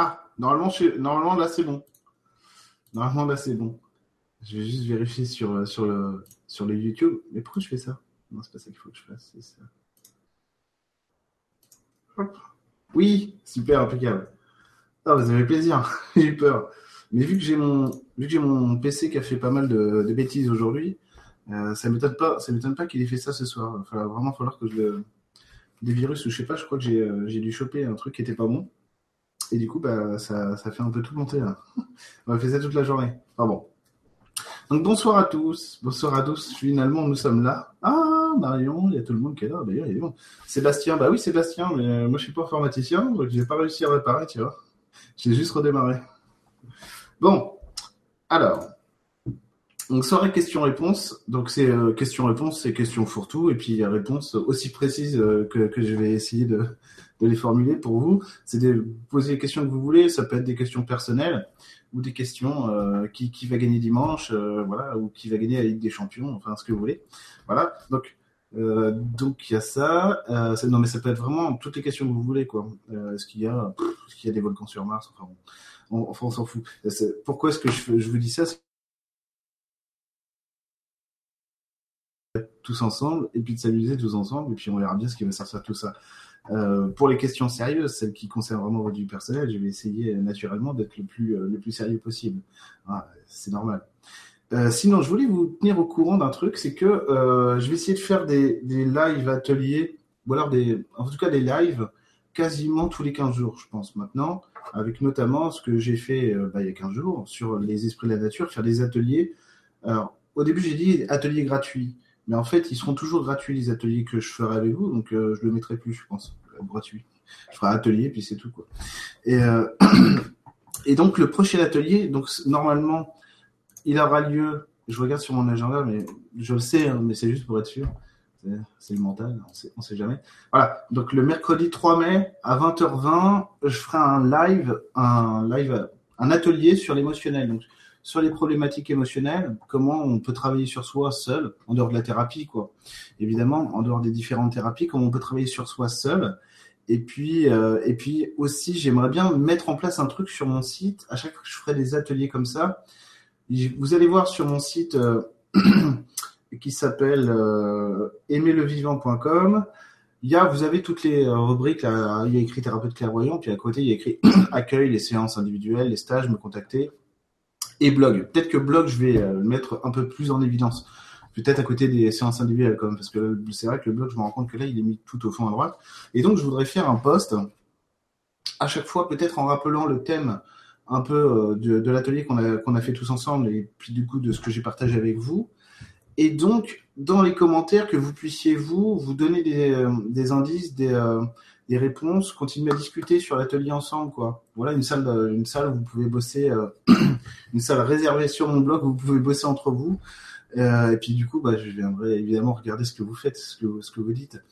Ah, normalement, normalement là c'est bon. Normalement là c'est bon. Je vais juste vérifier sur, euh, sur, le, sur le YouTube. Mais pourquoi je fais ça? Non, c'est pas ça qu'il faut que je fasse. Oui, super, impeccable. Ah, vous avez plaisir. j'ai eu peur. Mais vu que j'ai mon, vu que j'ai mon PC qui a fait pas mal de, bêtises aujourd'hui, euh, ça m'étonne m'étonne pas qu'il ait fait ça ce soir. Il va vraiment falloir que je le, des virus ou je sais pas, je crois que j'ai, euh, j'ai dû choper un truc qui était pas bon. Et du coup, bah, ça, ça fait un peu tout monter là. On a fait ça toute la journée. Enfin bon. Donc bonsoir à tous, bonsoir à tous. Finalement, nous sommes là. Ah, Marion, il y a tout le monde qui est là. D'ailleurs, il est bon. Sébastien, bah oui, Sébastien, mais euh, moi je suis pas informaticien, donc j'ai pas réussi à réparer, tu vois. J'ai juste redémarré. Bon, alors, donc soirée questions-réponses. Donc c'est euh, questions-réponses, c'est questions fourre-tout, et puis réponses aussi précises euh, que, que je vais essayer de, de les formuler pour vous. C'est de poser les questions que vous voulez. Ça peut être des questions personnelles ou des questions euh, qui, qui va gagner dimanche, euh, voilà, ou qui va gagner la Ligue des Champions, enfin ce que vous voulez. Voilà. Donc euh, donc il y a ça. Euh, non mais ça peut être vraiment toutes les questions que vous voulez quoi. Est-ce qu'il y a, est-ce qu'il y a des volcans sur Mars? Enfin, on, enfin, on s'en fout. Pourquoi est-ce que je, je vous dis ça? Tous ensemble et puis de s'amuser tous ensemble et puis on verra bien ce qui va sortir de tout ça. Euh, pour les questions sérieuses, celles qui concernent vraiment votre vie personnelle, je vais essayer euh, naturellement d'être le plus, euh, le plus sérieux possible. Ah, c'est normal. Sinon, je voulais vous tenir au courant d'un truc, c'est que je vais essayer de faire des, des lives ateliers, ou alors des, en tout cas des lives quasiment tous les 15 jours, je pense maintenant, avec notamment ce que j'ai fait bah, il y a 15 jours sur les esprits de la nature, faire des ateliers. Alors, au début, j'ai dit ateliers gratuits. Mais en fait, ils seront toujours gratuits les ateliers que je ferai avec vous, donc euh, je le mettrai plus, je pense, euh, gratuit. Je ferai atelier, puis c'est tout quoi. Et, euh, donc le prochain atelier, donc normalement, il aura lieu. Je regarde sur mon agenda, mais je le sais, hein, mais c'est juste pour être sûr. C'est le mental, on sait, on sait jamais. Voilà, donc le mercredi 3 mai à 20h20, je ferai un live, un live, un atelier sur l'émotionnel. Donc sur les problématiques émotionnelles, comment on peut travailler sur soi seul, en dehors de la thérapie, quoi. Évidemment, en dehors des différentes thérapies, comment on peut travailler sur soi seul. Et puis, euh, aussi, j'aimerais bien mettre en place un truc sur mon site. À chaque fois que je ferai des ateliers comme ça, vous allez voir sur mon site euh, qui s'appelle euh, aimerlevivant.com. Vous avez toutes les rubriques. Là, il y a écrit thérapeute clairvoyant, puis à côté il y a écrit accueil, les séances individuelles, les stages, me contacter et blog. Peut-être que blog, je vais euh, le mettre un peu plus en évidence. Peut-être à côté des séances individuelles, quand même, parce que c'est vrai que le blog, je me rends compte que là, il est mis tout au fond à droite. Et donc, je voudrais faire un post à chaque fois, peut-être en rappelant le thème un peu euh, de, l'atelier qu'on a, a fait tous ensemble, et puis du coup de ce que j'ai partagé avec vous. Et donc, dans les commentaires, que vous puissiez, vous, vous donner des, euh, indices, des, des réponses, continuer à discuter sur l'atelier ensemble, quoi. Voilà, une salle, une salle où vous pouvez bosser, euh, une salle réservée sur mon blog où vous pouvez bosser entre vous. Euh, et puis du coup, bah, je viendrai évidemment regarder ce que vous faites, ce que, vous dites.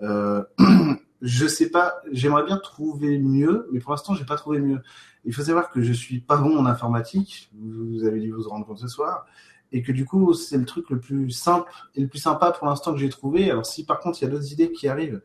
Euh, je sais pas, j'aimerais bien trouver mieux, mais pour l'instant, j'ai pas trouvé mieux. Il faut savoir que je suis pas bon en informatique. Vous avez dû vous en rendre compte ce soir et que du coup c'est le truc le plus simple et le plus sympa pour l'instant que j'ai trouvé. Alors si par contre il y a d'autres idées qui arrivent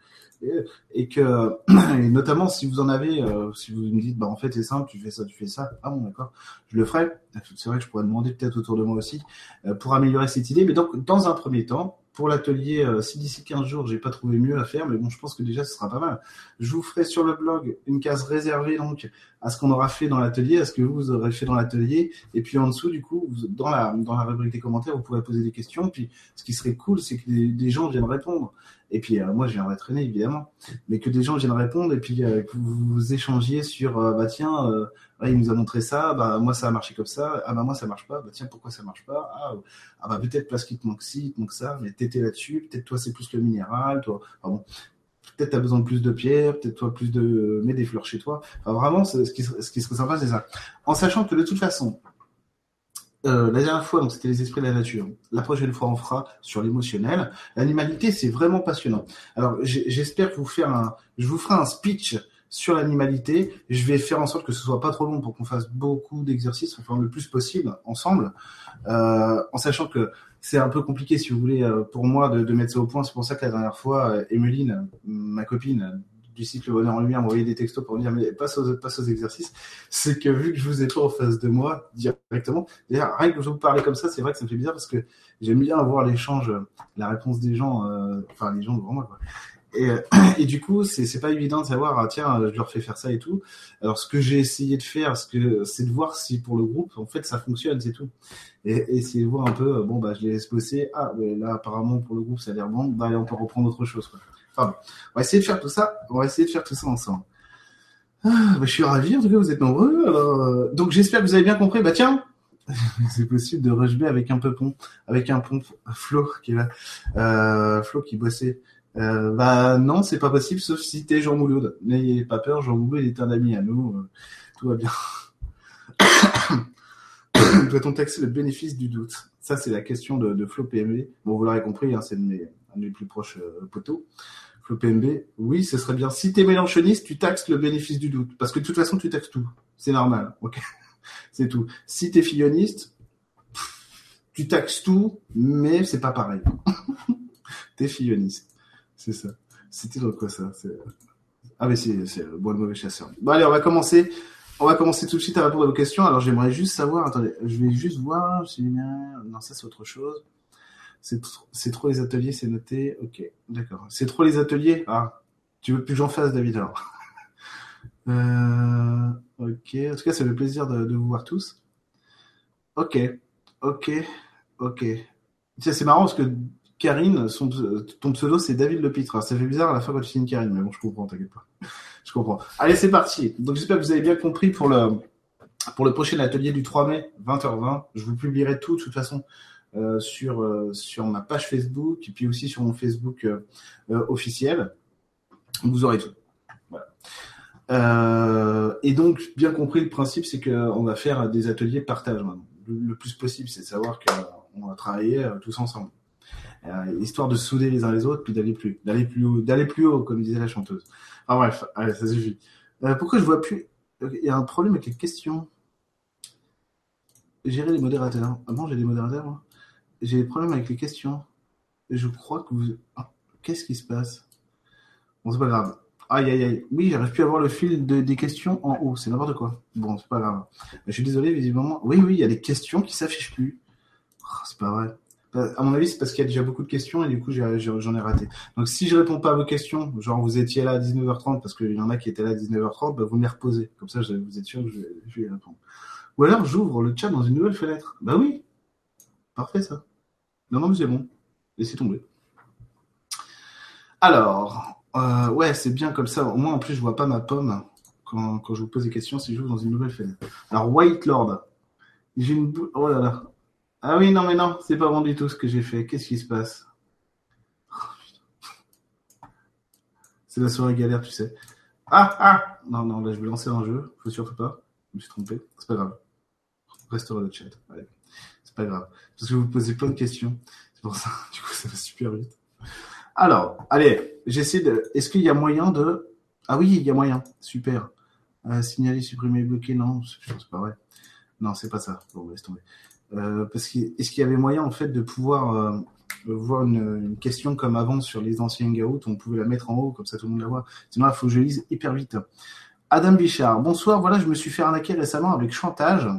et, que notamment si vous en avez, euh, si vous me dites bah en fait c'est simple, tu fais ça, tu fais ça, ah bon d'accord, je le ferai. C'est vrai que je pourrais demander peut-être autour de moi aussi euh, pour améliorer cette idée. Mais donc dans un premier temps, pour l'atelier, euh, si d'ici 15 jours, j'ai pas trouvé mieux à faire, mais bon, je pense que déjà, ce sera pas mal. Je vous ferai sur le blog une case réservée donc à ce qu'on aura fait dans l'atelier, à ce que vous aurez fait dans l'atelier, et puis en dessous, du coup, dans la dans la rubrique des commentaires, vous pourrez poser des questions. Puis, ce qui serait cool, c'est que des gens viennent répondre. Et puis, euh, moi, je viendrai traîner évidemment, mais que des gens viennent répondre et puis euh, que vous, vous échangiez sur, euh, bah tiens, il nous a montré ça, bah moi ça a marché comme ça, ah bah moi ça marche pas, bah tiens pourquoi ça marche pas, ah ah bah peut-être parce qu'il te manque ci, il te manque ça, mais t'étais là-dessus, peut-être toi c'est plus le minéral, toi, enfin bon, peut-être t'as besoin de plus de pierres, peut-être toi plus de, mets des fleurs chez toi. Enfin vraiment, ce qui, ce qui serait sympa, c'est ça. En sachant que de toute façon, euh, la dernière fois, donc c'était les esprits de la nature. La prochaine fois, on fera sur l'émotionnel. L'animalité, c'est vraiment passionnant. Alors, j'espère vous faire un, je vous ferai un speech sur l'animalité. Je vais faire en sorte que ce soit pas trop long pour qu'on fasse beaucoup d'exercices, enfin le plus possible ensemble, euh, en sachant que c'est un peu compliqué, si vous voulez, euh, pour moi de, de mettre ça au point. C'est pour ça que la dernière fois, euh, Emeline, ma copine, du site Le Bonheur en Lumière m'envoyer des textos pour me dire mais passe aux, exercices, c'est que vu que je vous ai pas en face de moi directement, déjà rien que je vous parler comme ça, c'est vrai que ça me fait bizarre parce que j'aime bien avoir l'échange, la réponse des gens, euh, enfin les gens devant moi. Et, euh, et, du coup, c'est pas évident de savoir, ah, tiens, je leur fais faire ça et tout. Alors, ce que j'ai essayé de faire, c'est de voir si pour le groupe, en fait, ça fonctionne, c'est tout. Et, essayer de voir un peu, bon, bah, je les laisse bosser. Ah, mais là, apparemment, pour le groupe, ça a l'air bon. Bah, on peut reprendre autre chose. On va essayer de faire tout ça. On va essayer de faire tout ça ensemble. Ah, bah, je suis ravi, en tout cas, vous êtes nombreux. Euh, donc, j'espère que vous avez bien compris. Bah, tiens, c'est possible de rejouer avec un peu pont, avec un pont Flo qui est là, euh, Flo qui bossait. Euh, bah non, c'est pas possible, sauf si t'es Jean Mouloud. N'ayez pas peur, Jean Mouloud est un ami à nous. Tout va bien. Doit-on taxer le bénéfice du doute? Ça, c'est la question de, Flo PMB. Bon, vous l'aurez compris, hein, c'est un de mes plus proches poteaux. Flo PMB, oui, ce serait bien. Si t'es mélanchoniste, tu taxes le bénéfice du doute. Parce que de toute façon, tu taxes tout. C'est normal. Ok, c'est tout. Si t'es filloniste, tu taxes tout, mais c'est pas pareil. t'es filloniste. C'est ça. C'était dans quoi ça Ah mais c'est le bois de mauvais chasseur. Bon allez, on va commencer. On va commencer tout de suite à répondre à vos questions. Alors j'aimerais juste savoir, attendez, je vais juste voir si non ça c'est autre chose. C'est trop les ateliers, c'est noté. Ok, d'accord. C'est trop les ateliers? Ah, tu veux plus que j'en fasse, David alors. euh, ok. En tout cas, ça fait plaisir de, vous voir tous. Ok, ok, ok. C'est marrant parce que Karine, ton pseudo c'est David Lepitre. Ça fait bizarre à la fin quand tu signes Karine, mais bon, je comprends, t'inquiète pas. Je comprends. Allez, c'est parti. Donc j'espère que vous avez bien compris pour le pour le prochain atelier du 3 mai, 20h20. Je vous publierai tout de toute façon sur euh, sur ma page Facebook et puis aussi sur mon Facebook euh, euh officiel. Vous aurez tout. Euh, et donc bien compris, le principe c'est qu'on va faire des ateliers partage maintenant. Le, plus possible, c'est de savoir qu'on va travailler tous ensemble. Euh, histoire de souder les uns les autres, puis d'aller plus, d'aller plus haut, d'aller plus haut, comme disait la chanteuse. Ah bref, ça suffit. Euh, pourquoi je vois plus Il y a un problème avec les questions? Gérer les modérateurs. Ah bon, j'ai des modérateurs, moi? J'ai des problèmes avec les questions. Je crois que vous. Ah, Qu'est-ce qui se passe? Bon, c'est pas grave. Aïe, aïe, aïe. Oui, j'arrive plus à voir le fil de, des questions en haut. C'est n'importe quoi. Bon, c'est pas grave. Je suis désolé, visiblement. Oui, oui, il y a des questions qui s'affichent plus. Oh, c'est pas vrai. Euh, à mon avis, c'est parce qu'il y a déjà beaucoup de questions et du coup, j'en ai raté. Donc, si je réponds pas à vos questions, genre vous étiez là à 19h30 parce qu'il y en a qui étaient là à 19h30, bah, vous me les reposez. Comme ça, vous êtes sûr que je, je vais y répondre. Ou alors, j'ouvre le chat dans une nouvelle fenêtre. Bah oui. Parfait, ça. Non, non, mais c'est bon. Laissez tomber. Alors, euh, ouais, c'est bien comme ça. Au moins, en plus, je vois pas ma pomme quand, quand je vous pose des questions si j'ouvre dans une nouvelle fenêtre. Alors, White Lord. J'ai une boule. Oh là là. Ah oui, non, mais non, c'est pas bon du tout ce que j'ai fait. Qu'est-ce qui se passe? C'est la soirée galère, tu sais. Ah, ah Non, non, là, je vais lancer un jeu. Faut surtout pas. Je me suis trompé. C'est pas grave. Restera le chat. Allez. Pas grave. Parce que vous posez plein de questions. C'est pour ça. Du coup, ça va super vite. Alors, allez, j'essaie de. Est-ce qu'il y a moyen de. Ah oui, il y a moyen. Super. Euh, signaler, supprimer, bloquer. Non, c'est pas vrai. Non, c'est pas ça. Bon, laisse tomber. Euh, parce est-ce qu'il y avait moyen en fait de pouvoir euh, voir une, une, question comme avant sur les anciens Hangout, on pouvait la mettre en haut comme ça tout le monde la voit. Sinon, il faut que je lise hyper vite. Adam Bichard, bonsoir. Voilà, je me suis fait arnaquer récemment avec chantage.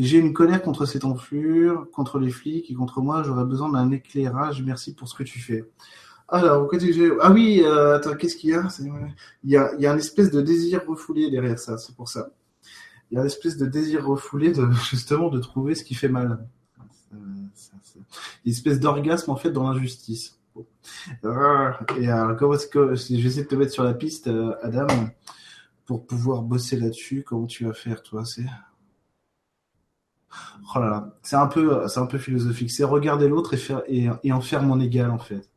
J'ai une colère contre cette enflure, contre les flics et contre moi. J'aurais besoin d'un éclairage. Merci pour ce que tu fais. Alors, ah oui, euh, attends, qu'est-ce qu'il y a? Il y a Il y a une espèce de désir refoulé derrière ça. C'est pour ça il y a une espèce de désir refoulé justement de trouver ce qui fait mal. Une espèce d'orgasme en fait dans l'injustice. Et alors, comment est-ce que je vais essayer de te mettre sur la piste, euh, Adam, pour pouvoir bosser là-dessus. Comment tu vas faire, toi C'est oh c'est un peu, c'est un peu philosophique. C'est regarder l'autre et faire et, en faire mon égal en fait.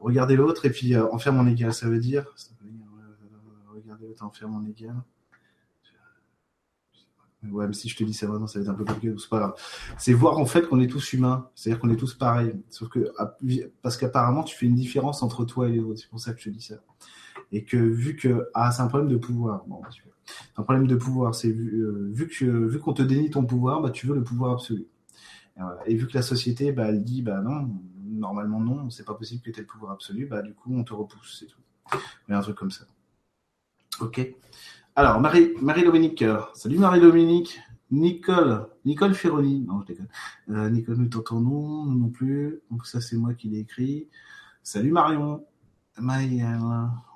Regarder l'autre et puis euh, en faire mon égal, ça veut dire, euh, regarder l'autre et en faire mon égal. Ouais, mais si je te dis ça maintenant, ça va être un peu compliqué, c'est pas grave. C'est voir en fait qu'on est tous humains, c'est-à-dire qu'on est tous pareils. Sauf que, parce qu'apparemment, tu fais une différence entre toi et les autres, c'est pour ça que je te dis ça. Et que vu que, ah, c'est un problème de pouvoir. Bah, un problème de pouvoir, c'est vu, euh, vu qu'on te dénie ton pouvoir, bah, tu veux le pouvoir absolu. Et, vu que la société, bah, elle dit, bah non, normalement non, c'est pas possible que tu aies le pouvoir absolu, bah, du coup, on te repousse, c'est tout. Mais un truc comme ça. Ok. Alors, Marie, Marie-Dominique. Salut Marie-Dominique. Nicole. Nicole Ferroni. Non, je déconne. Euh, Nicole, nous t'entendons, non plus. Donc ça, c'est moi qui l'ai écrit. Salut Marion. Maïel.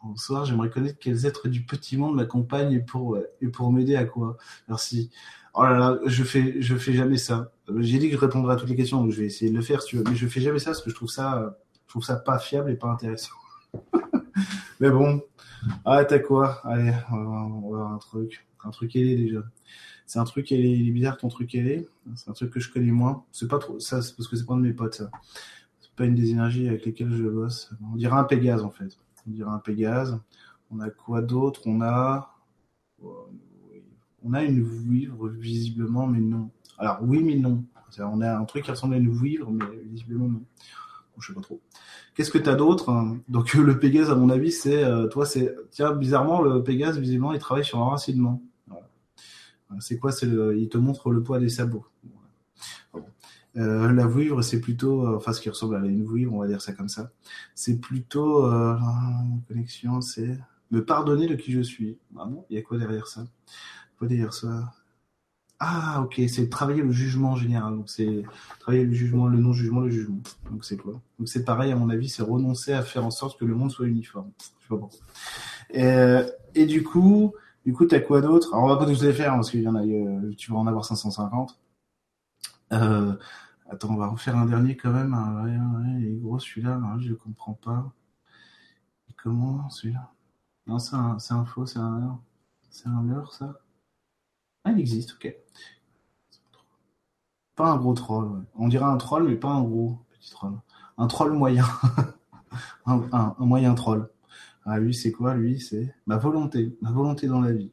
Bonsoir, j'aimerais connaître quels êtres du petit monde m'accompagnent et pour, et pour m'aider à quoi. Merci. Oh là là, je fais, je fais jamais ça. J'ai dit que je répondrais à toutes les questions, donc je vais essayer de le faire si tu veux. Mais je fais jamais ça parce que je trouve ça, je trouve ça pas fiable et pas intéressant. Mais bon. Ah, t'as quoi? Allez, on va, voir un truc. Un truc ailé déjà. C'est un truc, il est bizarre ton truc ailé. C'est un truc que je connais moins. C'est pas trop, ça, c'est parce que c'est pas de mes potes, ça. Pas une des énergies avec lesquelles je bosse. On dirait un Pégase, en fait. On dirait un Pégase. On a quoi d'autre? On a, on a une vouivre, visiblement, mais non. Alors, oui, mais non. On a un truc qui ressemble à une vouivre, mais visiblement, non. je sais pas trop. Qu'est-ce que tu as d'autre Donc, le Pégase, à mon avis, c'est, euh, toi, c'est, tiens, bizarrement, le Pégase, visiblement, il travaille sur l'enracinement. C'est quoi C'est il te montre le poids des sabots. Euh, la vouivre, c'est plutôt, euh, enfin, ce qui ressemble à une vouivre, on va dire ça comme ça. C'est plutôt, euh, connexion, c'est me pardonner de qui je suis. Ah non, il y a quoi derrière ça? Quoi derrière ça? Ah, ok, c'est travailler le jugement en général. Donc, c'est travailler le jugement, le non-jugement, le jugement. Donc, c'est quoi? Donc, c'est pareil, à mon avis, c'est renoncer à faire en sorte que le monde soit uniforme. Je sais pas pourquoi. Et, et du coup, du coup, t'as quoi d'autre? Alors, on va pas tous les faire, parce qu'il y en a, euh, tu vas en avoir 550. Euh, attends, on va en faire un dernier quand même. Ah, il est gros celui-là, je ne comprends pas. comment celui-là Non, c'est un, faux, c'est un C'est un leurre, ça Ah, il existe, ok. Pas un gros troll. On dirait un troll, mais pas un gros petit troll. Un troll moyen. un moyen troll. Ah, lui, c'est quoi Lui, c'est ma volonté, ma volonté dans la vie.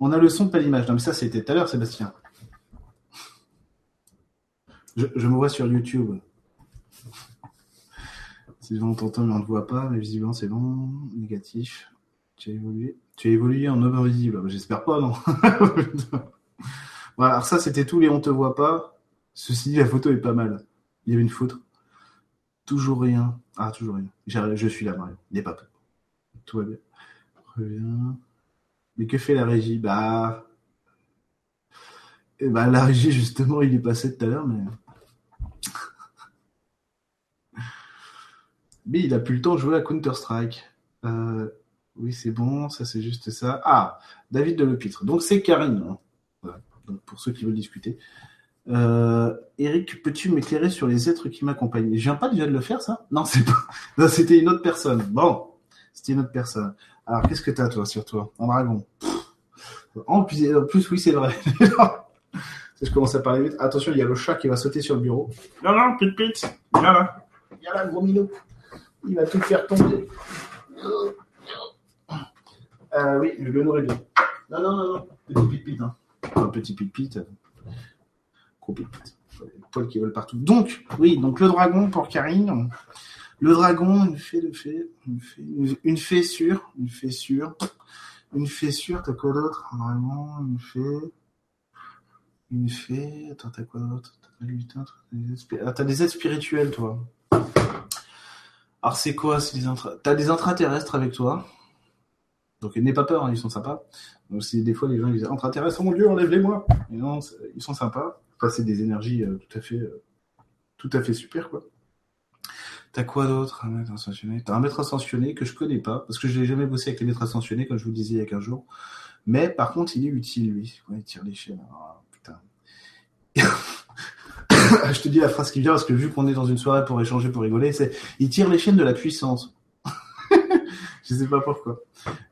On a le son, pas l'image. Non, mais ça, c'était tout à l'heure, Sébastien. Je, me vois sur YouTube. Si on t'entend, mais on ne te voit pas, mais visiblement, c'est bon. Négatif. Tu as évolué. Tu as évolué en homme invisible. J'espère pas, non. voilà, alors ça, c'était tout les on te voit pas. Ceci dit, la photo est pas mal. Il y avait une photo. Toujours rien. Ah, toujours rien. Je suis là, Mario. Il n'est pas peur. Tout va bien. Reviens. Mais que fait la régie? Bah. Bah, la régie, justement, il est passé tout à l'heure, mais. mais il a plus le temps de jouer à Counter-Strike. Euh, oui, c'est bon, ça c'est juste ça. Ah, David de Lepitre. Donc c'est Karine. Donc pour ceux qui veulent discuter. Euh, Eric, peux-tu m'éclairer sur les êtres qui m'accompagnent? Je viens pas déjà de le faire, ça? Non, c'est pas. c'était une autre personne. Bon, c'était une autre personne. Alors, qu'est-ce que t'as toi sur toi? Un dragon. En plus, oui, c'est vrai. je commence à parler vite. Attention, il y a le chat qui va sauter sur le bureau. Non, non, pit pit. Viens là. Viens là, gros minot. Il va tout faire tomber. Euh, oui, je le nourris bien. Non, non, non, non. Petit pit pit. Hein. Un petit pit pit poils qui volent partout. Donc, oui, donc le dragon pour Karine. Le dragon, une fée de fée, une fée, une, fée sûre, une fée sûre, une fée sûre, t'as quoi d'autre Vraiment, une fée, une fée, attends, t'as quoi d'autre? T'as des, des aides spirituelles, toi. Alors c'est quoi T'as des intraterrestres avec toi. Donc n'aie pas peur, hein, ils sont sympas. Donc si des fois les gens disent intraterrestres, mon dieu, enlève-les-moi. non, ils sont sympas c'est des énergies euh, tout à fait, euh, tout à fait super, quoi. T'as quoi d'autre T'as un maître ascensionné que je connais pas, parce que je n'ai jamais bossé avec les maîtres ascensionnés, comme je vous le disais il y a 15 jours. Mais par contre, il est utile, lui. il tire les chaînes. Ah. je te dis la phrase qui vient, parce que vu qu'on est dans une soirée pour échanger, pour rigoler, c'est il tire les chaînes de la puissance. je sais pas pourquoi.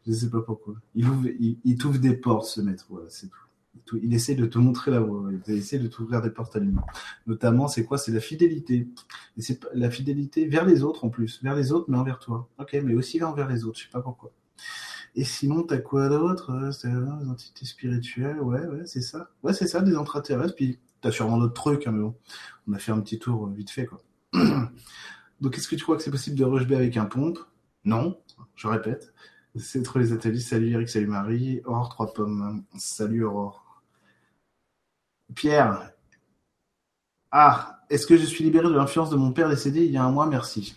Je sais pas pourquoi. Il, ouvre, il, t'ouvre des portes, ce maître. C'est tout il essaie de te montrer la voie, il essaie de t'ouvrir des portes à lui. Notamment, c'est quoi? C'est la fidélité. Et c'est la fidélité vers les autres en plus, vers les autres, mais envers toi. Ok, mais aussi envers les autres, je sais pas pourquoi. Et sinon, t'as quoi d'autre euh, C'est des entités spirituelles, ouais, ouais, c'est ça. Ouais, c'est ça, des intraterrestres. Puis t'as sûrement d'autres trucs, hein, mais bon, on a fait un petit tour euh, vite fait, quoi. Donc, est-ce que tu crois que c'est possible de rejeter avec un pompe Non, je répète. C'est trop les ateliers. Salut Eric, salut Marie. Aurore, trois pommes. Salut Aurore. Pierre. Ah, est-ce que je suis libéré de l'influence de mon père décédé il y a un mois? Merci.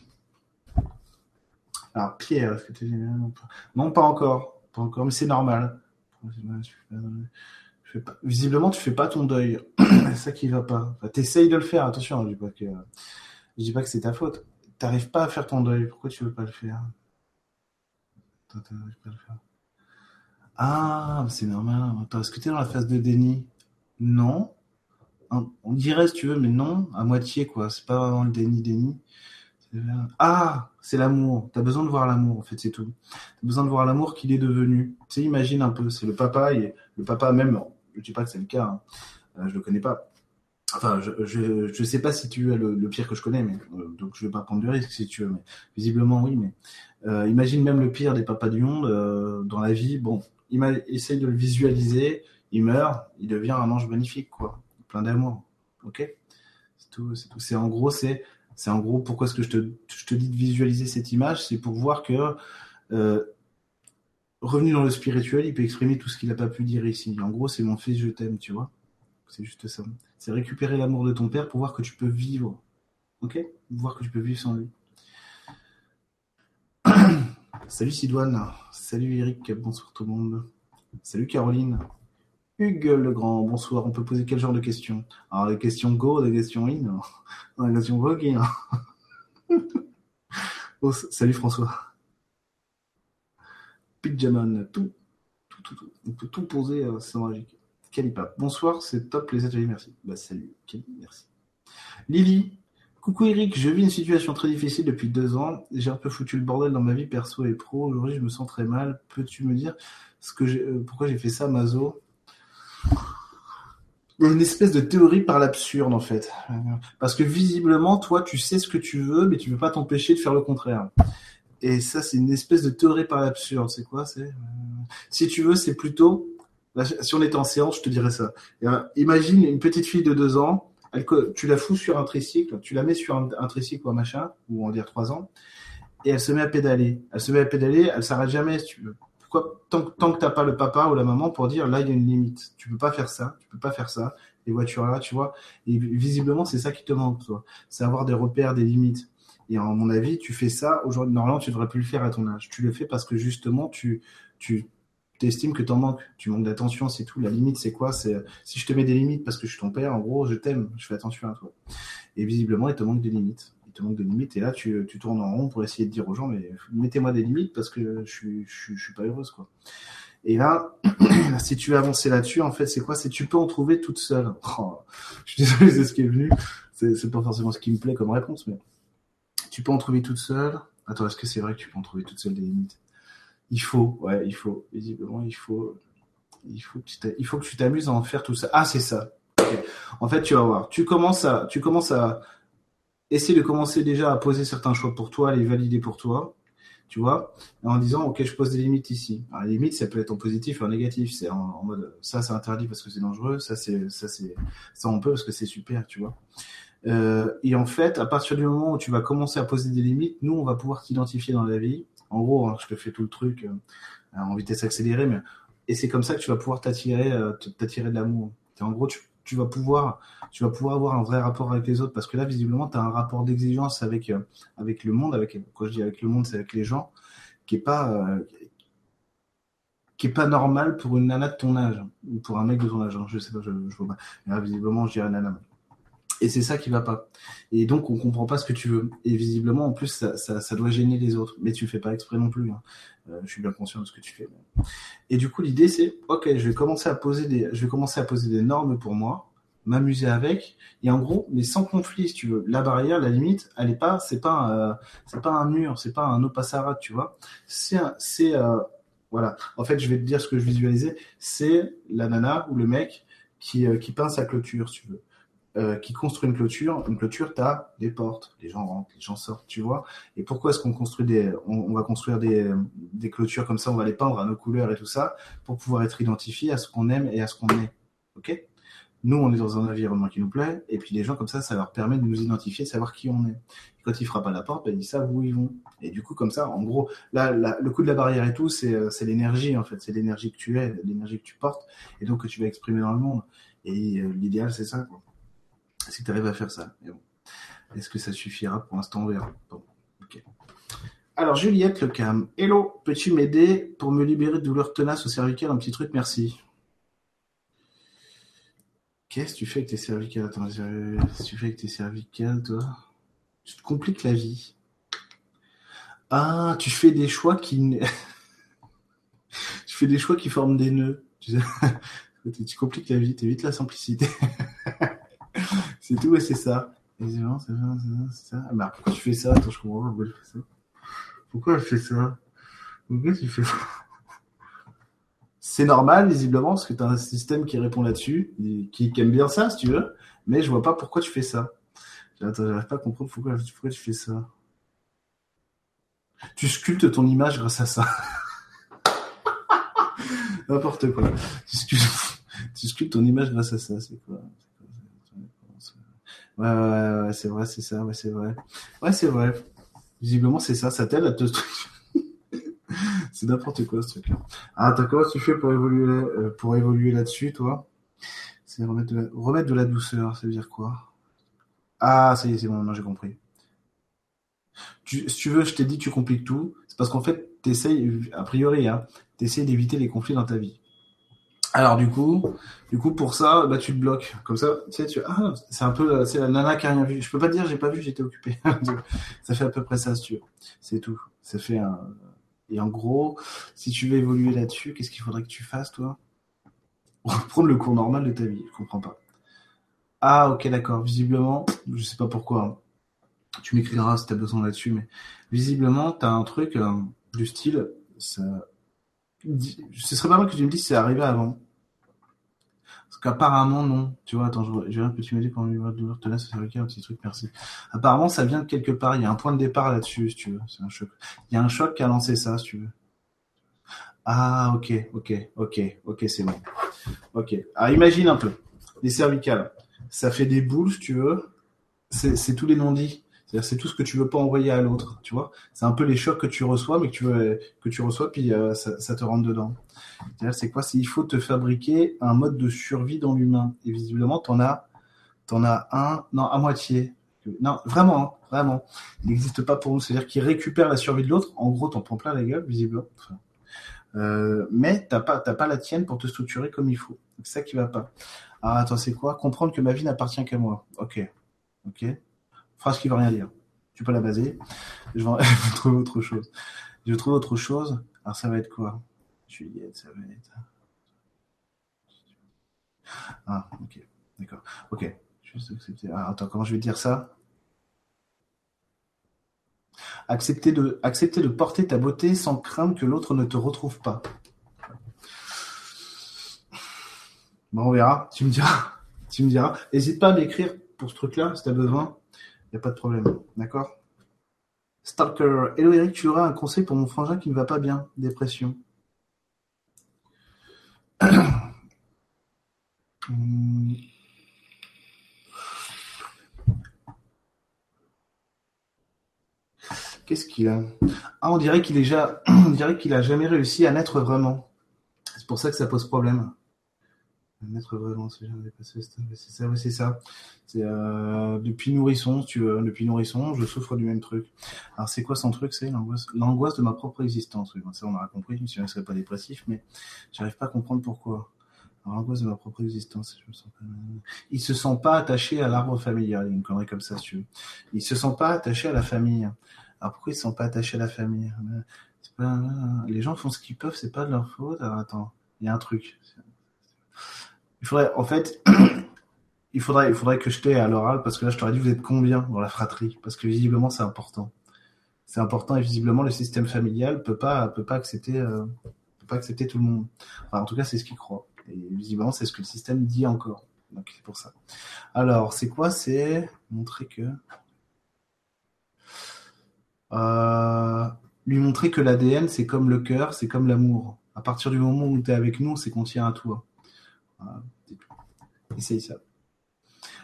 Alors, Pierre, est-ce que tu Non, pas encore. Pas encore, mais c'est normal. Visiblement, tu fais pas ton deuil. c'est ça qui va pas. Enfin, T'essayes de le faire, attention, je dis pas que, je dis pas que c'est ta faute. T'arrives pas à faire ton deuil. Pourquoi tu veux pas le faire? Pas le faire. Ah, c'est normal. Attends, est-ce que tu es dans la phase de déni? Non. On dirait si tu veux, mais non, à moitié quoi. C'est pas vraiment le déni, déni. Ah, c'est l'amour. Tu as besoin de voir l'amour, en fait, c'est tout. Tu as besoin de voir l'amour qu'il est devenu. Tu sais, imagine un peu, c'est le papa, et le papa même, je dis pas que c'est le cas, hein. euh, je le connais pas. Enfin, je, je, sais pas si tu es le, pire que je connais, mais euh, donc je vais pas prendre de risque si tu veux, mais visiblement oui. Mais euh, imagine même le pire des papas du monde dans la vie. Bon, essaye de le visualiser, il meurt, il devient un ange magnifique, quoi, plein d'amour. Ok, c'est tout, c'est tout. C'est en gros, c'est c'est en gros pourquoi est-ce que je te, je te dis de visualiser cette image, c'est pour voir que euh, revenu dans le spirituel, il peut exprimer tout ce qu'il n'a pas pu dire ici. En gros, c'est mon fils, je t'aime, tu vois. C'est juste ça. C'est récupérer l'amour de ton père pour voir que tu peux vivre. Ok? Voir que tu peux vivre sans lui. Salut Sidoine. Salut Eric. Bonsoir tout le monde. Salut Caroline. Hugues Legrand, bonsoir. On peut poser quel genre de questions? Alors, les questions go, des questions in Non, les questions vogue. Hein. oh, salut François. Pidjaman, tout, tout, tout, tout. On peut tout poser, euh, c'est magique. Calipa, bonsoir, c'est top les ateliers, merci. Bah, salut, merci. Lily, coucou Eric, je vis une situation très difficile depuis deux ans. J'ai un peu foutu le bordel dans ma vie perso et pro. Aujourd'hui, je me sens très mal. Peux-tu me dire ce que euh, pourquoi j'ai fait ça, Mazo? Une espèce de théorie par l'absurde en fait. Parce que visiblement, toi, tu sais ce que tu veux, mais tu ne peux pas t'empêcher de faire le contraire. Et ça, c'est une espèce de théorie par l'absurde. C'est quoi C'est euh, si tu veux, c'est plutôt. Si on était en séance, je te dirais ça. imagine une petite fille de deux ans. Tu la fous sur un tricycle, tu la mets sur un, tricycle ou un machin, ou on va dire trois ans, et elle se met à pédaler. Elle se met à pédaler, elle s'arrête jamais, si tu veux tant, tant que t'as pas le papa ou la maman pour dire là il y a une limite, tu peux pas faire ça, tu peux pas faire ça. Les voitures là, tu vois. Et visiblement c'est ça qui te manque, toi. C'est avoir des repères, des limites. Et en mon avis, tu fais ça aujourd'hui. Normalement, tu devrais plus le faire à ton âge. Tu le fais parce que justement, tu tu estimes que t'en manques. Tu manques d'attention, c'est tout. La limite, c'est quoi? C'est si je te mets des limites parce que je suis ton père, en gros, je t'aime, je fais attention à toi. Et visiblement, il te manque des limites te manque de limites. Et là, tu, tu, tournes en rond pour essayer de dire aux gens, mais mettez-moi des limites parce que je suis, je, suis pas heureuse, quoi. Et là, si tu veux avancer là-dessus, en fait, c'est quoi? C'est tu peux en trouver toute seule. Oh, je suis désolé, c'est ce qui est venu. C'est pas forcément ce qui me plaît comme réponse, mais tu peux en trouver toute seule. Attends, est-ce que c'est vrai que tu peux en trouver toute seule des limites? Il faut, ouais, il faut. Visiblement, il faut. Il faut que tu il faut que tu t'amuses à en faire tout ça. Ah, c'est ça. En fait, tu vas voir. Tu commences à, tu commences à, essaie de commencer déjà à poser certains choix pour toi, les valider pour toi, tu vois, en disant, ok, je pose des limites ici. Alors, les limites, ça peut être en positif ou en négatif. C'est en, mode, ça, c'est interdit parce que c'est dangereux, ça, c'est, ça, c'est, ça, on peut parce que c'est super, tu vois. Euh, et en fait, à partir du moment où tu vas commencer à poser des limites, nous, on va pouvoir t'identifier dans la vie. En gros, hein, je te fais tout le truc euh, en vitesse accélérée, mais et c'est comme ça que tu vas pouvoir t'attirer, euh, t'attirer de l'amour. En gros, tu, tu vas pouvoir tu vas pouvoir avoir un vrai rapport avec les autres parce que là visiblement tu as un rapport d'exigence avec euh, avec le monde avec quand je dis avec le monde c'est avec les gens qui est pas euh, qui est pas normal pour une nana de ton âge ou pour un mec de ton âge hein. je sais pas je, je vois pas mais là, visiblement je dirais nana et c'est ça qui va pas. Et donc, on comprend pas ce que tu veux. Et visiblement, en plus, ça, ça, ça doit gêner les autres. Mais tu fais pas exprès non plus. Hein. Euh, je suis bien conscient de ce que tu fais. Et du coup, l'idée, c'est, ok, je vais commencer à poser des, je vais commencer à poser des normes pour moi, m'amuser avec. Et en gros, mais sans conflit, si tu veux. La barrière, la limite, elle est pas, c'est pas, euh, c'est pas un mur, c'est pas un opassarat, tu vois. C'est, c'est, euh, voilà. En fait, je vais te dire ce que je visualisais. C'est la nana ou le mec qui, qui peint sa clôture, si tu veux. Euh, qui construit une clôture, une clôture, tu as des portes, les gens rentrent, les gens sortent, tu vois. Et pourquoi est-ce qu'on construit des, on, va construire des, des, clôtures comme ça, on va les peindre à nos couleurs et tout ça, pour pouvoir être identifié à ce qu'on aime et à ce qu'on est. Ok? Nous, on est dans un environnement qui nous plaît, et puis les gens comme ça, ça leur permet de nous identifier, de savoir qui on est. quand ils frappent à la porte, ben, ils savent où ils vont. Et du coup, comme ça, en gros, là, le coup de la barrière et tout, c'est l'énergie, en fait. C'est l'énergie que tu es, l'énergie que tu portes, et donc que tu vas exprimer dans le monde. Et euh, l'idéal, c'est ça, quoi si tu arrives à faire ça. Est-ce que ça suffira pour l'instant On verra. ok. Alors, Juliette Le Cam. Hello, peux-tu m'aider pour me libérer de douleurs tenaces au cervical? Un petit truc, merci. Qu'est-ce que tu fais avec tes cervicales? Attends, qu'est-ce que tu fais avec tes cervicales, toi Tu te compliques la vie. Ah, tu fais des choix qui. tu fais des choix qui forment des nœuds. Tu, tu compliques la vie, t'évites la simplicité. c'est tout, et c'est ça. c'est ça, c'est ça. Ah, bah, pourquoi tu fais ça Attends, je comprends pas pourquoi tu fais ça. Pourquoi elle fait ça? Pourquoi tu fais ça? C'est normal, visiblement, parce que tu as un système qui répond là-dessus, qui, aime bien ça, si tu veux, mais je vois pas pourquoi tu fais ça. Attends, j'arrive pas à comprendre pourquoi, pourquoi tu fais ça. Tu sculptes ton image grâce à ça. N'importe quoi. Tu sculptes, ton image grâce à ça, c'est quoi? Ouais, ouais, ouais, c'est vrai, c'est ça, ouais, c'est vrai. Ouais, c'est vrai. Visiblement, c'est ça, ça t'aide à te c'est n'importe quoi ce truc-là. Ah, attends, comment tu fais pour évoluer, euh, pour évoluer là-dessus, toi? C'est remettre de, la... remettre de la douceur, ça veut dire quoi? Ah, ça y est, c'est bon, j'ai compris. Tu, si tu veux, je t'ai dit, tu compliques tout. C'est parce qu'en fait, t'essayes, a priori, hein, t'essayes d'éviter les conflits dans ta vie. Alors du coup, du coup pour ça, bah tu te bloques. Comme ça, tu sais, tu ah, c'est un peu c'est la nana qui a rien vu. Je peux pas te dire j'ai pas vu, j'étais occupé. ça fait à peu près ça si tu veux. C'est tout. Ça fait un et en gros, si tu veux évoluer là-dessus, qu'est-ce qu'il faudrait que tu fasses toi? Reprendre le cours normal de ta vie, je comprends pas. Ah, OK, d'accord. Visiblement, je sais pas pourquoi. Hein. Tu m'écriras si tu as besoin là-dessus mais visiblement, tu as un truc euh, du style ça ce serait pas mal que tu me dises c'est arrivé avant. Qu'apparemment, non. Tu vois, attends, je, que tu m'as dit quand on douleur te laisse un petit truc, merci. Apparemment, ça vient de quelque part. Il y a un point de départ là-dessus, si tu veux. C'est un choc. Il y a un choc qui a lancé ça, si tu veux. Ah, ok, ok, ok, ok, c'est bon. Ok. Ah, imagine un peu. Les cervicales. Ça fait des boules, si tu veux. C'est tous les non-dits c'est tout ce que tu veux pas envoyer à l'autre, tu vois. C'est un peu les chocs que tu reçois, mais que tu veux, que tu reçois, puis euh, ça, te rentre dedans. C'est quoi? C'est il faut te fabriquer un mode de survie dans l'humain. Et visiblement, t'en as, t'en as un, non, à moitié. Non, vraiment, hein, vraiment. Il n'existe pas pour nous. C'est-à-dire qu'il récupère la survie de l'autre. En gros, t'en prends plein la gueule, visiblement. Euh, mais t'as pas, t'as pas la tienne pour te structurer comme il faut. C'est ça qui va pas. Ah, attends, c'est quoi? Comprendre que ma vie n'appartient qu'à moi. Ok, ok phrase qui veut rien dire. Tu peux la baser. Je vais, trouver autre chose. Je vais trouver autre chose. Alors ça va être quoi? Juliette, ça va être. Ah, ok. D'accord. Ok. Juste accepter. Ah, attends, comment je vais dire ça? Accepter de, accepter de porter ta beauté sans craindre que l'autre ne te retrouve pas. Bon, on verra. Tu me diras. Tu me diras. N'hésite pas à m'écrire pour ce truc-là si tu as besoin a pas de problème. D'accord? Stalker. Hello Eric, tu auras un conseil pour mon frangin qui ne va pas bien? Dépression. Qu'est-ce qu'il a? Ah, on dirait qu'il est déjà, on dirait qu'il a jamais réussi à naître vraiment. C'est pour ça que ça pose problème. Naître vraiment, c'est ça, c'est ça. Euh, depuis nourrisson, tu veux, depuis nourrisson, je souffre du même truc. Alors c'est quoi son truc C'est l'angoisse, l'angoisse de ma propre existence? Oui, ça on aura compris. Je ne serais pas dépressif, mais j'arrive pas à comprendre pourquoi. l'angoisse de ma propre existence. Je me sens pas... Il se sent pas attaché à l'arbre familial. Il me comme ça, si tu veux. Il se sent pas attaché à la famille. Alors pourquoi il se sent pas attaché à la famille? Pas... Les gens font ce qu'ils peuvent, c'est pas de leur faute. Alors attends, il y a un truc. Il faudrait, en fait, il faudrait, il faudrait que je t'aie à l'oral parce que là, je t'aurais dit, vous êtes combien dans la fratrie? Parce que visiblement, c'est important. C'est important et visiblement, le système familial peut pas, peut pas accepter, euh, peut pas accepter tout le monde. En tout cas, c'est ce qu'il croit. Et visiblement, c'est ce que le système dit encore. Donc, c'est pour ça. Alors, c'est quoi? C'est montrer que. Euh, lui montrer que l'ADN, c'est comme le cœur, c'est comme l'amour. À partir du moment où tu es avec nous, c'est qu'on tient à toi. Essaye ça.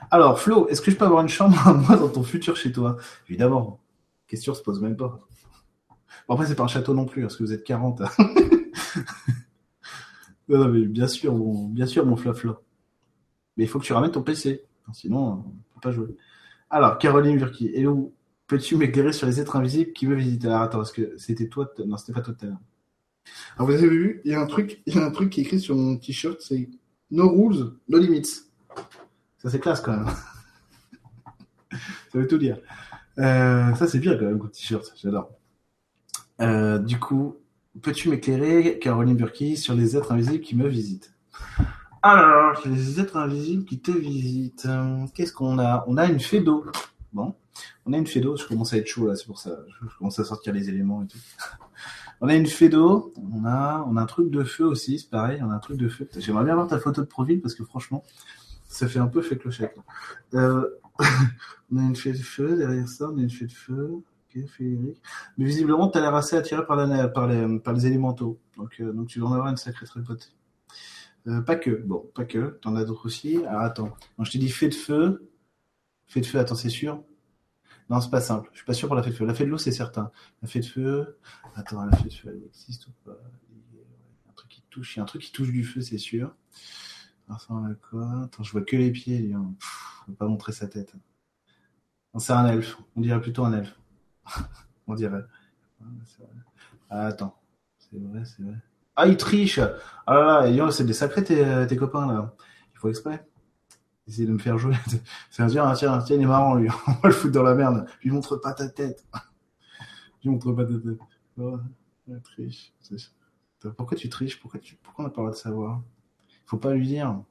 Alors, Flo, est-ce que je peux avoir une chambre à moi dans ton futur chez toi? Évidemment. Question se pose même pas. Bon, après, c'est pas un château non plus, parce que vous êtes 40. non, mais bien sûr, mon, bien sûr, mon flafla. Mais il faut que tu ramènes ton PC. Sinon, on peut pas jouer. Alors, Caroline Virki, hello. Peux-tu m'éclairer sur les êtres invisibles qui me visitent Alors attends, est-ce que c'était toi Non, c'était pas toi tout à l'heure. Alors vous avez vu, il y a un truc, il y a un truc qui est écrit sur mon t-shirt, c'est No rules, no limits. Ça c'est classe quand même. ça veut tout dire. Euh, ça c'est bien quand même comme t-shirt, j'adore. Euh, du coup, peux-tu m'éclairer, Caroline Burki, sur les êtres invisibles qui me visitent? Alors, les êtres invisibles qui te visitent. Qu'est-ce qu'on a? On a une fée d'eau. Bon, on a une d'eau. Je commence à être chaud là, c'est pour ça. Je commence à sortir les éléments et tout. On a une d'eau, on a, on a un truc de feu aussi, c'est pareil, on a un truc de feu. J'aimerais bien voir ta photo de profil parce que franchement, ça fait un peu fait clochette. Euh, on a une fée de feu, derrière ça, on a une fée de feu. Ok. Mais visiblement, tu as l'air assez attiré par, la, par, les, par les élémentaux. Donc, euh, donc tu vas en avoir une sacrée tripotée. Euh, pas que, bon, pas que, t'en as d'autres aussi. Alors attends, quand je t'ai dit fée de feu, fée de feu, attends, c'est sûr Non, c'est pas simple. Je suis pas sûr pour la fée de feu. La fée de l'eau, c'est certain. La fée de feu, attends, la fée de feu, elle existe ou pas? Il y a un truc qui touche, il y a un truc qui touche du feu, c'est sûr. Attends, je vois que les pieds, on va pas montrer sa tête. C'est un elfe. On dirait plutôt un elfe. On dirait. Ah, attends. C'est vrai, c'est vrai. Ah, il triche Ah là là, c'est des sacrés tes copains, là. Il faut exprès. Essayer de me faire jouer. C'est un tiens, tiens, tiens, il est marrant, lui. On va le foutre dans la merde. Lui montre pas ta tête. Lui montre pas ta tête. Oh, triche. Pourquoi tu triches? Pourquoi, tu... pourquoi on n'a pas le droit de savoir? Faut pas lui dire.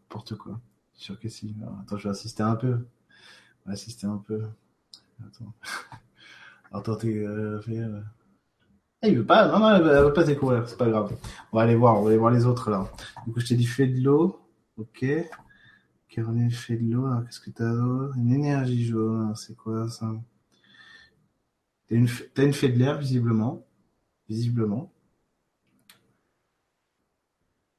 N'importe quoi. Je suis sûr que si. Attends, je vais assister un peu. Assister un peu. Attends. Attends, t'es. Euh, euh, Ah, il veut pas. Non, non, elle veut pas découvrir. C'est pas grave. On va aller voir. On va aller voir les autres là. Du coup, je t'ai dit fais de l'eau. Ok. Caroline fait de l'eau. Alors, qu'est-ce que t'as d'autre Une énergie jaune. C'est quoi ça? T'as une, t'as une fée de l'air, visiblement. Visiblement.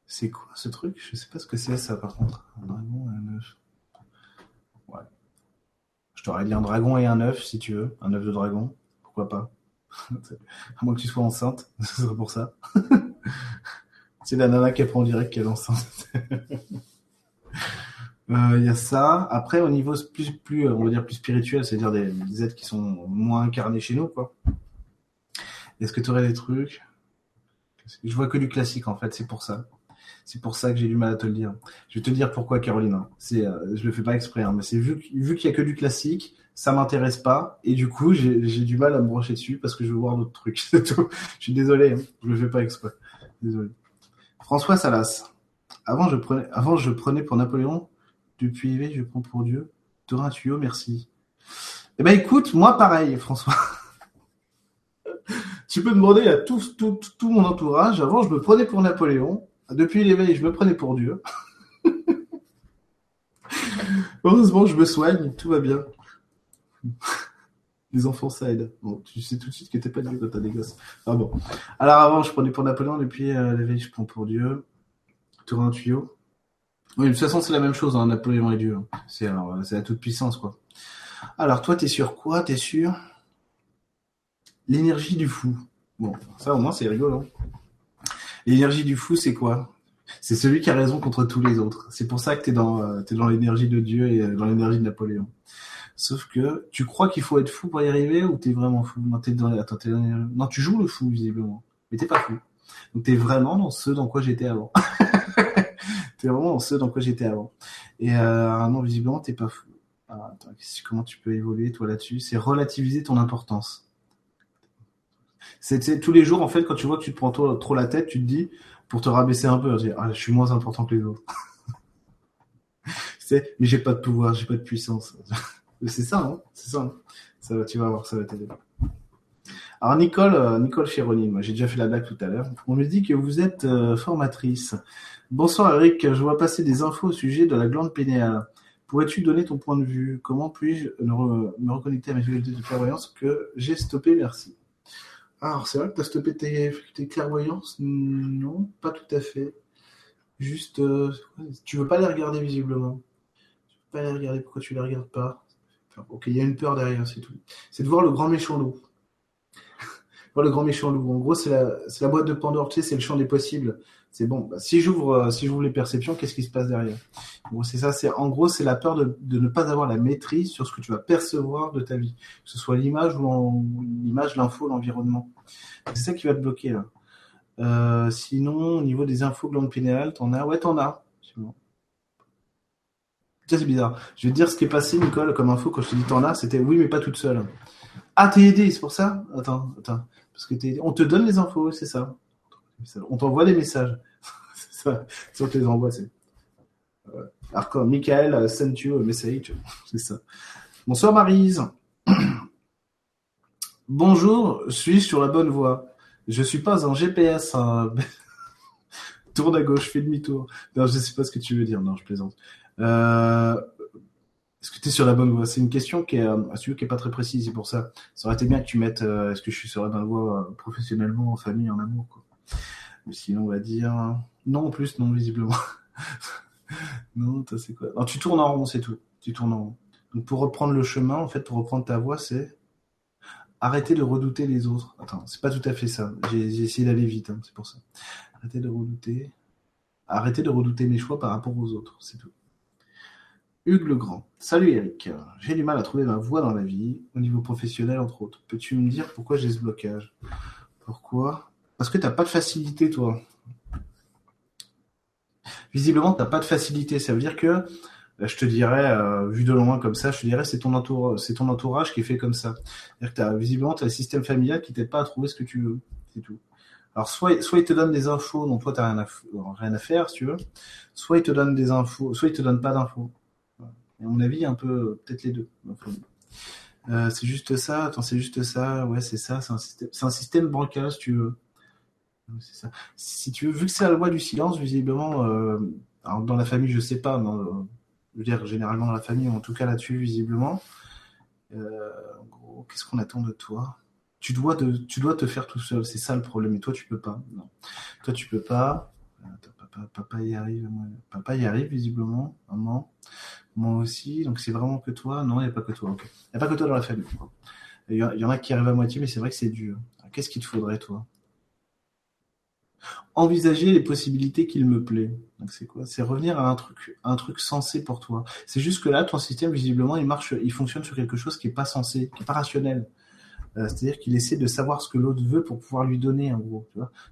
C'est quoi ce truc? Je sais pas ce que c'est ça par contre. Un dragon et un œuf. Ouais. Je t'aurais dit un dragon et un œuf si tu veux. Un œuf de dragon. Pourquoi pas? À moins que tu sois enceinte. Ce serait pour ça. C'est la nana qui apprend en direct qu'elle est enceinte. Euh, Il y a ça. Après, au niveau plus, plus, euh, on va dire plus spirituel, c'est-à-dire des, des êtres qui sont moins incarnés chez nous, quoi. Est-ce que tu aurais des trucs? Je vois que du classique, en fait, c'est pour ça. C'est pour ça que j'ai du mal à te le dire. Je vais te dire pourquoi, Caroline. hein. C'est, euh, je le fais pas exprès, hein, mais c'est vu, vu qu'il y a que du classique, ça m'intéresse pas, et du coup, j'ai j'ai du mal à me brancher dessus parce que je veux voir d'autres trucs. C'est tout. Je suis désolé, hein. je le fais pas exprès. Désolé. François Salas. Avant, je prenais, avant, je prenais pour Napoléon. Depuis éveil, je prends pour Dieu. T'auras un tuyau, merci. Eh ben, écoute, moi, pareil, François. tu peux demander à tout, mon entourage. Avant, je me prenais pour Napoléon. Depuis l'éveil, je me prenais pour Dieu. Heureusement, je me soigne, tout va bien. Les enfants, ça aide. Bon, tu sais tout de suite que t'es pas Dieu gosses. Ah bon. Alors avant, je prenais pour Napoléon, depuis euh, l'éveil, je prends pour Dieu. T'auras un tuyau. Oui, de toute façon, c'est la même chose, hein, Napoléon et Dieu. hein. C'est la toute puissance, quoi. Alors, toi, t'es sur quoi? T'es sur l'énergie du fou. Bon, ça au moins, c'est rigolo. L'énergie du fou, c'est quoi? C'est celui qui a raison contre tous les autres. C'est pour ça que t'es dans, euh, dans l'énergie de Dieu et euh, dans l'énergie de Napoléon. Sauf que tu crois qu'il faut être fou pour y arriver ou t'es vraiment fou? Non, t'es dans, attends, t'es dans- non, tu joues le fou visiblement, mais t'es pas fou. Donc t'es vraiment dans ce dans quoi j'étais avant. t'es vraiment ce dans quoi j'étais avant. Et euh, non, visiblement t'es pas fou. Ah, attends, comment tu peux évoluer toi là-dessus? C'est relativiser ton importance. C'est tous les jours en fait quand tu vois que tu te prends trop, trop la tête, tu te dis pour te rabaisser un peu, ah, je suis moins important que les autres. C'est, mais j'ai pas de pouvoir, j'ai pas de puissance. C'est ça, hein C'est ça. hein ça va, tu vas voir, ça va t'aider. Alors Nicole, euh, Nicole Chironi, moi j'ai déjà fait la blague tout à l'heure. On me dit que vous êtes euh, formatrice. Bonsoir Eric, je vois passer des infos au sujet de la glande pénéale. Pourrais-tu donner ton point de vue? Comment puis-je me, re- me reconnecter à mes facultés de clairvoyance que j'ai stoppé Merci. Alors c'est vrai que tu as stoppé tes facultés de clairvoyance? Non, pas tout à fait. Juste, euh, tu veux pas les regarder visiblement. Tu veux pas les regarder, pourquoi tu les regardes pas? Enfin, Ok, il y a une peur derrière, c'est tout. C'est de voir le grand méchant loup. Le grand méchant loup. En gros, c'est la, boîte de Pandore, c'est le champ des possibles. C'est bon. Bah, si j'ouvre, euh, si les perceptions, qu'est-ce qui se passe derrière? Bon, ça. En gros, c'est la peur de, ne pas avoir la maîtrise sur ce que tu vas percevoir de ta vie, que ce soit l'image ou l'image, l'info, l'environnement. C'est ça qui va te bloquer. Euh, sinon, au niveau des infos glande pénéale, t'en as? Ouais, t'en as. C'est bizarre. Je vais te dire ce qui est passé, Nicole, comme info quand je te dis t'en as, c'était oui, mais pas toute seule. Ah, t'es aidé, c'est pour ça Attends, attends. Parce que On te donne les infos, c'est ça. On t'envoie des messages. c'est ça. Si on te les envoie, c'est. Alors, comme Michael send you a message. C'est ça. Bonsoir, Marise. Bonjour, suis-je sur la bonne voie? Je suis pas un GPS. Tourne à gauche, fais demi-tour. Non, je sais pas ce que tu veux dire. Non, je plaisante. Euh, est-ce que tu es sur la bonne voie? C'est une question qui est, euh, qui est pas très précise, c'est pour ça. Ça aurait été bien que tu mettes euh, est-ce que je suis sur la bonne voie professionnellement, en famille, en amour. Quoi. Sinon, on va dire non en plus, non, visiblement. non, c'est quoi? Non, tu tournes en rond, c'est tout. Tu tournes en rond. Donc pour reprendre le chemin, en fait, pour reprendre ta voie, c'est arrêter de redouter les autres. Attends, c'est pas tout à fait ça. J'ai essayé d'aller vite, hein, c'est pour ça. Arrêter de redouter. Arrêter de redouter mes choix par rapport aux autres, c'est tout. Hugues Legrand. Salut Eric. J'ai du mal à trouver ma voie dans la vie, au niveau professionnel entre autres. Peux-tu me dire pourquoi j'ai ce blocage? Pourquoi? Parce que tu n'as pas de facilité, toi. Visiblement, tu n'as pas de facilité. Ça veut dire que, euh, je te dirais, euh, vu de loin comme ça, je te dirais, c'est ton, entourage, c'est ton entourage qui est fait comme ça. C'est-à-dire que visiblement, tu as un système familial qui t'aide pas à trouver ce que tu veux. C'est tout. Alors, soit, soit il te donne des infos dont toi, tu n'as rien, rien, à faire, si tu veux. Soit il te donne des infos, soit il te donne pas d'infos à mon avis, un peu, peut-être les deux. Euh, c'est juste ça, attends, c'est juste ça, ouais, c'est ça, c'est un système, c'est bancal, si tu veux. Ça. Si tu veux, vu que c'est la loi du silence, visiblement, euh, dans la famille, je sais pas, mais, je veux dire, généralement dans la famille, en tout cas là-dessus, visiblement, euh, qu'est-ce qu'on attend de toi? Tu dois, de, tu dois te faire tout seul, c'est ça le problème, et toi, tu peux pas. Non. Toi, tu peux pas. Papa, y arrive, papa y arrive visiblement, maman. Moi aussi, donc c'est vraiment que toi Non, il n'y a pas que toi. Il n'y a pas que toi dans la famille. Il y, en a qui arrivent à moitié, mais c'est vrai que c'est dur. Qu'est-ce qu'il te faudrait, toi? Envisager les possibilités qu'il me plaît. Donc c'est quoi? C'est revenir à un truc, un truc sensé pour toi. C'est juste que là, ton système, visiblement, il marche, il fonctionne sur quelque chose qui n'est pas sensé, qui n'est pas rationnel. Euh, c'est-à-dire qu'il essaie de savoir ce que l'autre veut pour pouvoir lui donner, en gros.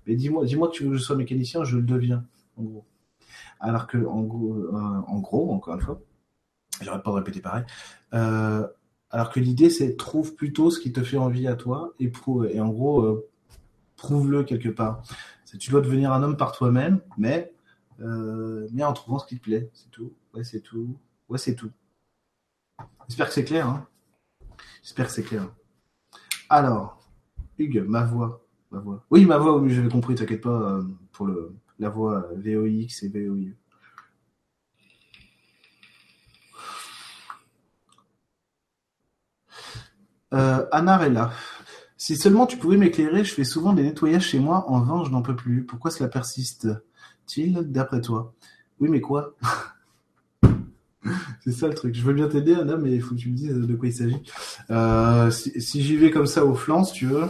Mais dis-moi, dis-moi que tu veux que je sois mécanicien, je le deviens, en gros. Alors que, en gros, euh, encore une fois, J'arrête pas de répéter pareil. Euh, alors que l'idée, c'est trouve plutôt ce qui te fait envie à toi et, en gros, euh, prouve-le quelque part. Tu dois devenir un homme par toi-même, mais, mais en trouvant ce qui te plaît. C'est tout. Ouais, c'est tout. Ouais, c'est tout. J'espère que c'est clair. Hein J'espère que c'est clair. Alors, Hugues, ma voix. Ma voix. Oui, ma voix, oui, j'avais compris, t'inquiète pas, pour le, la voix VOX et VOIE. Euh, Anarella. Si seulement tu pouvais m'éclairer, je fais souvent des nettoyages chez moi en vain, je n'en peux plus. Pourquoi cela persiste-t-il d'après toi? Oui, mais quoi? C'est ça le truc. Je veux bien t'aider, Anna, mais il faut que tu me dises de quoi il s'agit. Euh, si, j'y vais comme ça au flanc, tu veux.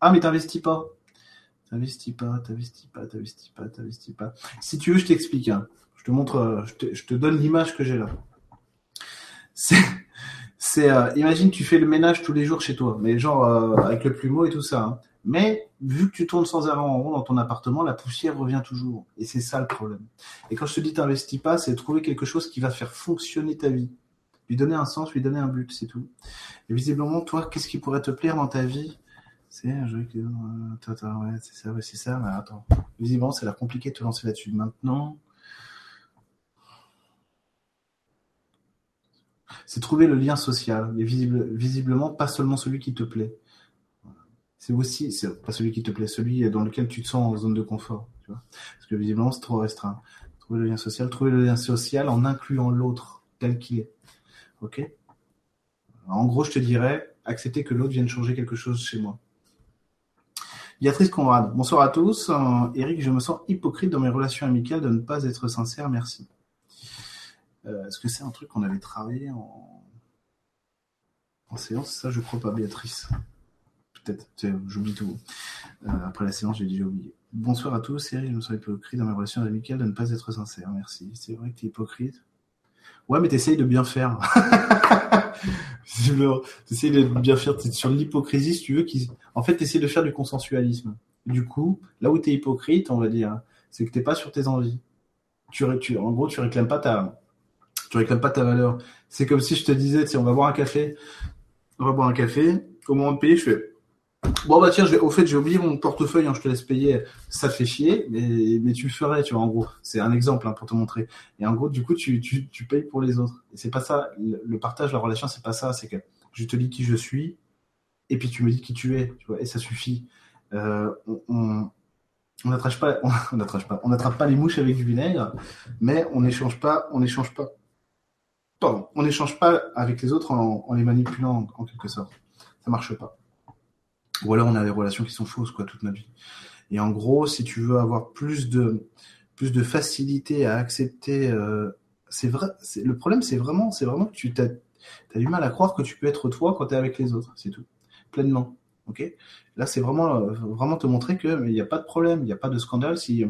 Ah, mais t'investis pas. T'investis pas, t'investis pas, t'investis pas, t'investis pas. Si tu veux, je t'explique. Hein. Je te montre, euh, je te, donne l'image que j'ai là. C'est c'est euh, imagine tu fais le ménage tous les jours chez toi, mais genre euh, avec le plumeau et tout ça. Hein. Mais vu que tu tournes sans arrêt en rond dans ton appartement, la poussière revient toujours. Et c'est ça le problème. Et quand je te dis t'investis pas, c'est trouver quelque chose qui va faire fonctionner ta vie. Lui donner un sens, lui donner un but, c'est tout. Et visiblement, toi, qu'est-ce qui pourrait te plaire dans ta vie C'est un jeu qui... ouais, c'est ça, ouais, c'est ça, mais attends. Visiblement, c'est l'air compliqué de te lancer là-dessus. Maintenant, c'est trouver le lien social, mais visiblement pas seulement celui qui te plaît. C'est aussi, c'est pas celui qui te plaît, celui dans lequel tu te sens en zone de confort. Tu vois Parce que visiblement c'est trop restreint. Trouver le lien social, trouver le lien social en incluant l'autre tel qu'il est. Ok? En gros, je te dirais, accepter que l'autre vienne changer quelque chose chez moi. Béatrice Conrad, bonsoir à tous. Euh, Eric, je me sens hypocrite dans mes relations amicales de ne pas être sincère, merci. Euh, est-ce que c'est un truc qu'on avait travaillé en, séance? Ça, je crois pas, Béatrice. peut-être. J'oublie tout. Euh, après la séance, j'ai déjà oublié. Bonsoir à tous. Cyril, je me sens hypocrite dans mes relations amicales de ne pas être sincère. Merci. C'est vrai que tu es hypocrite? Ouais, mais t'essayes de bien faire. t'essayes de bien faire. T'es sur l'hypocrisie, si tu veux. Qui... En fait, t'essayes de faire du consensualisme. Du coup, là où t'es hypocrite, on va dire, c'est que t'es pas sur tes envies. Tu, tu, en gros, tu réclames pas ta, tu réclames pas ta valeur. C'est comme si je te disais, tu on va boire un café. On va boire un café. Au moment de payer, je fais, Bon bah tiens, au fait, j'ai oublié mon portefeuille, hein, je te laisse payer. Ça fait chier, mais, mais tu le ferais, tu vois. En gros, c'est un exemple hein, pour te montrer. Et en gros, du coup, tu, tu, tu payes pour les autres. Et c'est pas ça. Le, partage, la relation, c'est pas ça. C'est que je te dis qui je suis, et puis tu me dis qui tu es, tu vois. Et ça suffit. Euh, on, on n'attrape pas, on n'attrape pas, on n'attrape pas les mouches avec du vinaigre, mais on n'échange pas, on n'échange pas. Pardon, on n'échange pas avec les autres en, les manipulant en quelque sorte. Ça marche pas. Ou alors on a des relations qui sont fausses, quoi, toute notre vie. Et en gros, si tu veux avoir plus de, plus de facilité à accepter, euh, c'est vrai, le problème, c'est vraiment, c'est vraiment que tu t'as, as du mal à croire que tu peux être toi quand tu es avec les autres, c'est tout. Pleinement. Ok? Là, c'est vraiment, euh, vraiment te montrer que il n'y a pas de problème, il n'y a pas de scandale. Si,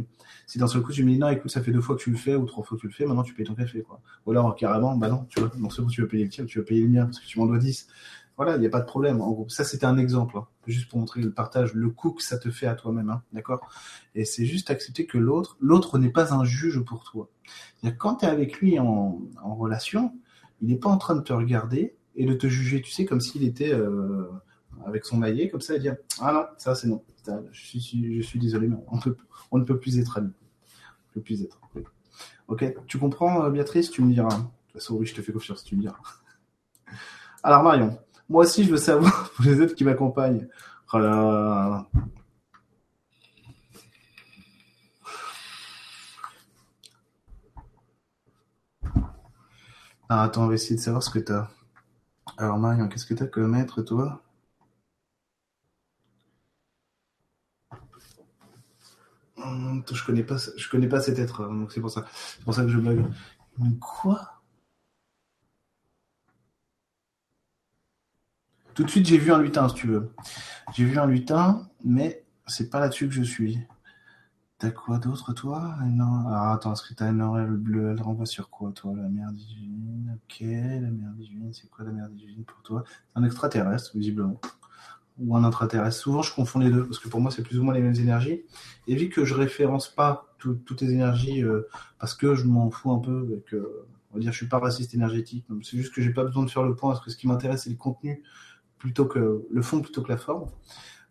si d'un seul coup tu me dis non, écoute, ça fait deux fois que tu le fais ou trois fois que tu le fais, maintenant tu payes ton café, quoi. Ou alors carrément, bah non, tu vois, tu veux payer le tien, tu veux payer le mien parce que tu m'en dois 10. Voilà, il n'y a pas de problème. En gros, ça c'était un exemple, hein. juste pour montrer le partage, le coup que ça te fait à toi-même, hein, d'accord? Et c'est juste accepter que l'autre, l'autre n'est pas un juge pour toi. Quand tu es avec lui en, relation, il n'est pas en train de te regarder et de te juger, tu sais, comme s'il était euh, avec son maillet, comme ça, et dire ah non, ça c'est non, je suis, désolé, mais on, peut, on ne peut plus être amis, on ne peut plus être. Ok, tu comprends, euh, Béatrice? Tu me diras. De toute façon, oui, je te fais confiance, tu me diras. Alors Marion, moi aussi, je veux savoir pour les autres qui m'accompagnent. Oh là Ah, attends, on va essayer de savoir ce que t'as. Alors Marion, qu'est-ce que t'as comme maître, toi hum, Je connais pas, je connais pas cet être, donc c'est pour ça, c'est pour ça que je bug. quoi? Tout de suite, j'ai vu un lutin, si tu veux. J'ai vu un lutin, mais c'est pas là-dessus que je suis. T'as quoi d'autre, toi? Non. Alors, attends, est-ce que t'as une oreille bleue? Elle renvoie sur quoi, toi? La mer divine. Ok, la mer divine, c'est quoi la mer divine pour toi? Un extraterrestre, visiblement. Ou un intraterrestre. Souvent, je confonds les deux, parce que pour moi, c'est plus ou moins les mêmes énergies. Et vu que je référence pas toutes les énergies, euh, parce que je m'en fous un peu, on va dire, je suis pas raciste énergétique. C'est juste que j'ai pas besoin de faire le point, parce que ce qui m'intéresse, c'est le contenu plutôt que le fond plutôt que la forme.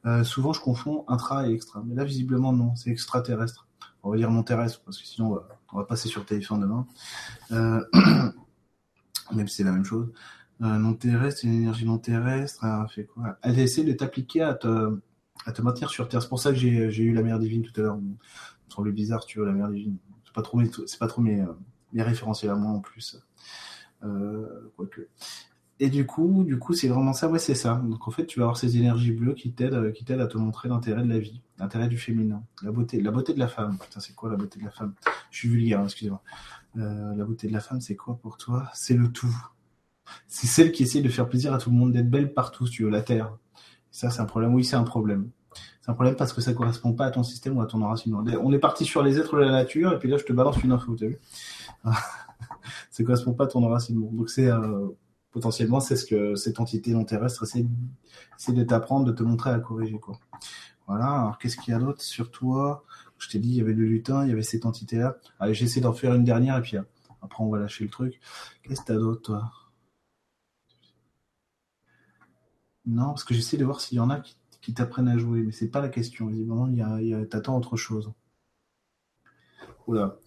Euh, souvent, je confonds intra et extra. Mais là, visiblement, non, c'est extraterrestre. On va dire non terrestre, parce que sinon, on va, passer sur téléphone demain. Euh, même si c'est la même chose. Euh, non terrestre, une énergie non terrestre. Elle fait quoi? Elle essaie de t'appliquer à te, à te maintenir sur Terre. C'est pour ça que j'ai eu la mer divine tout à l'heure. Ça le bizarre, tu vois, la mer divine. C'est pas trop mes, pas trop mes, mes à moi en plus. quoique. Et du coup, du coup, c'est vraiment ça, ouais, c'est ça. Donc en fait, tu vas avoir ces énergies bleues qui t'aident, euh, qui à te montrer l'intérêt de la vie, l'intérêt du féminin, la beauté, la beauté de la femme. Putain, c'est quoi la beauté de la femme? Je suis vulgaire, hein, excusez-moi. Euh, la beauté de la femme, c'est quoi pour toi? C'est le tout. C'est celle qui essaie de faire plaisir à tout le monde, d'être belle partout, tu veux, la terre. ça, c'est un problème. Oui, c'est un problème. C'est un problème parce que ça correspond pas à ton système ou à ton enracinement. On est parti sur les êtres de la nature et puis là, je te balance une info, t'as vu Ça correspond pas à ton enracinement. Donc c'est euh, potentiellement, c'est ce que cette entité non terrestre essaie, de t'apprendre, de te montrer à corriger. Quoi. Voilà, alors qu'est-ce qu'il y a d'autre sur toi? Je t'ai dit, il y avait le lutin, il y avait cette entité-là. Allez, j'essaie d'en faire une dernière et puis après on va lâcher le truc. Qu'est-ce que t'as d'autre, toi? Non, parce que j'essaie de voir s'il y en a qui, t'apprennent à jouer, mais c'est pas la question. Visiblement, il y a, t'attends autre chose. Oula.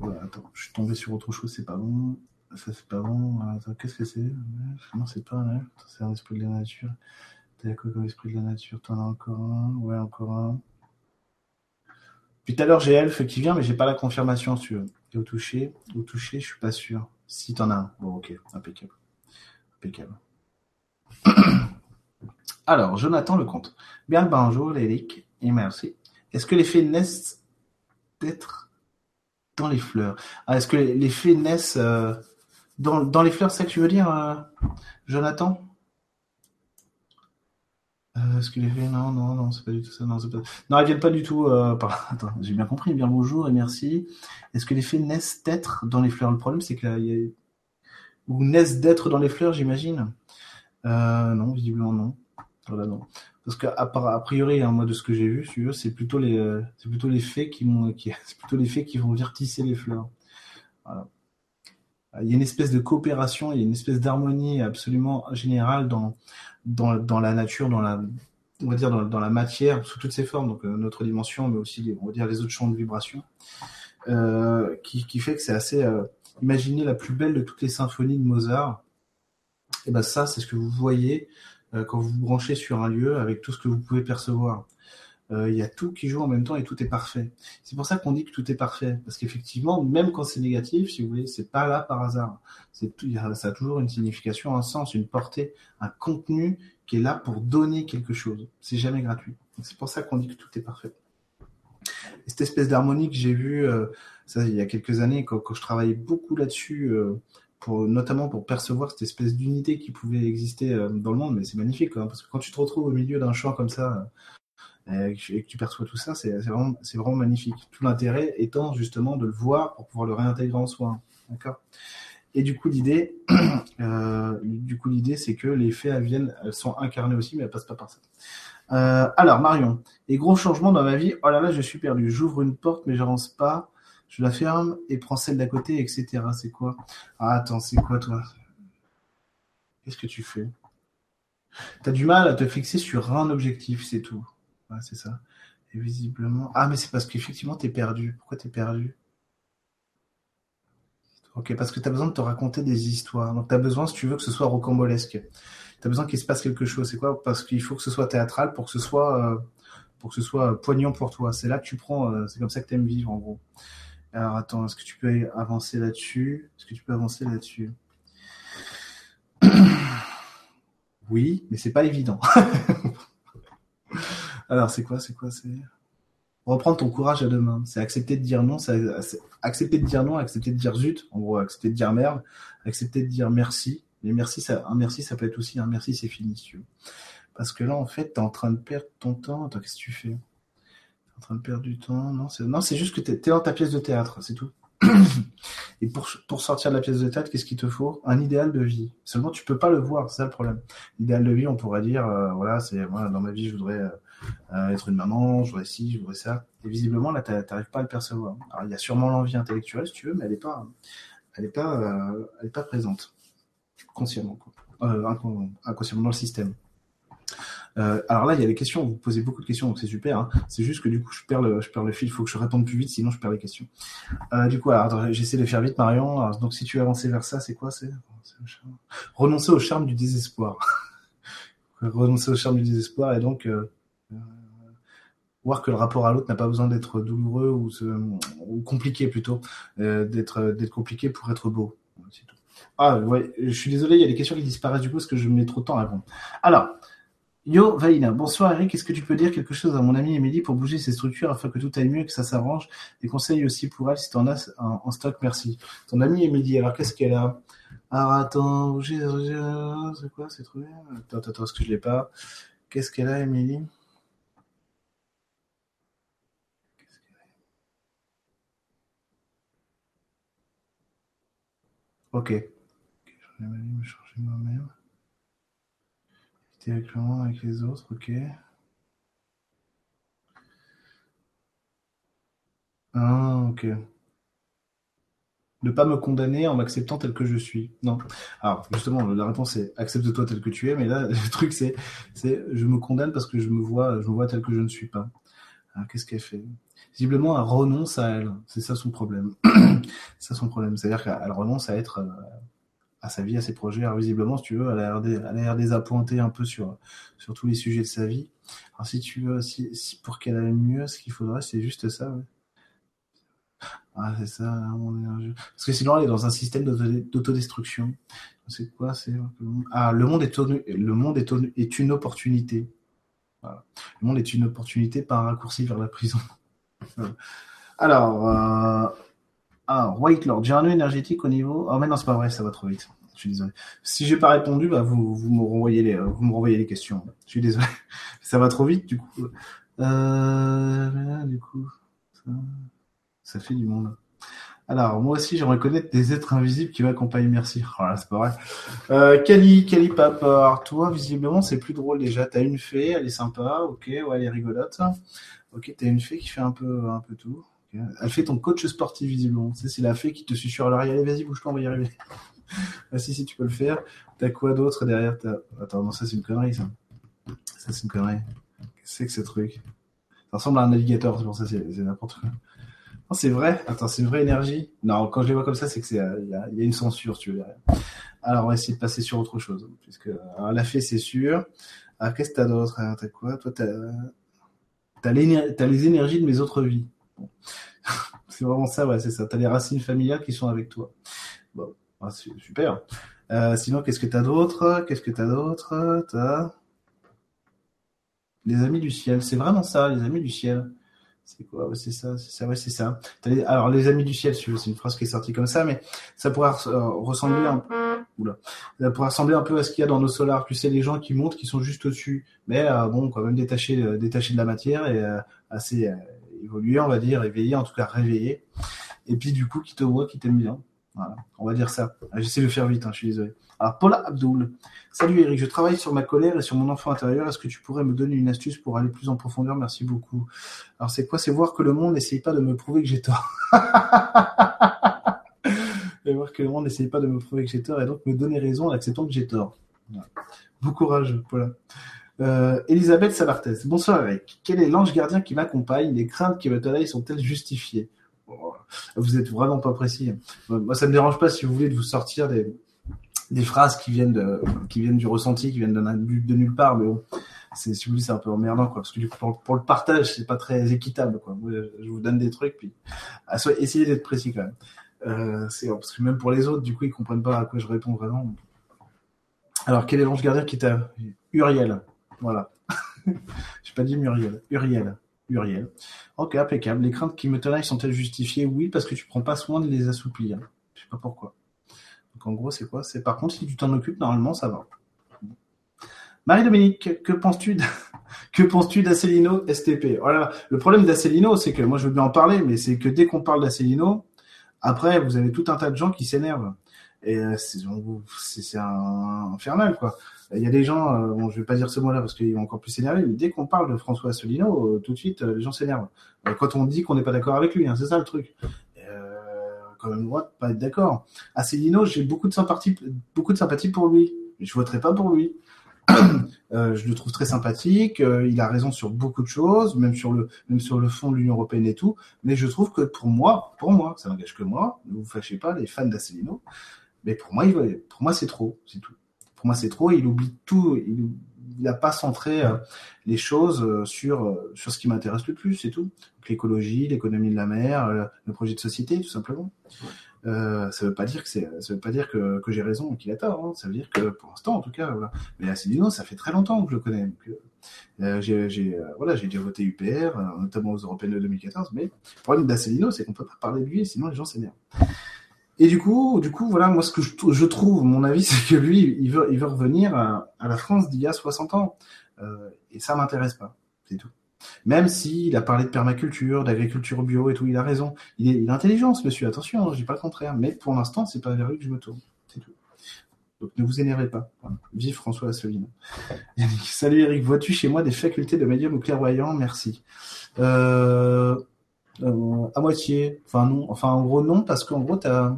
Oula, attends, je suis tombé sur autre chose, c'est pas bon. Ça, c'est pas bon. Attends, qu'est-ce que c'est? Non, c'est pas un C'est un esprit de la nature. T'as quoi comme esprit de la nature T'en as encore un Ouais, encore un. Puis tout à l'heure, j'ai Elf qui vient, mais j'ai pas la confirmation sur Et au toucher, au toucher, je suis pas sûr. Si t'en as un. Bon, ok, impeccable. Impeccable. Alors, Jonathan le compte. Bien bonjour, Eric, et merci. Est-ce que les fées naissent d'être dans les fleurs? Ah, Est-ce que les fées naissent euh, dans, les fleurs, c'est ça que tu veux dire, euh, Jonathan? Euh, est-ce que les fées Non, non, non, c'est pas du tout ça. Non, pas... non viennent pas du tout. Attends, j'ai bien compris. Bien bonjour et merci. Est-ce que les fées naissent d'être dans les fleurs? Le problème, c'est que là, y a... ou naissent d'être dans les fleurs, j'imagine. Euh, non, visiblement non. Voilà, non. Parce qu'à a priori, hein, moi de ce que j'ai vu, c'est plutôt les, euh, c'est plutôt les fées qui vont, qui, c'est plutôt les qui vont venir tisser les fleurs. Il y a une espèce de coopération, il y a une espèce d'harmonie absolument générale dans, dans, dans, la nature, dans la, on va dire dans, dans, la matière, sous toutes ses formes, donc euh, notre dimension, mais aussi on va dire les autres champs de vibration, qui, fait que c'est assez. Imaginez la plus belle de toutes les symphonies de Mozart. Et ben ça, c'est ce que vous voyez euh, quand vous vous branchez sur un lieu avec tout ce que vous pouvez percevoir. Euh, il y a tout qui joue en même temps et tout est parfait. C'est pour ça qu'on dit que tout est parfait, parce qu'effectivement, même quand c'est négatif, si vous voulez, c'est pas là par hasard. Ça a toujours une signification, un sens, une portée, un contenu qui est là pour donner quelque chose. C'est jamais gratuit. C'est pour ça qu'on dit que tout est parfait. Et cette espèce d'harmonie que j'ai vue, euh, ça, il y a quelques années, quand, je travaillais beaucoup là-dessus, notamment pour percevoir cette espèce d'unité qui pouvait exister euh, dans le monde, mais c'est magnifique, hein, parce que quand tu te retrouves au milieu d'un champ comme ça, euh, et que tu perçois tout ça, c'est vraiment, magnifique. Tout l'intérêt étant justement de le voir pour pouvoir le réintégrer en soi. D'accord? Et du coup, l'idée, euh, du coup, l'idée, c'est que les faits elles viennent, sont incarnées aussi, mais elles passent pas par ça. Alors, Marion, et gros changements dans ma vie. Oh là là, je suis perdu. J'ouvre une porte, mais j'avance pas. Je la ferme et prends celle d'à côté, etc. C'est quoi? Ah, attends, c'est quoi toi? Qu'est-ce que tu fais? T'as du mal à te fixer sur un objectif, c'est tout c'est ça. Et visiblement. Ah, mais c'est parce qu'effectivement, tu es perdu. Pourquoi tu es perdu? Ok, parce que tu as besoin de te raconter des histoires. Donc, tu as besoin, si tu veux, que ce soit rocambolesque. Tu as besoin qu'il se passe quelque chose. C'est quoi? Parce qu'il faut que ce soit théâtral pour que ce soit, euh, pour que ce soit poignant pour toi. C'est là que tu prends, euh, c'est comme ça que tu vivre, en gros. Alors, attends, est-ce que tu peux avancer là-dessus? Est-ce que tu peux avancer là-dessus? Oui, mais c'est pas évident. Alors, c'est quoi, c'est quoi, c'est? Reprendre ton courage à deux mains. C'est accepter de dire non, c'est accepter de dire non, accepter de dire zut, en gros, accepter de dire merde, accepter de dire merci. Mais merci, ça, un merci, ça peut être aussi un merci, c'est fini, tu veux. Parce que là, en fait, t'es en train de perdre ton temps. Attends, qu'est-ce que tu fais? En train de perdre du temps Non, c'est, non, c'est juste que t'es, es dans ta pièce de théâtre, c'est tout. Et pour, pour sortir de la pièce de théâtre, qu'est-ce qu'il te faut? Un idéal de vie. Seulement, tu peux pas le voir, c'est ça le problème. L'idéal de vie, on pourrait dire, euh, voilà, c'est voilà, dans ma vie, je voudrais euh, être une maman, je voudrais ci, je voudrais ça. Et visiblement, là, tu n'arrives pas à le percevoir. Alors, il y a sûrement l'envie intellectuelle, si tu veux, mais elle n'est pas, est pas, euh, est pas présente consciemment, inconsciemment dans le système. Euh, alors là, il y a des questions. Vous posez beaucoup de questions, donc c'est super. Hein. C'est juste que du coup, je perds le, je perds le fil. Il faut que je réponde plus vite, sinon je perds les questions. Euh, du coup, j'essaie de faire vite, Marion. Donc, si tu veux avancer vers ça, c'est quoi C'est renoncer au charme du désespoir. renoncer au charme du désespoir et donc euh, euh, voir que le rapport à l'autre n'a pas besoin d'être douloureux ou, ou, compliqué plutôt, euh, d'être d'être compliqué pour être beau. Ah ouais, je suis désolé, il y a des questions qui disparaissent du coup parce que je mets trop de temps à répondre. Alors, Yo Vaina, bonsoir Eric, est-ce que tu peux dire quelque chose à mon amie Émilie pour bouger ses structures afin que tout aille mieux et que ça s'arrange? Des conseils aussi pour elle si tu en as en, stock, merci. Ton amie Émilie, alors qu'est-ce qu'elle a? Alors attends, bouger, c'est quoi C'est trouvé? Attends, attends, est-ce que je l'ai pas. Qu'est-ce qu'elle a Émilie? Ok. Je vais changer le avec les autres, ok. Ah, ok. Ne pas me condamner en m'acceptant tel que je suis. Non. Alors, justement, la réponse est accepte-toi tel que tu es, mais là, le truc, c'est, je me condamne parce que je me vois, je me vois tel que je ne suis pas. qu'est-ce qu'elle fait? Visiblement, elle renonce à elle. C'est ça son problème. c'est ça son problème. C'est-à-dire qu'elle renonce à être, euh, à sa vie, à ses projets. Alors, visiblement, si tu veux, elle a l'air désappointée un peu sur, sur tous les sujets de sa vie. Alors, si tu veux, si, pour qu'elle aille mieux, ce qu'il faudrait, c'est juste ça. Ah, c'est ça, mon énergie. Parce que sinon, elle est dans un système d'autodestruction. C'est quoi C'est ah, le monde est le monde est, est une opportunité. Voilà. Le monde est une opportunité par un raccourci vers la prison. Alors, euh, ah, White Lord, j'ai un nœud énergétique au niveau. Oh, mais non, c'est pas vrai, ça va trop vite. Je suis désolé. Si j'ai pas répondu, bah vous, vous me renvoyez les vous me renvoyez les questions. Je suis désolé. Ça va trop vite du coup. Euh, du coup, ça, ça fait du monde. Alors, moi aussi, j'aimerais connaître des êtres invisibles qui m'accompagnent. Merci. Oh c'est pas vrai. Euh, Kali, Kali Papa. Alors, toi, visiblement, c'est plus drôle déjà. T'as une fée, elle est sympa. Ok, ouais, elle est rigolote. Ok, t'as une fée qui fait un peu, un peu tout. Elle fait ton coach sportif, visiblement. C'est la fée qui te suit sur l'oreille. Allez, vas-y, bouge-toi, on va y arriver. ah, si, si, tu peux le faire. T'as quoi d'autre derrière T'as- Attends, non, ça, c'est une connerie, ça. Ça, c'est une connerie. Qu'est-ce que c'est que ce truc? Ça ressemble à un navigateur, c'est pour ça, c'est n'importe quoi. C'est vrai. Attends, c'est une vraie énergie. Non, quand je les vois comme ça, c'est que c'est euh, il y, a, il y a une censure, tu veux derrière. Alors, on va essayer de passer sur autre chose, puisque alors, la fée, c'est sûr. Ah, qu'est-ce que t'as d'autre? Alors, T'as quoi? Toi, l'éner- t'as les énergies de mes autres vies. C'est vraiment ça, ouais, c'est ça. T'as les racines familiales qui sont avec toi. Bon, ah, c'est super. Euh, sinon, qu'est-ce que t'as d'autre? Qu'est-ce que t'as d'autre? T'as les amis du ciel. C'est vraiment ça, les amis du ciel. C'est quoi? Ouais, C'est ça, c'est ça, ouais, c'est ça. Alors, les amis du ciel, tu c'est une phrase qui est sortie comme ça, mais ça pourrait euh, ressembler un. Ça pourrait ressembler un peu à ce qu'il y a dans nos solars. Tu sais, les gens qui montent, qui sont juste au-dessus, mais euh, bon, quand même détachés, détachés de la matière et assez évolués, on va dire, éveillés, en tout cas réveillés. Et puis du coup, qui te voient, qui t'aiment bien. Voilà, on va dire ça. Ah, J'essaie de faire vite, hein, je suis désolé. Alors, Paula Abdoul. Salut Eric, je travaille sur ma colère et sur mon enfant intérieur. Est-ce que tu pourrais me donner une astuce pour aller plus en profondeur? Merci beaucoup. Alors, c'est quoi? C'est voir que le monde n'essaye pas de me prouver que j'ai tort. et voir que le monde n'essaye pas de me prouver que j'ai tort et donc me donner raison en acceptant que j'ai tort. Voilà. Bon courage, Paula. Euh, Elisabeth Sabarthez. Bonsoir Eric. Quel est l'ange gardien qui m'accompagne? Les craintes qui me tenaillent sont-elles justifiées? Vous êtes vraiment pas précis. Moi, ça me dérange pas si vous voulez de vous sortir des, phrases qui viennent du ressenti, qui viennent de nulle part, mais bon, si vous voulez, c'est un peu emmerdant, parce que du coup, pour, le partage, c'est pas très équitable. Moi, je vous donne des trucs, puis, ah, essayez d'être précis, quand même. Euh, parce que même pour les autres, du coup, ils comprennent pas à quoi je réponds vraiment. Alors, quel est l'ange gardien qui t'a, Uriel? Voilà. J'ai pas dit Muriel. Uriel. Uriel. Ok, impeccable. Les craintes qui me tenaillent sont-elles justifiées? Oui, parce que tu prends pas soin de les assouplir. Je sais pas pourquoi. Donc en gros, c'est quoi? C'est par contre, si tu t'en occupes, normalement, ça va. Marie-Dominique, que penses-tu que penses-tu d'Acelino STP Voilà. Le problème d'Acelino, c'est que moi, je veux bien en parler, mais c'est que dès qu'on parle d'Acelino, après, vous avez tout un tas de gens qui s'énervent. Et euh, c'est c'est- infernal, quoi. Il y a des gens, euh, bon, je vais pas dire ce mot-là parce qu'ils vont encore plus s'énerver, mais dès qu'on parle de François Asselineau, euh, tout de suite, les gens s'énervent. Quand on dit qu'on n'est pas d'accord avec lui, hein, c'est ça le truc. Quand même de pas être d'accord. Asselineau, j'ai beaucoup de sympathie, beaucoup de sympathie pour lui. Mais je voterai pas pour lui. Euh, je le trouve très sympathique. euh, il a raison sur beaucoup de choses, même sur le, même sur le fond de l'Union européenne et tout. Mais je trouve que pour moi, pour moi, ça n'engage que moi. Ne vous fâchez pas, les fans d'Asselineau. Mais pour moi, il va- pour moi, c'est trop, c'est tout. Pour moi, c'est trop. Il oublie tout. Il n'a pas centré euh, les choses euh, sur euh, sur ce qui m'intéresse le plus, c'est tout. L'écologie, l'économie de la mer, euh, le projet de société, tout simplement. Euh, ça veut pas dire que c'est, ça veut pas dire que, que j'ai raison ou qu'il a tort. hein. Ça veut dire que pour l'instant, en tout cas, voilà. Mais Asselineau, ça fait très longtemps que je le connais. Donc, euh, euh, j'ai, j'ai, euh, voilà, j'ai déjà voté UPR, euh, notamment aux européennes de 2014. Mais le problème d'Asselineau, c'est qu'on peut pas parler de lui, sinon les gens s'énervent. Et du coup, du coup, voilà, moi, ce que je, trouve, mon avis, c'est que lui, il veut, il veut revenir à, la France d'il y a 60 ans. Euh, et ça m'intéresse pas. C'est tout. Même s'il a parlé de permaculture, d'agriculture bio et tout, il a raison. Il est, intelligent, monsieur, attention, hein, je dis pas le contraire. Mais pour l'instant, c'est pas vers lui que je me tourne. C'est tout. Donc ne vous énervez pas. Vive François Asselineau. Salut Eric, vois-tu chez moi des facultés de médium ou clairvoyant? Merci. Euh, euh, à moitié. Enfin non. Enfin en gros non, parce qu'en gros t'as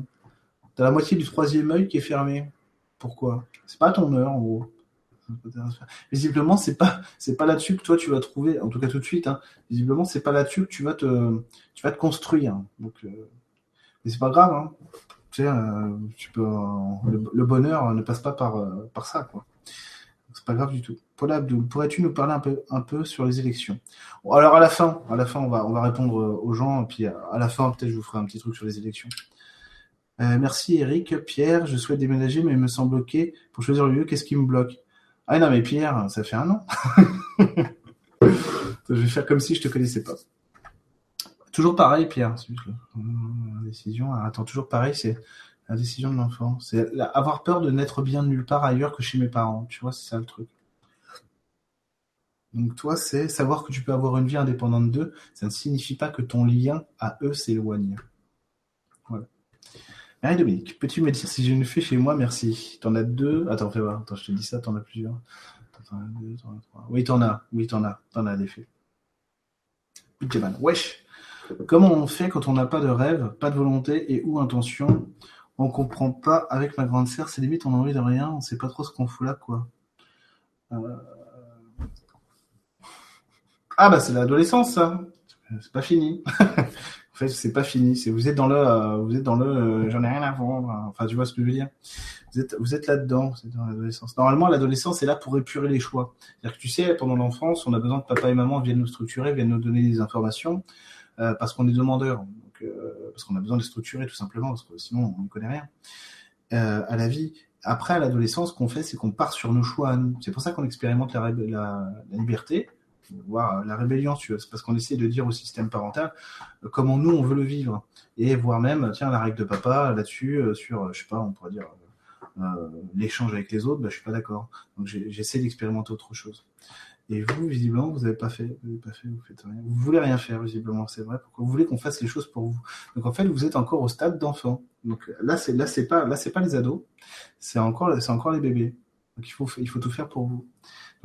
as la moitié du troisième œil qui est fermé. Pourquoi? C'est pas ton heure en gros. Visiblement, c'est pas c'est pas là-dessus que toi tu vas trouver, en tout cas tout de suite. Hein, visiblement, c'est pas là-dessus que tu vas te tu vas te construire. Donc, euh, mais c'est pas grave. Hein. Tu sais, euh, tu peux euh, le, bonheur ne passe pas par par ça quoi. C'est pas grave du tout. Paul Abdoul, pourrais-tu nous parler un peu un peu sur les élections? Alors à la fin, à la fin, on va on va répondre aux gens, et puis à la fin peut-être je vous ferai un petit truc sur les élections. Euh, merci Eric. Pierre, je souhaite déménager mais me sens bloqué pour choisir le lieu. Qu'est-ce qui me bloque? Ah non, mais Pierre, ça fait un an. je vais faire comme si je te connaissais pas. Toujours pareil, Pierre. Décision. Attends, toujours pareil, c'est La décision de l'enfant. C'est avoir peur de n'être bien nulle part ailleurs que chez mes parents. Tu vois, c'est ça le truc. Donc toi, c'est savoir que tu peux avoir une vie indépendante d'eux. Ça ne signifie pas que ton lien à eux s'éloigne. Voilà. Marie-Dominique, peux-tu me dire si j'ai une fée chez moi Merci. T'en as deux? Attends, fais voir. Attends, je te dis ça, t'en as plusieurs. T'en deux, t'en as trois. Oui, t'en as. Oui, t'en as. T'en as des fées. Wesh Comment on fait quand on n'a pas de rêve, pas de volonté et ou intention? On comprend pas avec ma grande sœur, c'est limite on a envie de rien, on sait pas trop ce qu'on fout là, quoi. Euh, ah bah c'est l'adolescence ça. C'est pas fini. en fait, c'est pas fini. Vous êtes dans le, euh, vous êtes dans le, euh, j'en ai rien à vendre. Enfin, tu vois ce que je veux dire. Vous êtes, vous êtes là-dedans. Vous êtes dans l'adolescence. Normalement, l'adolescence est là pour épurer les choix. C'est-à-dire que tu sais, pendant l'enfance, on a besoin que papa et maman viennent nous structurer, viennent nous donner des informations, euh, parce qu'on est demandeurs. Donc, euh, parce qu'on a besoin de structurer tout simplement, parce que sinon on ne connaît rien à la vie. Après, à l'adolescence, ce qu'on fait, c'est qu'on part sur nos choix à nous. C'est pour ça qu'on expérimente la, la, la liberté voir euh, la rébellion, C'est parce qu'on essaie de dire au système parental euh, comment nous on veut le vivre. Et voir même, tiens, la règle de papa là-dessus, euh, sur, je sais pas, on pourrait dire l'échange avec les autres, bah, je suis pas d'accord. Donc j'essaie d'expérimenter autre chose. Et vous, visiblement, vous n'avez pas fait, vous avez pas fait. Vous voulez rien faire, visiblement, c'est vrai. Pourquoi vous voulez qu'on fasse les choses pour vous? Donc en fait, vous êtes encore au stade d'enfant. Donc là, c'est là, c'est pas, là, c'est pas les ados, c'est encore, c'est encore les bébés. Donc il faut, il faut tout faire pour vous.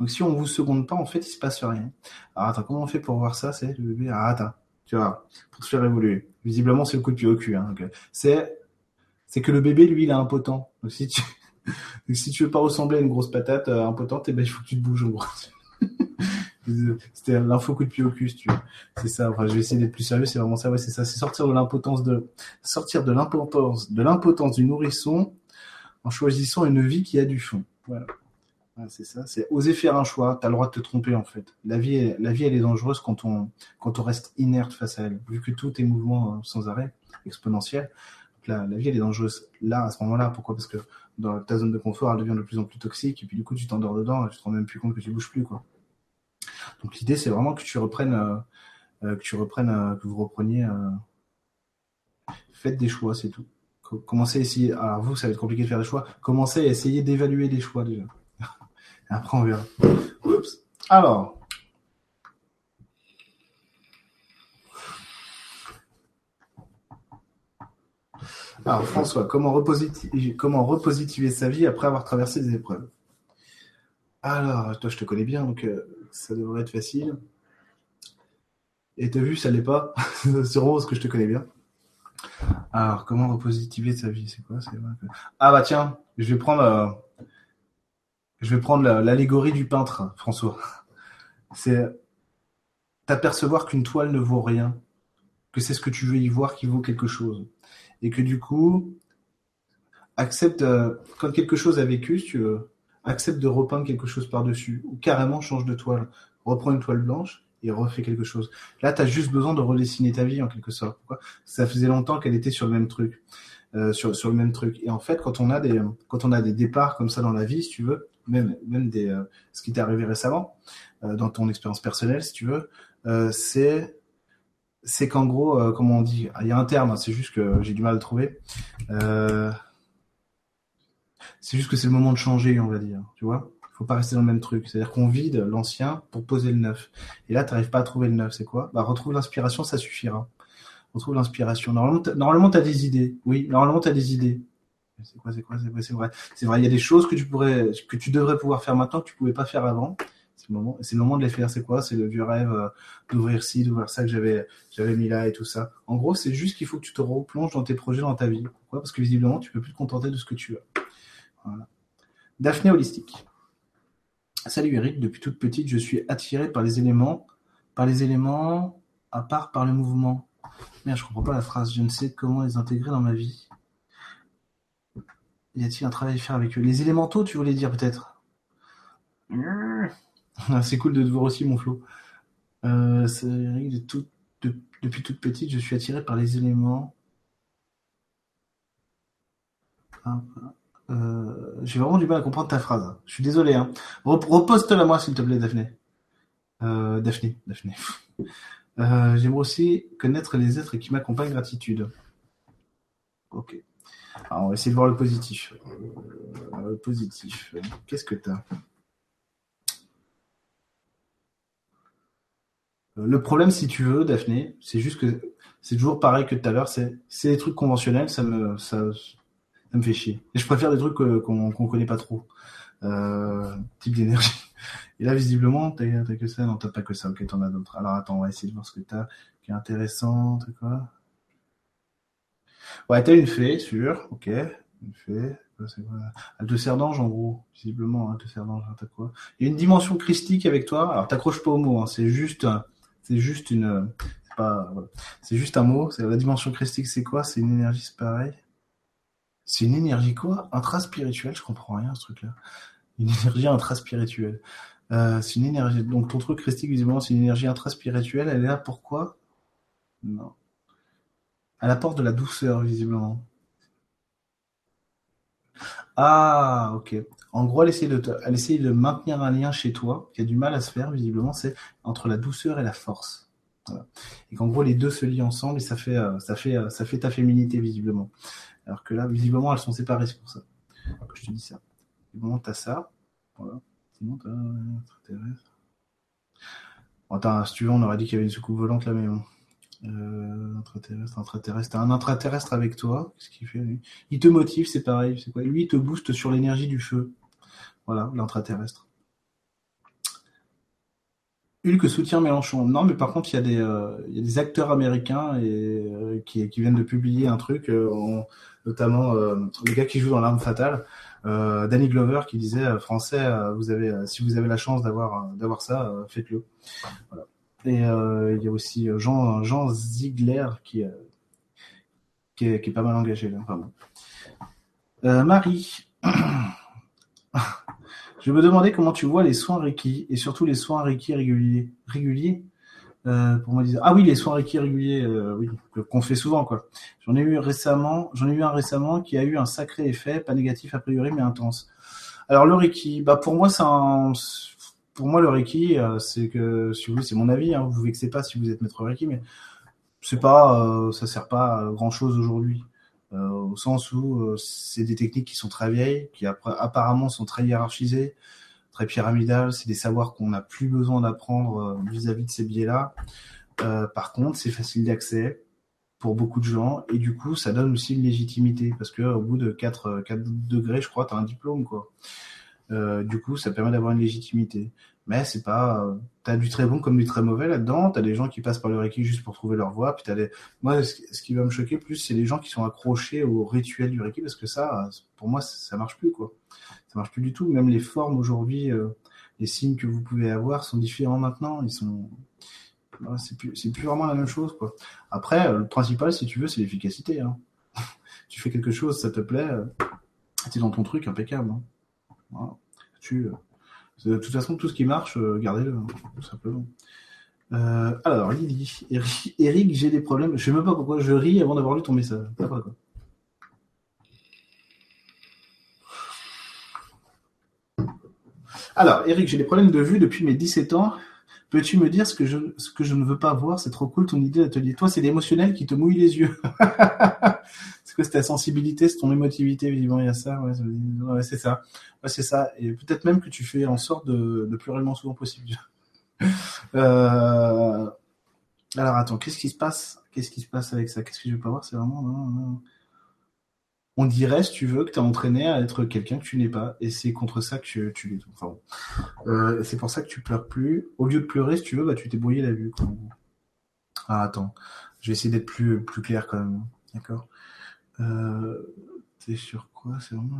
Donc si on vous seconde pas, en fait, il se passe rien. Alors attends, comment on fait pour voir ça C'est le bébé. Ah attends, tu vois, pour se faire évoluer. Visiblement, c'est le coup de pied au cul. Hein, c'est c'est que le bébé, lui, il a un potent. Donc si tu si tu veux pas ressembler à une grosse patate euh, impotente, eh ben il faut que tu te bouges en gros. C'était l'info coup de pied au cul, tu veux. C'est ça. Enfin, je vais essayer d'être plus sérieux. C'est vraiment ça. Ouais, c'est ça. C'est sortir de l'impotence de sortir de l'impotence de l'impotence du nourrisson en choisissant une vie qui a du fond. Voilà c'est ça, c'est oser faire un choix. Tu as le droit de te tromper en fait. La vie, la vie, elle est dangereuse quand on, quand on reste inerte face à elle. Vu que tout est mouvement euh, sans arrêt, exponentiel, la, la vie, elle est dangereuse. Là, à ce moment-là, pourquoi? Parce que dans ta zone de confort, elle devient de plus en plus toxique et puis du coup, tu t'endors dedans et tu te rends même plus compte que tu bouges plus. quoi. Donc l'idée, c'est vraiment que tu reprennes, euh, euh, que tu reprennes, que vous repreniez. faites des choix, c'est tout. Commencez à essayer. Alors vous, ça va être compliqué de faire des choix. Commencez à essayer d'évaluer des choix déjà. Après, on verra. Oups. Alors. Alors, François, comment repositiver, sa vie après avoir traversé des épreuves? Alors, toi, je te connais bien, donc euh, ça devrait être facile. Et t'as vu, ça l'est pas. C'est Rose que je te connais bien. Alors, comment repositiver sa vie? C'est quoi? Ah bah tiens, je vais prendre... Euh, je vais prendre l'allégorie du peintre, François. C'est t'apercevoir qu'une toile ne vaut rien, que c'est ce que tu veux y voir qui vaut quelque chose. Et que du coup, accepte, euh, quand quelque chose a vécu, si tu veux, accepte de repeindre quelque chose par-dessus, ou carrément change de toile. Reprends une toile blanche et refais quelque chose. Là, tu as juste besoin de redessiner ta vie en quelque sorte. Pourquoi Ça faisait longtemps qu'elle était sur le même truc. Euh, sur, sur le même truc. Et en fait, quand on a des quand on a des départs comme ça dans la vie, si tu veux, même même des euh, ce qui t'est arrivé récemment euh, dans ton expérience personnelle, si tu veux, c'est c'est qu'en gros, comment on dit, il y a un terme, hein, c'est juste que j'ai du mal à le trouver. c'est juste que c'est le moment de changer, on va dire. Tu vois, faut pas rester dans le même truc. C'est-à-dire qu'on vide l'ancien pour poser le neuf. Et là, t'arrives pas à trouver le neuf. C'est quoi? Bah, retrouve l'inspiration, ça suffira on trouve l'inspiration. Normalement, tu as des idées. Oui, normalement, tu as des idées. C'est quoi, c'est quoi, c'est vrai, c'est vrai. C'est vrai, il y a des choses que tu pourrais, que tu devrais pouvoir faire maintenant que tu pouvais pas faire avant. C'est le moment, c'est le moment de les faire. C'est quoi? C'est le vieux rêve euh, d'ouvrir ci, d'ouvrir ça que j'avais, j'avais mis là et tout ça. En gros, c'est juste qu'il faut que tu te replonges dans tes projets, dans ta vie. Pourquoi? Parce que visiblement, tu peux plus te contenter de ce que tu as. Daphné Holistique. Salut Eric, depuis toute petite, je suis attirée par les éléments, par les éléments, à part par le mouvement. Merde, je comprends pas la phrase. Je ne sais comment les intégrer dans ma vie. Y a-t-il un travail à faire avec eux? Les élémentaux, tu voulais dire peut-être? C'est cool de te voir aussi, mon Flo. Euh, depuis toute petite, je suis attiré par les éléments. Euh, j'ai vraiment du mal à comprendre ta phrase. Je suis désolé. Hein. Reposte-la moi, s'il te plaît, Daphné. Euh, Daphné, Daphné. J'aimerais aussi connaître les êtres qui m'accompagnent gratitude. Ok. Alors, on va essayer de voir le positif. Euh, le positif. Qu'est-ce que tu as Le problème, si tu veux, Daphné, c'est juste que c'est toujours pareil que tout à l'heure. C'est des trucs conventionnels, ça me, ça, ça me fait chier. Et je préfère des trucs qu'on qu'on connaît pas trop. Euh, type d'énergie. Et là, visiblement, t'as que ça? Non, t'as pas que ça. Ok, t'en as d'autres. Alors attends, on va essayer de voir ce que t'as qui est intéressant. T'as quoi? Ouais, t'as une fée, sûr. Ok, une fée. Elle te sert d'ange en gros, visiblement. Hein, te sert d'ange. Hein, t'as quoi? Il y a une dimension christique avec toi. Alors t'accroches pas au mot. Hein, c'est juste, c'est juste une, c'est pas, c'est juste un mot. C'est la dimension christique. C'est quoi? C'est une énergie, c'est pareil. C'est une énergie quoi? Intraspirituelle, je comprends rien ce truc-là. Une énergie intraspirituelle. Euh, c'est une énergie. Donc ton truc christique, visiblement, c'est une énergie intraspirituelle. Elle est là pourquoi? Non. Elle apporte de la douceur, visiblement. Ah, ok. En gros, elle essaie de, elle essaie de maintenir un lien chez toi, qui a du mal à se faire, visiblement, c'est entre la douceur et la force. Et qu'en gros, les deux se lient ensemble et ça fait, euh, ça fait, euh, ça fait ta féminité, visiblement. Alors que là, visiblement, elles sont séparées, c'est pour ça que je te dis ça. Bon, t'as ça. Voilà. Sinon, t'as extraterrestre. Attends, si tu veux, on aurait dit qu'il y avait une soucoupe volante là, mais bon. Euh, intraterrestre, intraterrestre. Un intraterrestre avec toi. Il te motive, c'est pareil. C'est quoi? Lui, il te booste sur l'énergie du feu. Voilà, l'intraterrestre. Hulk soutient Mélenchon. Non, mais par contre, il y a des, euh, y a des acteurs américains et, euh, qui, viennent de publier un truc, notamment le gars qui joue dans l'arme fatale, Danny Glover, qui disait français, vous avez, si vous avez la chance d'avoir d'avoir ça, faites-le. Et il y a aussi Jean Jean Ziegler qui est, qui est pas mal engagé là. Enfin, bon. Marie. Je me demandais comment tu vois les soins Reiki et surtout les soins Reiki réguliers. Réguliers euh, pour moi, ah oui, les soins Reiki réguliers, euh, oui, qu'on fait souvent quoi. J'en ai eu récemment, j'en ai eu un récemment qui a eu un sacré effet, pas négatif a priori, mais intense. Alors le Reiki, bah pour moi c'est un, pour moi le Reiki, euh, c'est que si vous c'est mon avis, hein, vous vous vexez pas si vous êtes maître Reiki, mais c'est pas, euh, ça sert pas à grand chose aujourd'hui. Euh, au sens où c'est des techniques qui sont très vieilles, qui apparemment sont très hiérarchisées, très pyramidales. C'est des savoirs qu'on n'a plus besoin d'apprendre vis-à-vis de ces biais-là. par contre, c'est facile d'accès pour beaucoup de gens et du coup, ça donne aussi une légitimité parce que au bout de 4, 4 degrés, je crois, tu as un diplôme quoi. du coup, ça permet d'avoir une légitimité mais c'est pas euh, t'as du très bon comme du très mauvais là-dedans t'as des gens qui passent par le reiki juste pour trouver leur voie puis t'as des moi ce qui va me choquer plus c'est les gens qui sont accrochés au rituel du reiki parce que ça pour moi ça marche plus quoi ça marche plus du tout même les formes aujourd'hui euh, les signes que vous pouvez avoir sont différents maintenant ils sont c'est plus c'est plus vraiment la même chose quoi après euh, le principal si tu veux c'est l'efficacité hein. tu fais quelque chose ça te plaît c'est dans ton truc impeccable hein. voilà. tu de toute façon, tout ce qui marche, euh, gardez-le, hein, tout simplement. Euh, alors, Lily, Eric, j'ai des problèmes. Je sais même pas pourquoi je ris avant d'avoir lu ton message. Alors, Eric, j'ai des problèmes de vue depuis mes 17 ans. Peux-tu me dire ce que je, ce que je ne veux pas voir? C'est trop cool ton idée d'atelier. Toi, c'est l'émotionnel qui te mouille les yeux. c'est quoi C'est ta sensibilité, c'est ton émotivité, visiblement, il y a ça. Ouais, c'est ça. Ouais, c'est ça. Et peut-être même que tu fais en sorte de, plus réellement souvent possible. euh... Alors, attends, qu'est-ce qui se passe? Qu'est-ce qui se passe avec ça? Qu'est-ce que je veux pas voir C'est vraiment on dirait, si tu veux, que tu es entraîné à être quelqu'un que tu n'es pas. Et c'est contre ça que tu, tu enfin, euh, c'est pour ça que tu pleures plus. Au lieu de pleurer, si tu veux, bah, tu t'es brouillé la vue. Ah, attends. Je vais essayer d'être plus, plus clair quand même. D'accord? Euh, T'es sur quoi C'est vraiment...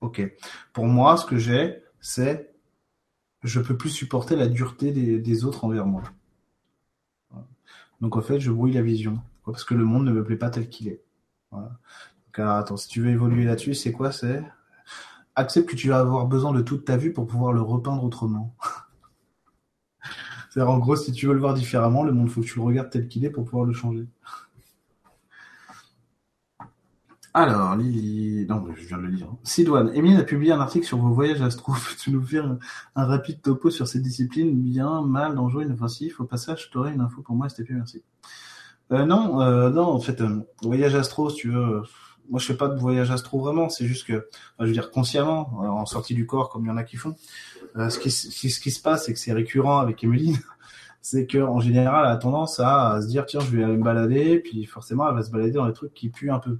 Ok. Pour moi, ce que j'ai, c'est je peux plus supporter la dureté des, autres envers moi. Donc en fait, je brouille la vision parce que le monde ne me plaît pas tel qu'il est. Donc, attends, si tu veux évoluer là-dessus, c'est quoi? C'est accepte que tu vas avoir besoin de toute ta vue pour pouvoir le repeindre autrement. C'est-à-dire, en gros, si tu veux le voir différemment, le monde, faut que tu le regardes tel qu'il est pour pouvoir le changer. Alors, Lily, non, je viens de le lire. Sidoine, Emile a publié un article sur vos voyages astro. Peux-tu nous faire un, rapide topo sur ces disciplines Bien, mal, dangereux, inoffensif Au passage, tu aurais une info pour moi, STP, merci. Euh, non, euh, non, en fait, euh, voyage astro, si tu veux. moi, je fais pas de voyage astro vraiment. C'est juste que, je veux dire, consciemment, en sortie du corps, comme il y en a qui font. ce, qui, ce qui se passe, c'est que c'est récurrent avec Emeline. c'est que en général, elle a tendance à, se dire, tiens, je vais aller me balader, puis forcément, elle va se balader dans des trucs qui puent un peu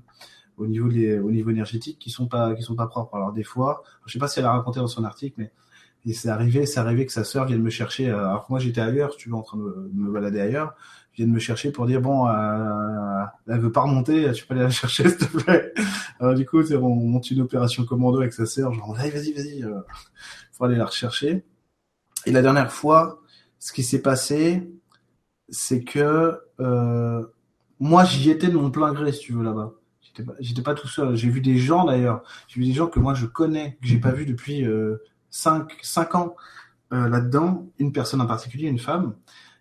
au niveau des, au niveau énergétique, qui sont pas, qui sont pas propres. Alors des fois, je sais pas si elle a raconté dans son article, mais et c'est arrivé, c'est arrivé que sa sœur vienne me chercher. Alors que moi, j'étais ailleurs, tu veux, en train de me balader ailleurs viennent me chercher pour dire bon, euh, elle veut pas remonter, tu peux aller la chercher s'il te plaît. Alors du coup, on monte une opération commando avec sa sœur, genre vas-y, vas-y, vas-y, euh, faut aller la rechercher. Et la dernière fois, ce qui s'est passé, c'est que euh, moi j'y étais de mon plein gré, si tu veux là-bas. J'étais pas, j'étais pas tout seul. J'ai vu des gens d'ailleurs. J'ai vu des gens que moi je connais, que j'ai pas vu depuis euh, 5, 5 ans euh, là-dedans. Une personne en particulier, une femme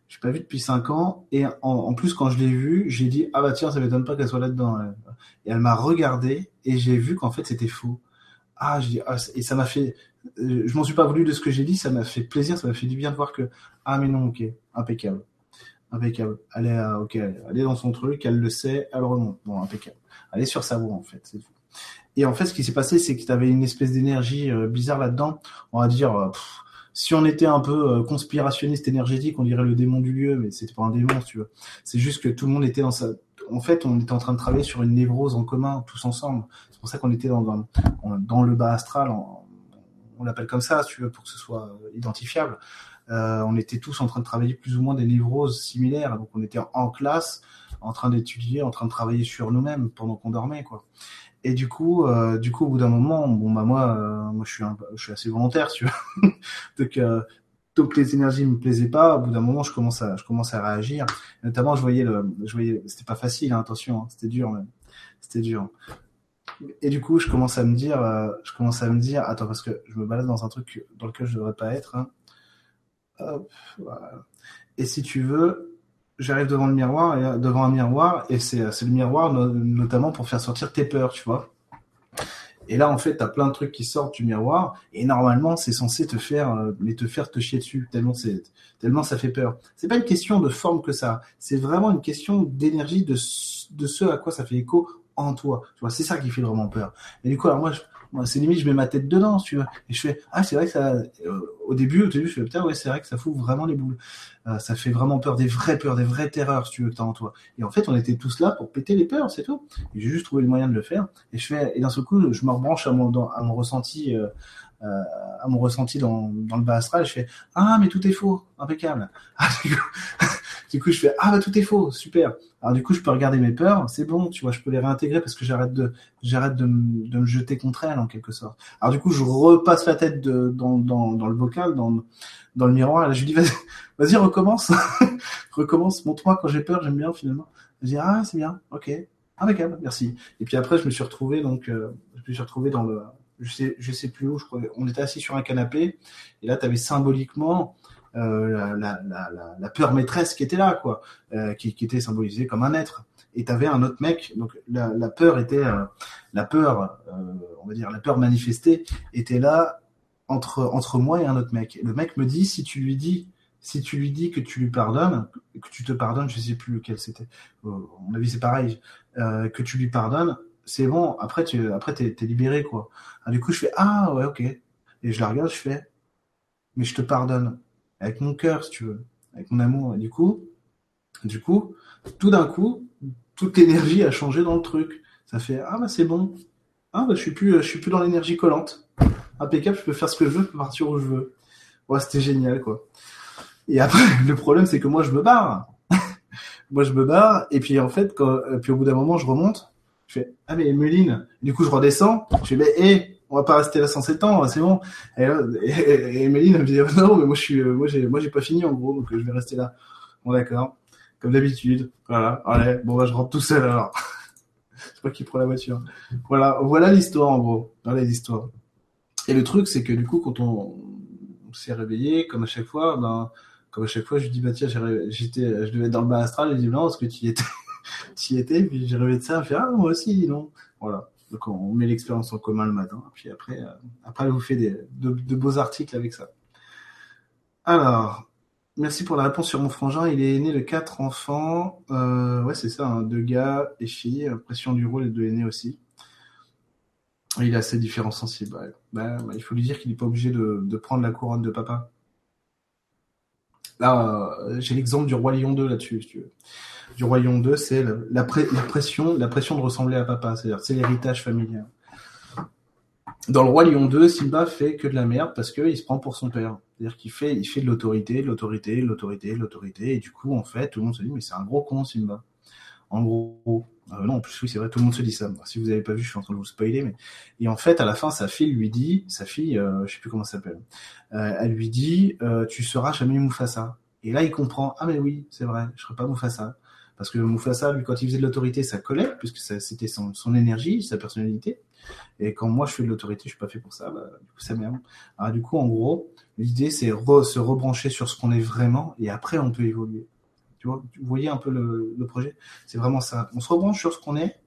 je pas vu depuis cinq ans. Et en, plus, quand je l'ai vu, j'ai dit ah bah tiens, ça m'étonne pas qu'elle soit là-dedans. Et elle m'a regardé et j'ai vu qu'en fait c'était faux. Ah, je dis ah, et ça m'a fait. Euh, je m'en suis pas voulu de ce que j'ai dit. Ça m'a fait plaisir, ça m'a fait du bien de voir que ah mais non, ok, impeccable, impeccable. Elle est euh, ok, elle dans son truc, elle le sait, elle remonte. Bon, impeccable. Elle est sur sa voie en fait, Et en fait, ce qui s'est passé, c'est que tu avais une espèce d'énergie euh, bizarre là-dedans. On va dire si on était un peu euh, conspirationniste énergétique, on dirait le démon du lieu, mais c'était pas un démon, tu vois. C'est juste que tout le monde était dans sa, en fait, on était en train de travailler sur une névrose en commun, tous ensemble. C'est pour ça qu'on était dans, dans, le bas astral, on, l'appelle comme ça, tu veux, pour que ce soit euh, identifiable. Euh, on était tous en train de travailler plus ou moins des névroses similaires. Donc, on était en classe, en train d'étudier, en train de travailler sur nous-mêmes pendant qu'on dormait, quoi. Et du coup, euh, du coup, au bout d'un moment, bon bah moi, euh, moi je suis, je suis assez volontaire, tu vois. Donc, que les énergies me plaisaient pas, au bout d'un moment, je commence à, je commence à réagir. notamment, je voyais le, je voyais, c'était pas facile, hein, attention, hein, c'était dur même, c'était dur. Et du coup, je commence à me dire, je commence à me dire, attends, parce que je me balade dans un truc dans lequel je devrais pas être. Hein. Et si tu veux, j'arrive devant le miroir, et, devant un miroir, et c'est le miroir notamment pour faire sortir tes peurs, tu vois. Et là, en fait, tu as plein de trucs qui sortent du miroir, et normalement, c'est censé te faire, euh, mais te faire te chier dessus, tellement c'est, tellement ça fait peur. C'est pas une question de forme que ça, c'est vraiment une question d'énergie de, de ce à quoi ça fait écho en toi. Tu vois, c'est ça qui fait vraiment peur. Et du coup, alors moi, c'est limite, je mets ma tête dedans, tu vois. Et je fais, ah, c'est vrai que ça, euh, au début, au début, je fais, putain, ouais, c'est vrai que ça fout vraiment les boules. Euh, ça fait vraiment peur, des vraies peurs, des vraies terreurs, si tu veux, que t'as en toi. Et en fait, on était tous là pour péter les peurs, c'est tout. J'ai juste trouvé le moyen de le faire. Et je fais, et d'un seul coup, je me rebranche à mon, ressenti, euh, à mon ressenti dans, dans le bas astral. Je fais, ah, mais tout est faux, impeccable. Ah, du coup, je fais ah bah tout est faux, super. Alors du coup, je peux regarder mes peurs, c'est bon, tu vois, je peux les réintégrer parce que j'arrête de j'arrête de, de, me jeter contre elles en quelque sorte. Alors du coup, je repasse la tête de, dans, dans, dans le bocal, dans dans le miroir. Là, je lui dis vas-y, vas-y recommence, recommence, montre-moi quand j'ai peur, j'aime bien finalement. Je dis ah c'est bien, ok, impeccable, merci. Et puis après, je me suis retrouvé donc euh, je me suis retrouvé dans le je sais je sais plus où, je crois, on était assis sur un canapé et là tu avais symboliquement la, la, peur maîtresse qui était là, quoi, euh, qui, était symbolisée comme un être. Et tu avais un autre mec, donc la, peur était, euh, la peur, on va dire, la peur manifestée était là entre entre moi et un autre mec. le mec me dit, si tu lui dis, si tu lui dis que tu lui pardonnes, que tu te pardonnes, je sais plus lequel c'était. à mon avis, c'est pareil, que tu lui pardonnes, c'est bon. Après, tu, après, t'es, es libéré, quoi. Ah, du coup, je fais ah ouais, ok. Et je la regarde, je fais, mais je te pardonne avec mon cœur, si tu veux, avec mon amour. Du coup, du coup, tout d'un coup, toute l'énergie a changé dans le truc. Ça fait ah bah c'est bon. Ah bah je suis plus, je suis plus dans l'énergie collante. Impeccable, je peux faire ce que je veux, je peux partir où je veux. Ouais, c'était génial quoi. Et après, le problème c'est que moi je me barre. moi je me barre et puis en fait, quand, puis au bout d'un moment je remonte. Je fais ah mais Méline. Du coup je redescends. Je fais mais hé, on va pas rester là 107 ans, c'est bon. Et, et, et me dit non, mais moi je suis, moi j'ai, moi j'ai pas fini en gros, donc je vais rester là. Bon d'accord, comme d'habitude. Voilà, allez, bon bah je rentre tout seul alors. c'est pas qui prend la voiture. Voilà, voilà l'histoire en gros. Voilà l'histoire. Et le truc c'est que du coup quand on, s'est réveillé, comme à chaque fois, ben comme à chaque fois je lui dis bah tiens j'étais, je devais être dans le bas astral, il dit non parce que tu y étais, tu étais, puis j'ai rêvé de ça, fait ah moi aussi non. Voilà. Donc on met l'expérience en commun le matin, puis après, euh, après vous faites des, de, beaux articles avec ça. Alors, Merci pour la réponse sur mon frangin. Il est né de quatre enfants. Euh, ouais, c'est ça, hein, deux gars et filles. Pression du rôle et de l'aîné aussi. Il est assez différent sensible. Bah, bah, il faut lui dire qu'il n'est pas obligé de, prendre la couronne de papa. Là, euh, j'ai l'exemple du Roi Lion 2 là-dessus, si tu veux. Du Roi Lion 2, c'est la, pression, la pression de ressembler à papa. C'est-à-dire, c'est l'héritage familial. Dans le Roi Lion 2, Simba fait que de la merde parce qu'il se prend pour son père. C'est-à-dire qu'il fait, il fait de l'autorité, de l'autorité, de l'autorité, de l'autorité. Et du coup, en fait, tout le monde se dit, mais c'est un gros con, Simba. En gros, euh, non, en plus, oui, c'est vrai, tout le monde se dit ça. Si vous n'avez pas vu, je suis en train de vous spoiler, mais et en fait, à la fin, sa fille lui dit, sa fille, euh, je sais plus comment ça s'appelle, euh, elle lui dit, euh, tu seras jamais Mufasa. Et là, il comprend, ah mais oui, c'est vrai, je serai pas Mufasa, parce que Mufasa, lui, quand il faisait de l'autorité, ça collait, puisque c'était son, son, énergie, sa personnalité. Et quand moi je fais de l'autorité, je suis pas fait pour ça, bah, du coup, ça merde. Alors du coup, en gros, l'idée, c'est se rebrancher sur ce qu'on est vraiment, et après, on peut évoluer. Tu vois, vous voyez un peu le, projet C'est vraiment ça. On se rebranche sur ce qu'on est,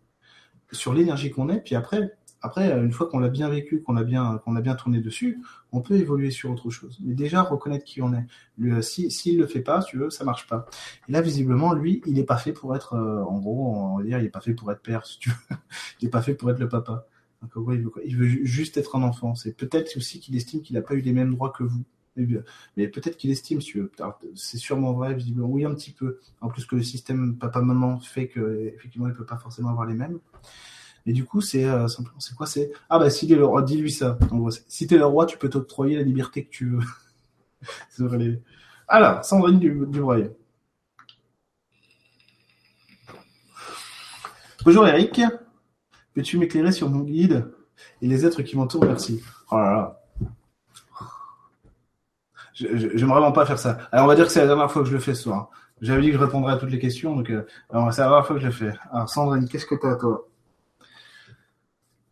sur l'énergie qu'on est, puis après, après, une fois qu'on l'a bien vécu, qu'on a bien, qu'on a bien tourné dessus, on peut évoluer sur autre chose. Mais déjà reconnaître qui on est. Lui, si s'il le fait pas, tu veux, ça marche pas. Et là, visiblement, lui, il est pas fait pour être, euh, en gros, on va dire, il est pas fait pour être père, si il est pas fait pour être le papa. Donc, il veut Il veut juste être un enfant. C'est peut-être aussi qu'il estime qu'il n'a pas eu les mêmes droits que vous. Mais peut-être qu'il estime, si. C'est sûrement vrai, visiblement. Oui, un petit peu. En plus que le système papa-maman fait que effectivement, il peut pas forcément avoir les mêmes. Et du coup, c'est euh, simplement, c'est quoi C'est ah bah s'il est le roi, dis-lui ça. En gros, si t'es le roi, tu peux t'octroyer la liberté que tu veux. Alors, Sandrine du, du. Bonjour Eric. Peux-tu m'éclairer sur mon guide et les êtres qui m'entourent? Merci. Oh là là. J'aime vraiment pas faire ça. Alors on va dire que c'est la dernière fois que je le fais ce soir. J'avais dit que je répondrais à toutes les questions, donc euh, c'est la dernière fois que je le fais. Alors Sandrine, qu'est-ce que t'as toi?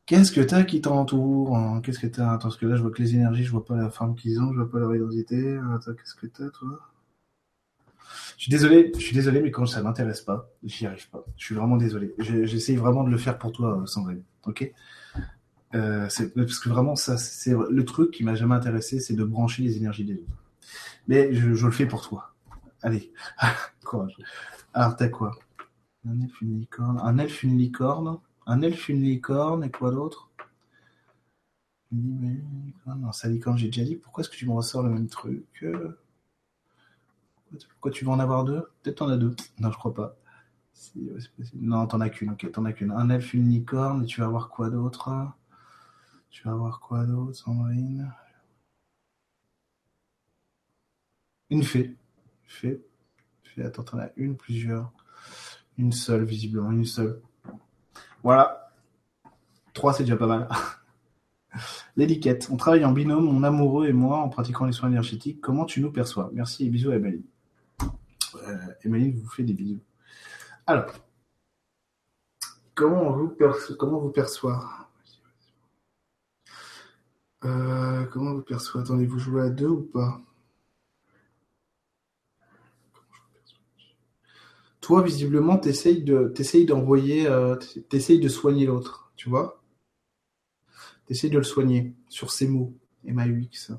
Qu'est-ce que t'as qui t'entoure hein? Qu'est-ce que t'as? Parce que là je vois que les énergies, je vois pas la forme qu'ils ont, je vois pas leur identité. Attends, qu'est-ce que t'as toi? Je suis désolé, je suis désolé, mais quand ça m'intéresse pas, j'y arrive pas. Je suis vraiment désolé. J'essaye vraiment de le faire pour toi, Sandrine. Ok? Euh, parce que vraiment ça c'est le truc qui m'a jamais intéressé c'est de brancher les énergies des autres. Mais je, le fais pour toi. Allez. Courage. Alors t'as quoi? Un elfe une licorne. Un elfe une licorne. Un elfe une licorne. Et quoi d'autre? Non ça licorne j'ai déjà dit. Pourquoi est-ce que tu me ressors le même truc? Pourquoi tu vas en avoir deux? Peut-être t'en as deux. Non je crois pas. Non t'en as qu'une. Ok t'en as qu'une. Un elfe une licorne. Et tu vas avoir quoi d'autre? Tu vas voir quoi d'autre, Sandrine? Une fée. Fée. Fée. Attends, t'en as une, plusieurs. Une seule, visiblement, une seule. Voilà. Trois, c'est déjà pas mal. L'étiquette. On travaille en binôme, mon amoureux et moi, en pratiquant les soins énergétiques. Comment tu nous perçois? Merci et bisous à Emeline. Euh, vous fait des bisous. Alors, comment on vous, perçoit, vous perçoit? Euh, comment vous perçoit Attendez, vous jouez à deux ou pas? Toi, visiblement, t'essayes de, d'envoyer, euh, t'essayes de soigner l'autre, tu vois? T'essayes de le soigner sur ses mots, MAUX.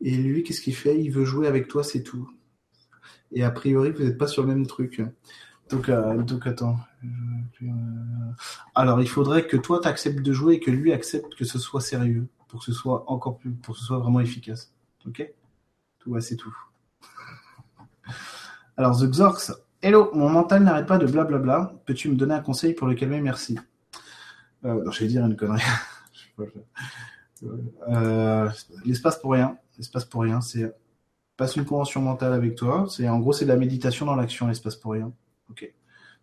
Et lui, qu'est-ce qu'il fait? Il veut jouer avec toi, c'est tout. Et a priori, vous n'êtes pas sur le même truc. Donc, euh, donc attends. Alors, il faudrait que toi, tu acceptes de jouer et que lui accepte que ce soit sérieux pour que ce soit encore plus, pour que ce soit vraiment efficace. Ok? Tout va, c'est tout. Alors, The Xorx, hello, mon mental n'arrête pas de blablabla. Peux-tu me donner un conseil pour le calmer? Merci. Euh, je vais dire une connerie. euh, l'espace pour rien. L'espace pour rien, c'est passe une convention mentale avec toi. C'est en gros, c'est de la méditation dans l'action, l'espace pour rien. Ok?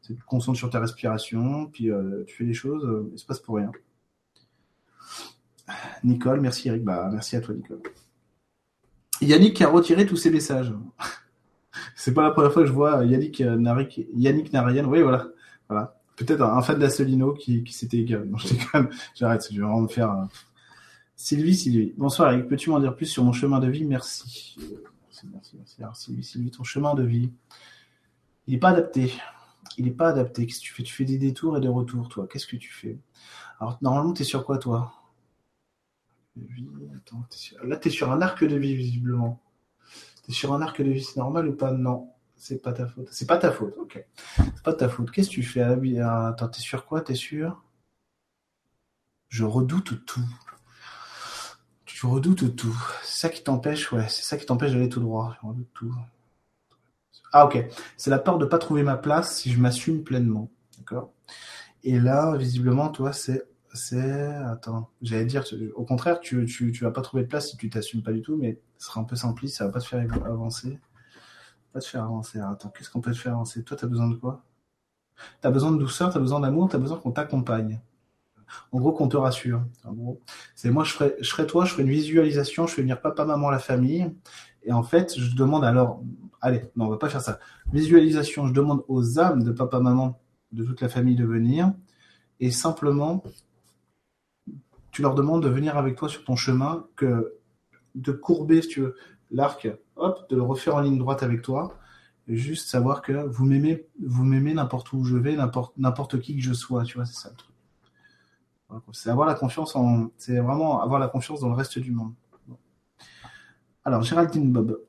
Tu te concentres sur ta respiration, puis euh, tu fais des choses, euh, espace pour rien. Nicole, merci Eric. Bah, merci à toi, Nicole. Yannick a retiré tous ses messages. C'est pas la première fois que je vois Yannick, euh, Yannick Narayan. Oui, voilà. voilà. Peut-être un fan d'Assolino qui, s'était égaré. j'arrête, je vais vraiment me faire. Euh, Sylvie, Sylvie. Bonsoir Eric, peux-tu m'en dire plus sur mon chemin de vie? Merci. Merci, merci, merci. Alors, Sylvie, Sylvie, ton chemin de vie, il n'est pas adapté. Il n'est pas adapté. Qu'est-ce que tu fais? Tu fais des détours et des retours, toi. Qu'est-ce que tu fais? Alors, normalement, tu es sur quoi, toi? Là, tu es sur un arc de vie, visiblement. T'es sur un arc de vie normal ou pas? Non, c'est pas ta faute. C'est pas ta faute, ok. C'est pas ta faute. Qu'est-ce que tu fais? Attends, t'es sur quoi? T'es sûr Je redoute tout. Tu redoutes tout. C'est ça qui t'empêche, ouais, c'est ça qui t'empêche d'aller tout droit. Ah ok, c'est la peur de pas trouver ma place si je m'assume pleinement, d'accord? Et là, visiblement, toi, c'est c'est attends, j'allais dire au contraire, tu, tu tu vas pas trouver de place si tu t'assumes pas du tout, mais ce sera un peu simpliste, ça va pas te faire avancer, pas te faire avancer. attends, qu'est-ce qu'on peut te faire avancer? Toi, tu as besoin de quoi? Tu as besoin de douceur, tu as besoin d'amour, tu as besoin qu'on t'accompagne. En gros, qu'on te rassure. En gros, c'est moi, je ferai, je ferai toi, je ferai une visualisation, je fais venir papa, maman, la famille, et en fait, je demande alors, allez, non, on va pas faire ça. Visualisation, je demande aux âmes de papa, maman, de toute la famille de venir, et simplement, tu leur demandes de venir avec toi sur ton chemin, que de courber, si tu veux, l'arc, hop, de le refaire en ligne droite avec toi, juste savoir que vous m'aimez, vous m'aimez n'importe où je vais, n'importe, n'importe qui que je sois, tu vois, c'est ça le truc. C'est avoir la confiance en, c'est vraiment avoir la confiance dans le reste du monde. Alors, Géraldine Bob.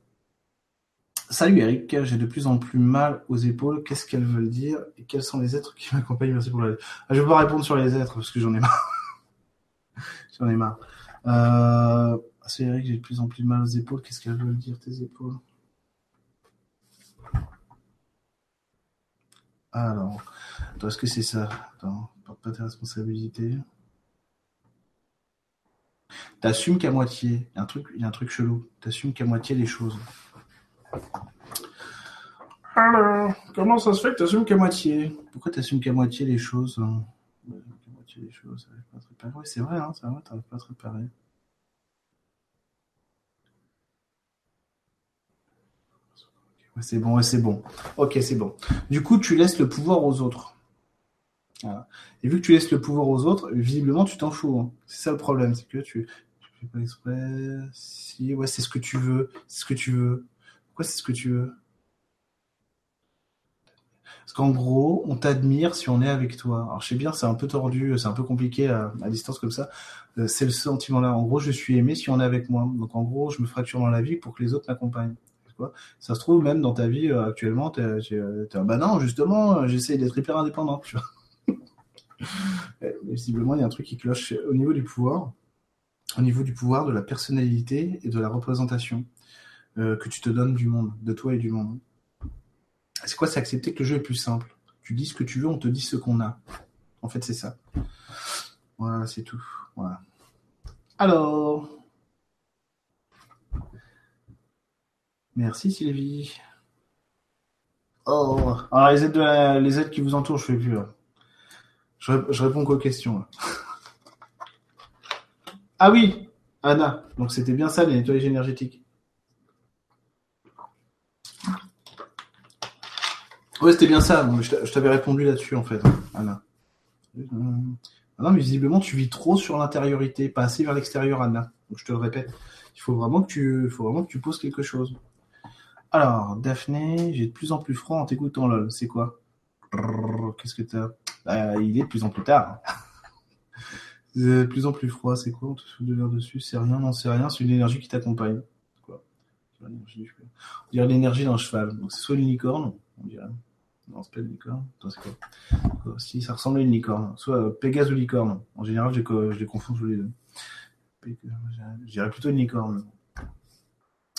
Salut Eric, j'ai de plus en plus mal aux épaules. Qu'est-ce qu'elles veulent dire et quels sont les êtres qui m'accompagnent? Merci pour la. Ah, je vais pas répondre sur les êtres parce que j'en ai marre. j'en ai marre. Euh... Salut Eric, j'ai de plus en plus mal aux épaules. Qu'est-ce qu'elles veulent dire tes épaules? Alors, est-ce que c'est ça? Attends, porte pas tes responsabilités. T'assumes qu'à moitié. Il y a un truc, il y a un truc chelou. T'assumes qu'à moitié les choses. Alors, comment ça se fait que t'assumes qu'à moitié? Pourquoi t'assumes qu'à moitié les choses les choses, pas te réparer. Oui, c'est vrai, hein, c'est vrai, t'arrives pas à te réparer. c'est bon, c'est bon. Ok, c'est bon. Du coup, tu laisses le pouvoir aux autres. Et vu que tu laisses le pouvoir aux autres, visiblement, tu t'en fous. Hein. C'est ça le problème, c'est que tu, fais pas exprès. Si, ouais, c'est ce que tu veux. C'est ce que tu veux. Pourquoi c'est ce que tu veux? Parce qu'en gros, on t'admire si on est avec toi. Alors, je sais bien, c'est un peu tordu, c'est un peu compliqué à, distance comme ça. Euh, c'est le sentiment-là. En gros, je suis aimé si on est avec moi. Donc, en gros, je me fracture dans la vie pour que les autres m'accompagnent. Ça se trouve, même dans ta vie euh, actuellement, tu es, un bah non, justement, j'essaie d'être hyper indépendant. Vois Visiblement, il y a un truc qui cloche au niveau du pouvoir, au niveau du pouvoir, de la personnalité et de la représentation euh, que tu te donnes du monde, de toi et du monde. C'est quoi C'est accepter que le jeu est plus simple? Tu dis ce que tu veux, on te dit ce qu'on a. En fait, c'est ça. Voilà, c'est tout. Voilà. Alors. Merci Sylvie. Oh. Alors les aides, qui vous entourent, je fais plus. Je, réponds qu'aux questions. Ah oui, Anna. Donc c'était bien ça, les nettoyages énergétiques. Oui, c'était bien ça. Je t'avais répondu là-dessus, en fait, Anna. Ah non, mais visiblement, tu vis trop sur l'intériorité, pas assez vers l'extérieur, Anna. Je te le répète. Il faut vraiment que tu, faut vraiment que tu poses quelque chose. Alors, Daphné, j'ai de plus en plus froid en t'écoutant, lol. C'est quoi? Qu'est-ce que t'as? Bah, il est de plus en plus tard. de plus en plus froid, c'est quoi? On te fout de l'air dessus? C'est rien, non, c'est rien, c'est une énergie qui t'accompagne. Quoi? On dirait l'énergie d'un cheval. Donc c'est soit l'unicorne, on dirait. Non, c'est pas l'unicorne. c'est quoi, Si, ça ressemble à une licorne. Soit euh, Pégase ou licorne. En général, je, je les confonds tous les deux. Je dirais plutôt une licorne.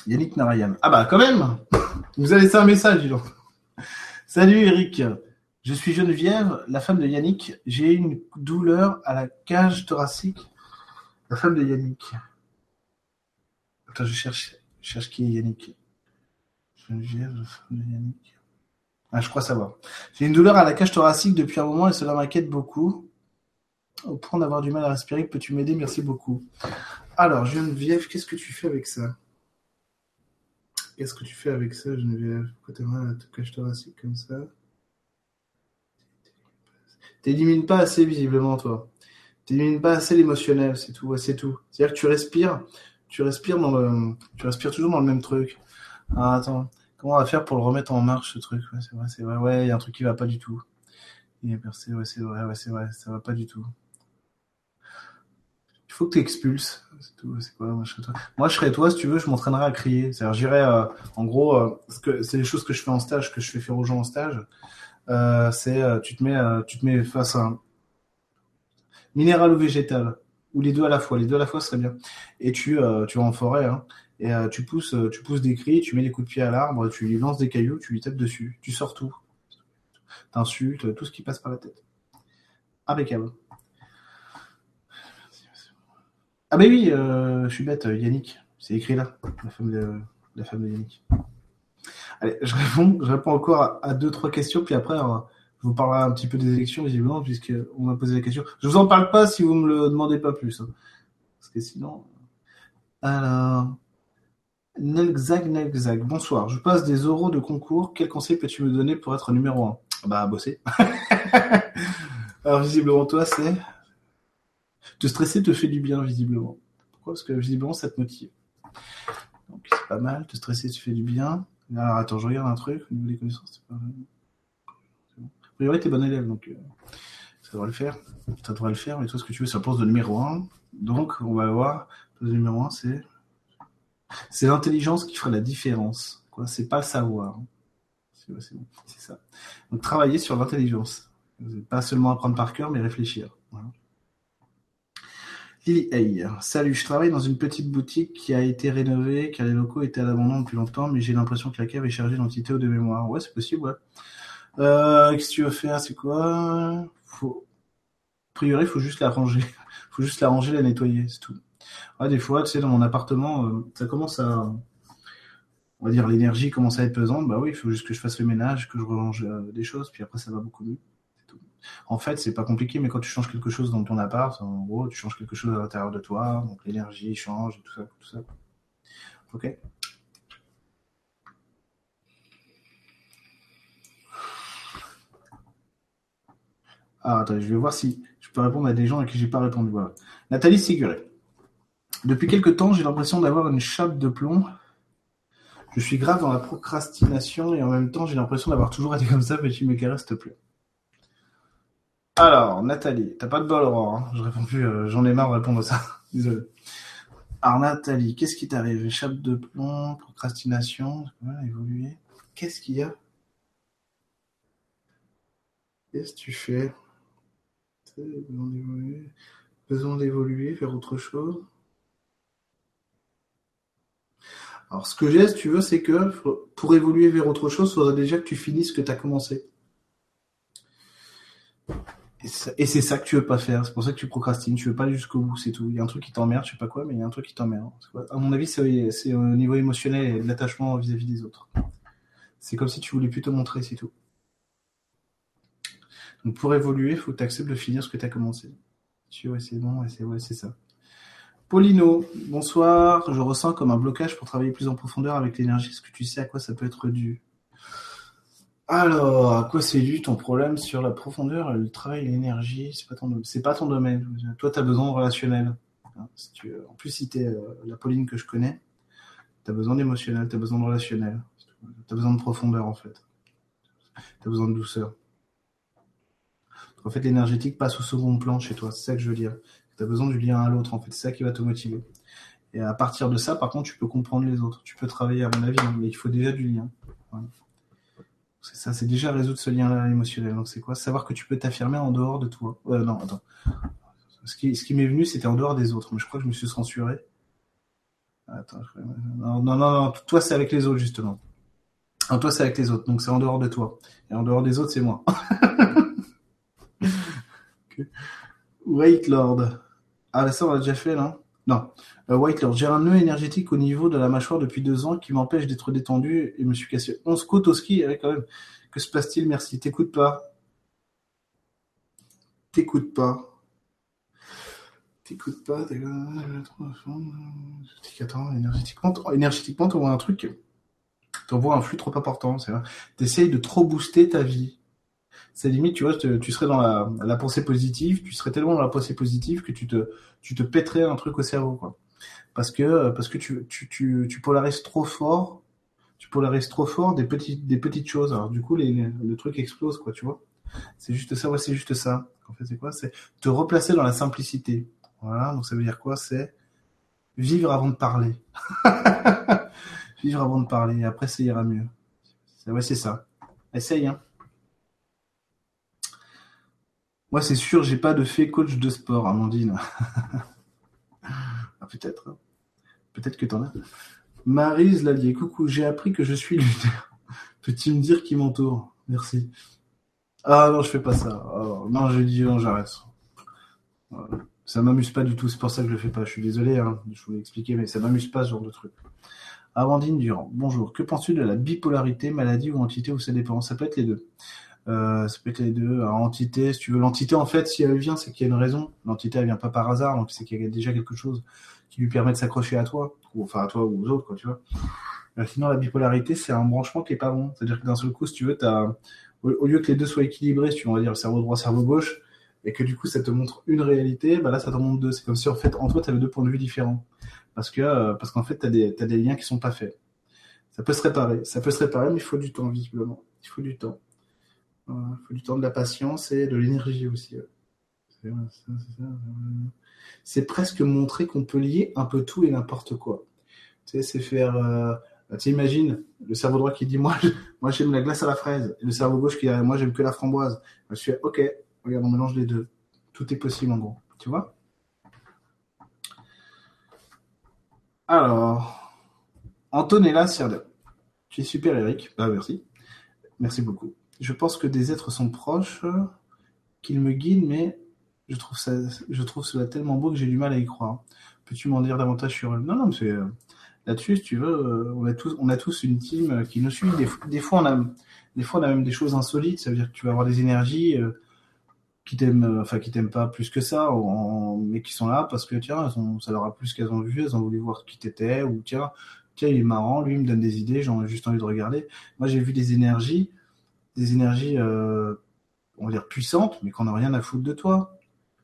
Yannick Narayan. Ah bah quand même Vous avez laissé un message, dis donc. Salut Eric je suis Geneviève, la femme de Yannick. J'ai une douleur à la cage thoracique. La femme de Yannick. Attends, je cherche, cherche qui est Yannick. Geneviève, la femme de Yannick. Ah, je crois savoir. J'ai une douleur à la cage thoracique depuis un moment et cela m'inquiète beaucoup. Au point d'avoir du mal à respirer, peux-tu m'aider? Merci beaucoup. Alors, Geneviève, qu'est-ce que tu fais avec ça? Qu'est-ce que tu fais avec ça, Geneviève? Pourquoi tu as mal à la cage thoracique comme ça? T'élimines pas assez visiblement, toi. T'élimines pas assez l'émotionnel, c'est tout, c'est tout. C'est-à-dire que tu respires, tu respires toujours dans le même truc. Ah, attends, comment on va faire pour le remettre en marche, ce truc? Ouais, c'est vrai, il y a un truc qui va pas du tout. Il est percé, ouais, c'est vrai, ouais, c'est ça va pas du tout. faut que tu expulses. C'est tout. C'est quoi, moi, je serais toi. Moi, je serais toi, si tu veux, je m'entraînerais à crier. C'est-à-dire, euh, en gros, euh, que c'est les choses que je fais en stage, que je fais faire aux gens en stage. Euh, c'est, tu te mets, tu te mets face à un minéral ou végétal, ou les deux à la fois. Les deux à la fois serait bien. Et tu, tu en forêt, hein, et euh, tu pousses, euh, tu pousses des cris, tu mets des coups de pied à l'arbre, tu lui lances des cailloux, tu lui tapes dessus, tu sors tout, t'insultes, tout ce qui passe par la tête. Impeccable. Ah mais oui, euh, je suis bête, Yannick, c'est écrit là, la femme de, la femme Yannick. Allez, je réponds, je réponds encore à, à deux trois questions, puis après euh, je vous parlerai un petit peu des élections visiblement, puisque on m'a posé la question. Je vous en parle pas si vous me le demandez pas plus, hein. parce que sinon. Alors, Nelzag Nelzag, bonsoir. Je passe des oraux de concours. Quel conseil peux-tu me donner pour être numéro un? Bah bosser. Alors visiblement toi c'est te stresser te fait du bien visiblement. Pourquoi? Parce que visiblement ça te motive. Donc c'est pas mal. Te stresser te fait du bien. Alors attends, je regarde un truc au niveau des connaissances. C'est pas mal. Bon. A priori t'es bon élève donc euh, ça devrait le faire. Ça devrait le faire. Mais toi ce que tu veux un poste de numéro un. Donc on va voir. Le numéro un c'est c'est l'intelligence qui fera la différence. Quoi, c'est pas savoir. C'est ça. Donc travailler sur l'intelligence. Pas seulement apprendre par cœur, mais réfléchir. Lily Hay. Salut, je travaille dans une petite boutique qui a été rénovée car les locaux étaient à l'abandon depuis longtemps, mais j'ai l'impression que la cave est chargée d'entités de mémoire. Ouais, c'est possible, ouais. Euh, qu'est-ce que tu veux faire? C'est quoi? A priori, il faut juste la ranger. faut juste la ranger, la nettoyer, c'est tout. Ouais, des fois, tu sais, dans mon appartement, euh, ça commence à. On va dire, l'énergie commence à être pesante. Bah oui, il faut juste que je fasse le ménage, que je range euh, des choses, puis après, ça va beaucoup mieux. En fait, c'est pas compliqué, mais quand tu changes quelque chose dans ton appart, en gros, tu changes quelque chose à l'intérieur de toi, donc l'énergie change tout ça, tout ça. Ok Ah, attends, je vais voir si je peux répondre à des gens à qui j'ai pas répondu. Nathalie Siguré. Depuis quelque temps, j'ai l'impression d'avoir une chape de plomb. Je suis grave dans la procrastination et en même temps, j'ai l'impression d'avoir toujours été comme ça. Peux-tu m'éclairer, s'il te plaît Alors, Nathalie, t'as pas de bol, Aurore. Hein je réponds plus, euh, j'en ai marre de répondre à ça. Désolé. Alors, Nathalie, qu'est-ce qui t'arrive Chape de plomb, procrastination, évoluer? Qu'est-ce qu'il y a? Qu'est-ce que tu fais? Besoin d'évoluer, faire autre chose? Alors, ce que j'ai, si tu veux, c'est que pour évoluer vers autre chose, il faudrait déjà que tu finisses ce que tu as commencé. Et c'est ça que tu veux pas faire. C'est pour ça que tu procrastines. Tu veux pas aller jusqu'au bout, c'est tout. Il y a un truc qui t'emmerde, je sais pas quoi, mais il y a un truc qui t'emmerde. À mon avis, c'est au niveau émotionnel et de l'attachement vis-à-vis des autres. C'est comme si tu voulais plus te montrer, c'est tout. Donc, pour évoluer, il faut que tu acceptes de finir ce que tu as commencé. Tu vois, c'est bon, c'est ça. Paulino, bonsoir. Je ressens comme un blocage pour travailler plus en profondeur avec l'énergie. Est-ce que tu sais à quoi ça peut être dû? Alors, à quoi c'est dû ton problème sur la profondeur, le travail, l'énergie? C'est pas ton, pas ton domaine. Toi, tu as besoin de relationnel. Hein, en plus, si tu es la Pauline que je connais, tu as besoin d'émotionnel, tu as besoin de relationnel. Tu as besoin de profondeur, en fait. Tu as besoin de douceur. En fait, l'énergétique passe au second plan chez toi. C'est ça que je veux dire. Tu as besoin du lien à l'autre, en fait. C'est ça qui va te motiver. Et à partir de ça, par contre, tu peux comprendre les autres. Tu peux travailler, à mon avis, hein, mais il faut déjà du lien. C'est ça, c'est déjà résoudre ce lien-là émotionnel. Donc, c'est quoi? Savoir que tu peux t'affirmer en dehors de toi. Euh, non, attends. Ce qui, ce qui m'est venu, c'était en dehors des autres. Mais je crois que je me suis censuré. Attends, non, non, non, non, toi, c'est avec les autres, justement. Toi, c'est avec les autres. Donc, c'est en dehors de toi. Et en dehors des autres, c'est moi. White Lord. Ah, ça, on l'a déjà fait, là Non. Euh, White Lord. J'ai un nœud énergétique au niveau de la mâchoire depuis deux ans qui m'empêche d'être détendu et me suis cassé 11 côtes au ski. Ouais, quand même. Que se passe-t-il? Merci. T'écoutes pas. T'écoutes pas. T'écoutes pas. Attends, énergétiquement, énergétiquement, t'envoies un truc. T'envoies un flux trop important. T'essayes de trop booster ta vie c'est limite, tu vois, tu serais dans la, pensée positive, tu serais tellement dans la pensée positive que tu te, tu te pèterais un truc au cerveau, quoi. Parce que, parce que tu, tu, tu, polarises trop fort, tu polarises trop fort des petites, des petites choses. Alors, du coup, les, le truc explose, quoi, tu vois. C'est juste ça, ouais, c'est juste ça. En fait, c'est quoi? C'est te replacer dans la simplicité. Voilà, donc ça veut dire quoi? C'est vivre avant de parler. vivre avant de parler, après ça ira mieux. Ouais, c'est ça. Essaye, hein. Moi, c'est sûr, j'ai pas de fait coach de sport, Amandine. ah, peut-être. Hein. Peut-être que t'en as. Marise Lallier, coucou, j'ai appris que je suis lunaire. Peux-tu me dire qui m'entoure? Merci. Ah non, je fais pas ça. Oh, non, je dis non, j'arrête. Ça m'amuse pas du tout, c'est pour ça que je le fais pas. Je suis désolé, hein, je voulais expliquer, mais ça m'amuse pas ce genre de truc. Amandine Durand, bonjour. Que penses-tu de la bipolarité, maladie ou entité ou ça dépend? Ça peut être les deux. Euh, ça peut être les deux. entité, si tu veux, l'entité en fait, si elle vient, c'est qu'il y a une raison. L'entité elle vient pas par hasard, donc c'est qu'il y a déjà quelque chose qui lui permet de s'accrocher à toi, ou enfin à toi ou aux autres, quoi, tu vois. Euh, sinon, la bipolarité, c'est un branchement qui est pas bon. C'est-à-dire que d'un seul coup, si tu veux, as, au, lieu que les deux soient équilibrés, si tu vas dire le cerveau droit, cerveau gauche, et que du coup, ça te montre une réalité, bah là, ça t'en montre deux. C'est comme si en fait, en toi, tu avais deux points de vue différents. Parce que, euh, parce qu'en fait, tu as des, as des liens qui sont pas faits. Ça peut se réparer. Ça peut se réparer, mais il faut du temps, visiblement. Il faut du temps. Il faut du temps, de la patience et de l'énergie aussi. C'est presque montrer qu'on peut lier un peu tout et n'importe quoi. Tu sais, c'est faire. Euh, tu imagines le cerveau droit qui dit moi, moi j'aime la glace à la fraise, et le cerveau gauche qui dit moi j'aime que la framboise. Je suis ok, regarde, on mélange les deux. Tout est possible en gros. Tu vois? Alors, Antonella Sierda. Tu es super, Eric. Ah, merci. Merci beaucoup. Je pense que des êtres sont proches, qu'ils me guident, mais je trouve, ça, je trouve cela tellement beau que j'ai du mal à y croire. Peux-tu m'en dire davantage sur eux? Non, non, c'est euh, là-dessus, tu veux, euh, on a tous, on a tous une team qui nous suit. Des, fois, on a, des fois, on a même des choses insolites. Ça veut dire que tu vas avoir des énergies euh, qui t'aiment, enfin, qui t'aiment pas plus que ça, mais qui sont là parce que tiens, ça leur a plus qu'elles ont vu, elles ont voulu voir qui t'étais, ou tiens, tiens, il est marrant, lui, il me donne des idées, j'en ai juste envie de regarder. Moi, j'ai vu des énergies des énergies, euh, on va dire puissantes, mais qu'on n'a rien à foutre de toi.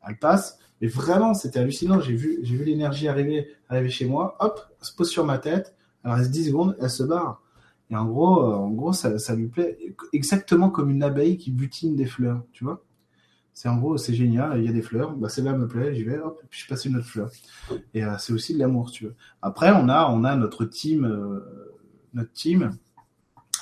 Elle passe, mais vraiment, c'était hallucinant. J'ai vu, j'ai vu l'énergie arriver, arriver chez moi. Hop, elle se pose sur ma tête. Elle reste 10 secondes, elle se barre. Et en gros, euh, en gros, ça, ça lui plaît exactement comme une abeille qui butine des fleurs, tu vois. C'est en gros, c'est génial. Il y a des fleurs, bah celle-là me plaît, j'y vais, hop, puis je passe une autre fleur. Et euh, c'est aussi de l'amour, tu veux. Après, on a, on a notre team, notre team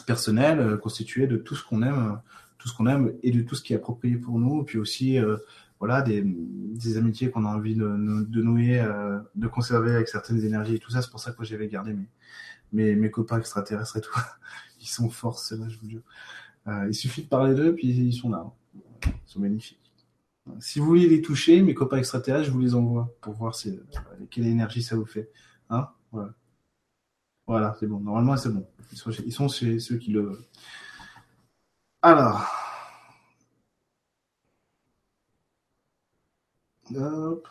personnel euh, constitué de tout ce qu'on aime, tout ce qu'on aime et de tout ce qui est approprié pour nous, puis aussi euh, voilà des, des amitiés qu'on a envie de, nouer, euh, de conserver avec certaines énergies et tout ça. C'est pour ça que j'avais gardé mes, mes, mes copains extraterrestres et tout. Ils sont forts, c'est là, je vous jure. il suffit de parler d'eux, puis ils sont là. Ils sont magnifiques. Si vous voulez les toucher, mes copains extraterrestres, je vous les envoie pour voir si, quelle énergie ça vous fait. Hein? Voilà. Voilà, c'est bon. Normalement, c'est bon. Ils sont, chez ceux qui le veulent. Alors. Hop.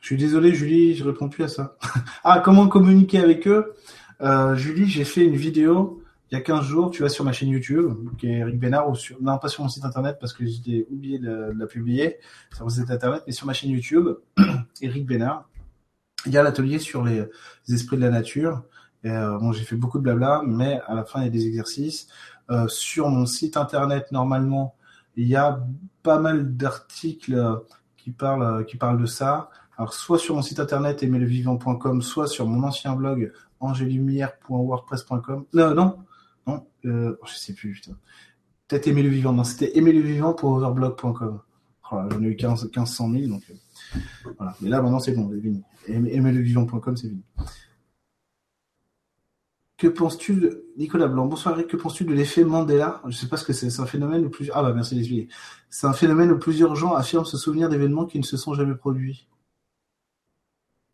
Je suis désolé, Julie, je réponds plus à ça. ah, comment communiquer avec eux? Euh, Julie, j'ai fait une vidéo il y a 15 jours. Tu vas sur ma chaîne YouTube, qui est Eric Bénard, ou sur, non, pas sur mon site internet parce que j'ai oublié de, de, la publier sur mon site internet, mais sur ma chaîne YouTube, Eric Bénard. Il y a l'atelier sur les, esprits de la nature. Euh, bon, j'ai fait beaucoup de blabla, mais à la fin, il y a des exercices. Euh, sur mon site internet, normalement, il y a pas mal d'articles qui parlent, qui parlent de ça. Alors, soit sur mon site internet aimerlevivant.com, soit sur mon ancien blog angélumière.wordpress.com. Non, non, non, euh, je sais plus. Peut-être aimer. Non, c'était aimer le vivant pour overblog.com. Oh, J'en ai eu 15, 1500 000, donc euh, Mais là, maintenant, c'est bon, c'est fini. C'est fini. Que penses-tu de Nicolas Blanc Bonsoir que penses-tu de l'effet Mandela? Je ne sais pas ce que c'est. C'est un phénomène où plusieurs. Ah bah merci d'expliquer. C'est un phénomène où plusieurs gens affirment se souvenir d'événements qui ne se sont jamais produits.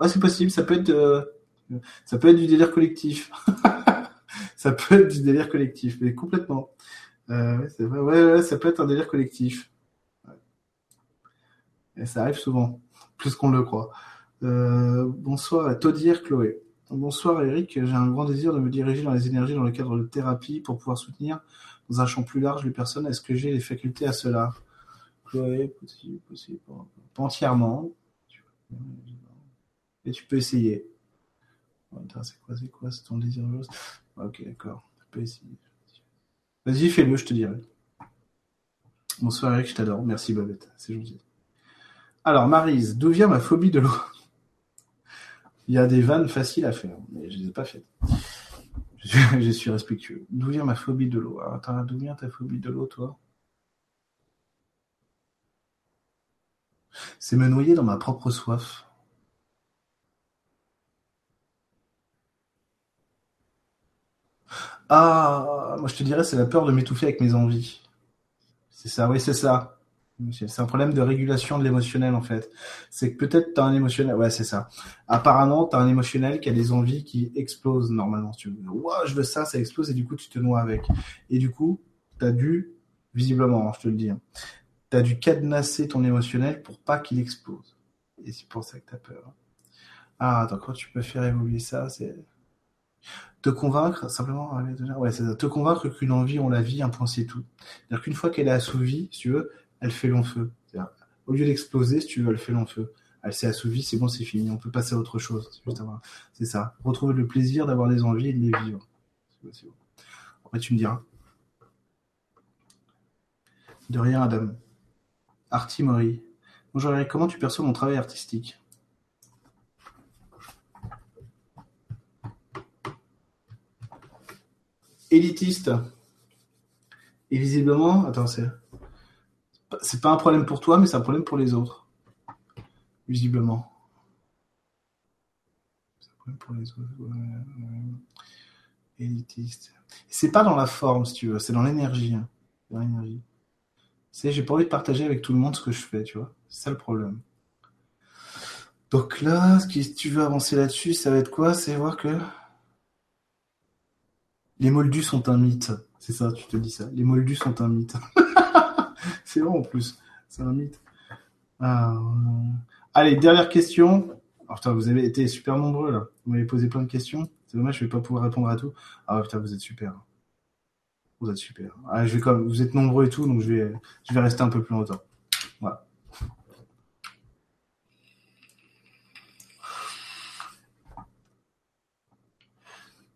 Ouais, c'est possible. Ça peut être. Euh, ça peut être du délire collectif. ça peut être du délire collectif, mais complètement. Euh, ouais, ça peut être un délire collectif. Et ça arrive souvent, plus qu'on le croit. Euh, bonsoir à Todière Chloé. Bonsoir Eric, j'ai un grand désir de me diriger dans les énergies dans le cadre de thérapie pour pouvoir soutenir dans un champ plus large les personnes. Est-ce que j'ai les facultés à cela? Chloé, possible, possible, pas entièrement. Et tu peux essayer. C'est quoi, c'est quoi, c'est ton désir Ok, d'accord. Tu peux essayer. Vas-y, fais-le, je te dirai. Bonsoir Eric, je t'adore. Merci Babette, c'est gentil. Alors, Marise, d'où vient ma phobie de l'eau? Il y a des vannes faciles à faire, mais je ne les ai pas faites. Je, suis respectueux. D'où vient ma phobie de l'eau? Attends, d'où vient ta phobie de l'eau, toi? C'est me noyer dans ma propre soif. Ah, moi je te dirais, c'est la peur de m'étouffer avec mes envies. C'est ça, oui, c'est ça. C'est un problème de régulation de l'émotionnel en fait. C'est que peut-être tu as un émotionnel, ouais c'est ça. Apparemment tu as un émotionnel qui a des envies qui explosent normalement. tu veux, je veux ça, ça explose et du coup tu te noies avec. Et du coup tu as dû, visiblement, hein, je te le dis, hein, tu as dû cadenasser ton émotionnel pour pas qu'il explose. Et c'est pour ça que tu as peur. Ah, attends, quand tu peux faire évoluer ça, c'est te convaincre, simplement, ouais, c'est te convaincre qu'une envie, on la vie, un point c'est tout. C'est-à-dire qu'une fois qu'elle est assouvie, si tu veux, elle fait long feu. Au lieu d'exploser, si tu veux, elle fait long feu. Elle s'est assouvie, c'est bon, c'est fini. On peut passer à autre chose. C'est ça. Retrouver le plaisir d'avoir des envies et de les vivre. Après, tu me diras. De rien, Adam. Artie Mori. Bonjour Eric, comment tu perçois mon travail artistique? Élitiste. Et visiblement, attends, c'est c'est pas un problème pour toi, mais c'est un problème pour les autres. Visiblement. C'est un problème pour les autres. Élitiste. C'est pas dans la forme, si tu veux, c'est dans l'énergie. Hein. Dans l'énergie. C'est, j'ai pas envie de partager avec tout le monde ce que je fais, tu vois. C'est ça le problème. Donc là, si tu veux avancer là-dessus, ça va être quoi? C'est voir que les moldus sont un mythe. C'est ça, tu te dis ça. Les moldus sont un mythe. C'est vrai en plus. C'est un mythe. Euh, allez, dernière question. putain, vous avez été super nombreux là. Vous m'avez posé plein de questions. C'est dommage, je vais pas pouvoir répondre à tout. Ah putain, vous êtes super. Vous êtes super. Ah, je vais vous êtes nombreux et tout, donc je vais, je vais rester un peu plus longtemps. Voilà.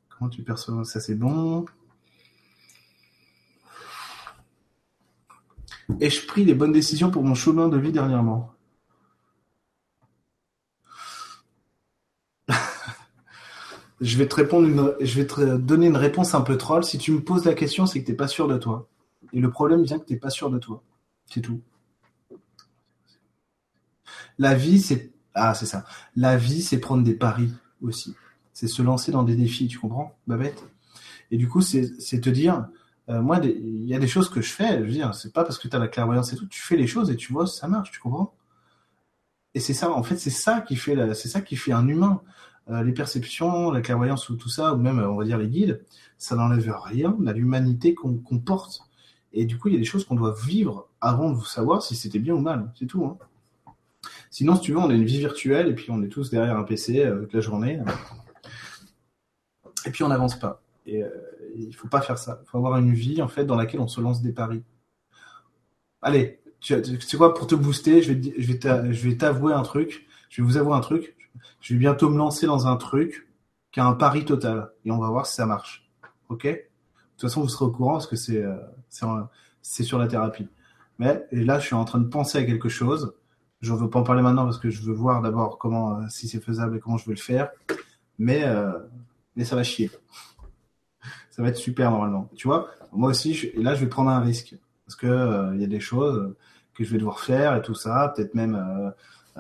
Comment tu perçois? Ça C'est bon. Ai-je pris les bonnes décisions pour mon chemin de vie dernièrement? Je vais te répondre, je vais te donner une réponse un peu troll. Si tu me poses la question, c'est que tu n'es pas sûr de toi. Et le problème vient que tu n'es pas sûr de toi. C'est tout. La vie, c'est ah, c'est ça. La vie, c'est prendre des paris aussi. C'est se lancer dans des défis, tu comprends, Babette? Et du coup, c'est te dire, euh, moi, il y a des choses que je fais, je veux dire, c'est pas parce que tu as la clairvoyance et tout, tu fais les choses et tu vois, ça marche, tu comprends? Et c'est ça, en fait, c'est ça qui fait, c'est ça qui fait un humain. Euh, les perceptions, la clairvoyance ou tout ça, ou même, on va dire, les guides, ça n'enlève rien à l'humanité qu'on porte. Et du coup, il y a des choses qu'on doit vivre avant de savoir si c'était bien ou mal. C'est tout. Hein. Sinon, si tu veux, on a une vie virtuelle et puis on est tous derrière un PC euh, toute la journée. Et puis on n'avance pas. Et euh, il faut pas faire ça. Il faut avoir une vie en fait dans laquelle on se lance des paris. Allez, tu, sais quoi, pour te booster, je vais, je vais t'avouer un truc. Je vais vous avouer un truc. Je vais bientôt me lancer dans un truc qui a un pari total. Et on va voir si ça marche. Ok? De toute façon, vous serez au courant parce que c'est euh, c'est sur la thérapie. Mais là, je suis en train de penser à quelque chose. Je ne veux pas en parler maintenant parce que je veux voir d'abord comment, euh, si c'est faisable et comment je vais le faire. Mais, mais ça va chier ça va être super normalement. Tu vois, moi aussi, je, là, je vais prendre un risque parce que euh, il y a des choses que je vais devoir faire et tout ça, peut-être même euh,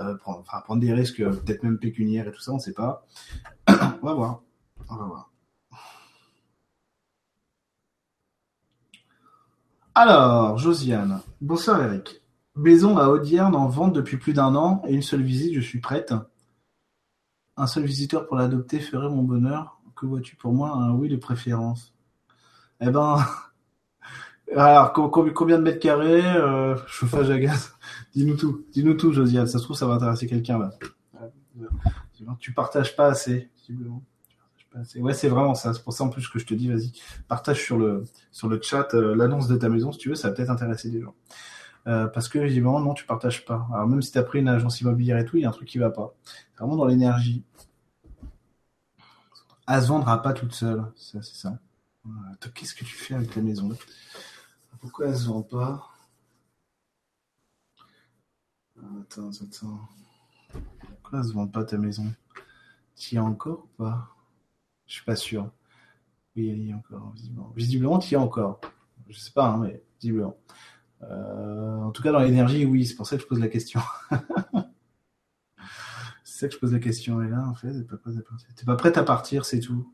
euh, prendre, enfin, prendre des risques, peut-être même pécuniaires et tout ça, on ne sait pas. on va voir, on va voir. Alors, Josiane, bonsoir Eric. Maison à Audierne en vente depuis plus d'un an et une seule visite, je suis prête. Un seul visiteur pour l'adopter ferait mon bonheur que vois-tu pour moi un oui de préférence Eh ben, alors combien de mètres carrés, euh, chauffage à gaz? Dis-nous tout, dis-nous tout, Josiane. Ça se trouve, ça va intéresser quelqu'un là. Tu partages pas assez, Ouais, c'est vraiment ça. C'est pour ça en plus que je te dis, vas-y, partage sur le sur le chat euh, l'annonce de ta maison si tu veux, ça va peut-être intéresser des gens. Euh, parce que évidemment, non, tu partages pas. Alors même si tu as pris une agence immobilière et tout, il y a un truc qui va pas. C'est vraiment dans l'énergie à se vendra pas toute seule. C'est ça. Qu'est-ce que tu fais avec la maison Pourquoi elle se vend pas? Attends, attends. Pourquoi elle se vend pas ta maison? Tu y es encore ou pas? Je suis pas sûr. Oui, elle y est encore, visiblement. Visiblement, tu y es encore. Je sais pas, hein, mais visiblement. Euh, en tout cas, dans l'énergie, oui, c'est pour ça que je pose la question. c'est ça que je pose la question. Et là, en fait, t'es pas prête à partir. Pas prête à partir, c'est tout.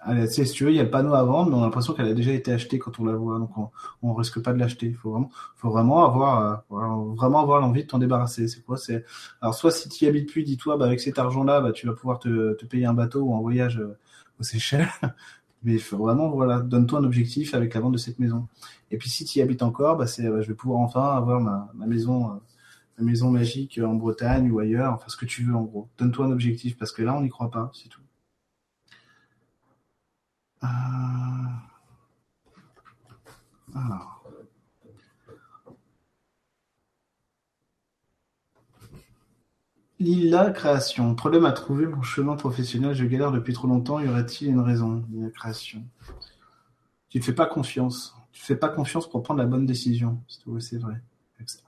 Allez, tu sais, si tu veux, il y a le panneau à vendre, mais on a l'impression qu'elle a déjà été achetée quand on la voit, donc on, on risque pas de l'acheter. Il faut vraiment, faut vraiment avoir, euh, vraiment avoir l'envie de t'en débarrasser. C'est quoi C'est alors soit si tu y habites plus, dis-toi, bah, avec cet argent-là, bah, tu vas pouvoir te, te payer un bateau ou un voyage euh, aux Seychelles. Mais faut vraiment, voilà, donne-toi un objectif avec la vente de cette maison. Et puis si tu y habites encore, bah, c'est, bah, je vais pouvoir enfin avoir ma, ma maison, euh, ma maison magique en Bretagne ou ailleurs, enfin ce que tu veux en gros. Donne-toi un objectif parce que là on n'y croit pas, c'est tout. Euh... Alors. Lila création. Problème à trouver mon chemin professionnel. Je galère depuis trop longtemps. Y aurait-il une raison Lila création? Tu ne fais pas confiance. Tu ne fais pas confiance pour prendre la bonne décision. C'est vrai.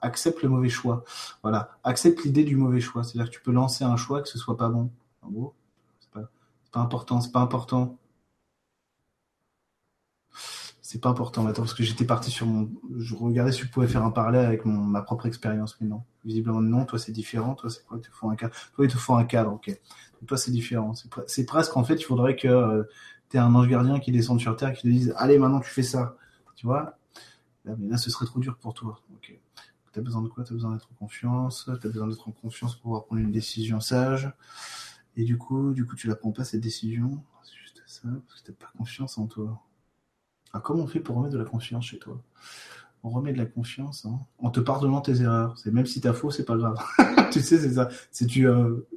Accepte le mauvais choix. Voilà. Accepte l'idée du mauvais choix. C'est-à-dire que tu peux lancer un choix que ce soit pas bon. En gros, c'est pas, pas important. C'est pas important. C'est pas important. Attends, parce que j'étais parti sur mon. Je regardais si je pouvais faire un parallèle avec mon... ma propre expérience, mais non. Visiblement, non. Toi, c'est différent. Toi, c'est quoi? Il te faut un cadre. Toi, il te faut un cadre, ok. Toi, c'est différent. C'est pre... presque, en fait, il faudrait que euh, tu aies un ange gardien qui descende sur Terre et qui te dise Allez, maintenant, tu fais ça. Tu vois? Mais là, ce serait trop dur pour toi. Ok. Tu as besoin de quoi? Tu as besoin d'être en confiance. Tu as besoin d'être en confiance pour pouvoir prendre une décision sage. Et du coup, du coup, tu la prends pas cette décision. C'est juste ça, parce que t'as pas confiance en toi. Ah, comment on fait pour remettre de la confiance chez toi? On remet de la confiance hein, en te pardonnant tes erreurs. C'est même si t'as faux, c'est pas grave. tu sais, c'est ça. C'est tu, euh,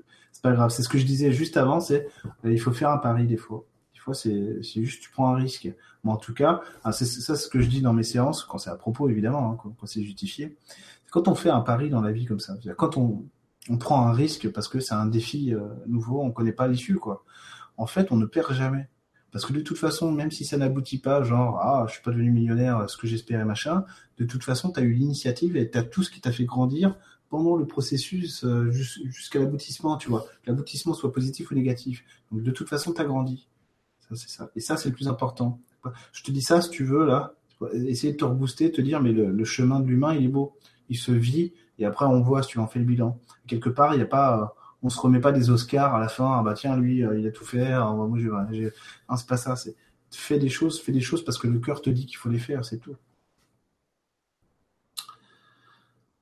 pas grave. C'est ce que je disais juste avant. C'est euh, il faut faire un pari des fois. Fois, c'est juste tu prends un risque. Mais en tout cas, c'est ça ce que je dis dans mes séances quand c'est à propos évidemment, hein, quand, c'est justifié. Quand on fait un pari dans la vie comme ça, quand on on prend un risque parce que c'est un défi euh, nouveau, on connaît pas l'issue quoi. En fait, on ne perd jamais. Parce que de toute façon, même si ça n'aboutit pas, genre, ah, je suis pas devenu millionnaire, ce que j'espérais, machin, de toute façon, tu as eu l'initiative et tu as tout ce qui t'a fait grandir pendant le processus euh, jusqu'à l'aboutissement, tu vois. L'aboutissement soit positif ou négatif. Donc, de toute façon, tu as grandi. Et ça, c'est le plus important. Je te dis ça, si tu veux, là, essayer de te rebooster, te dire, mais le, chemin de l'humain, il est beau. Il se vit, et après, on voit si tu en fais le bilan. Quelque part, il n'y a pas on se remet pas des Oscars à la fin. Ah bah tiens, lui, euh, il a tout fait. Ah, moi, j'ai, c'est pas ça. C'est fais des choses, fais des choses parce que le cœur te dit qu'il faut les faire, c'est tout.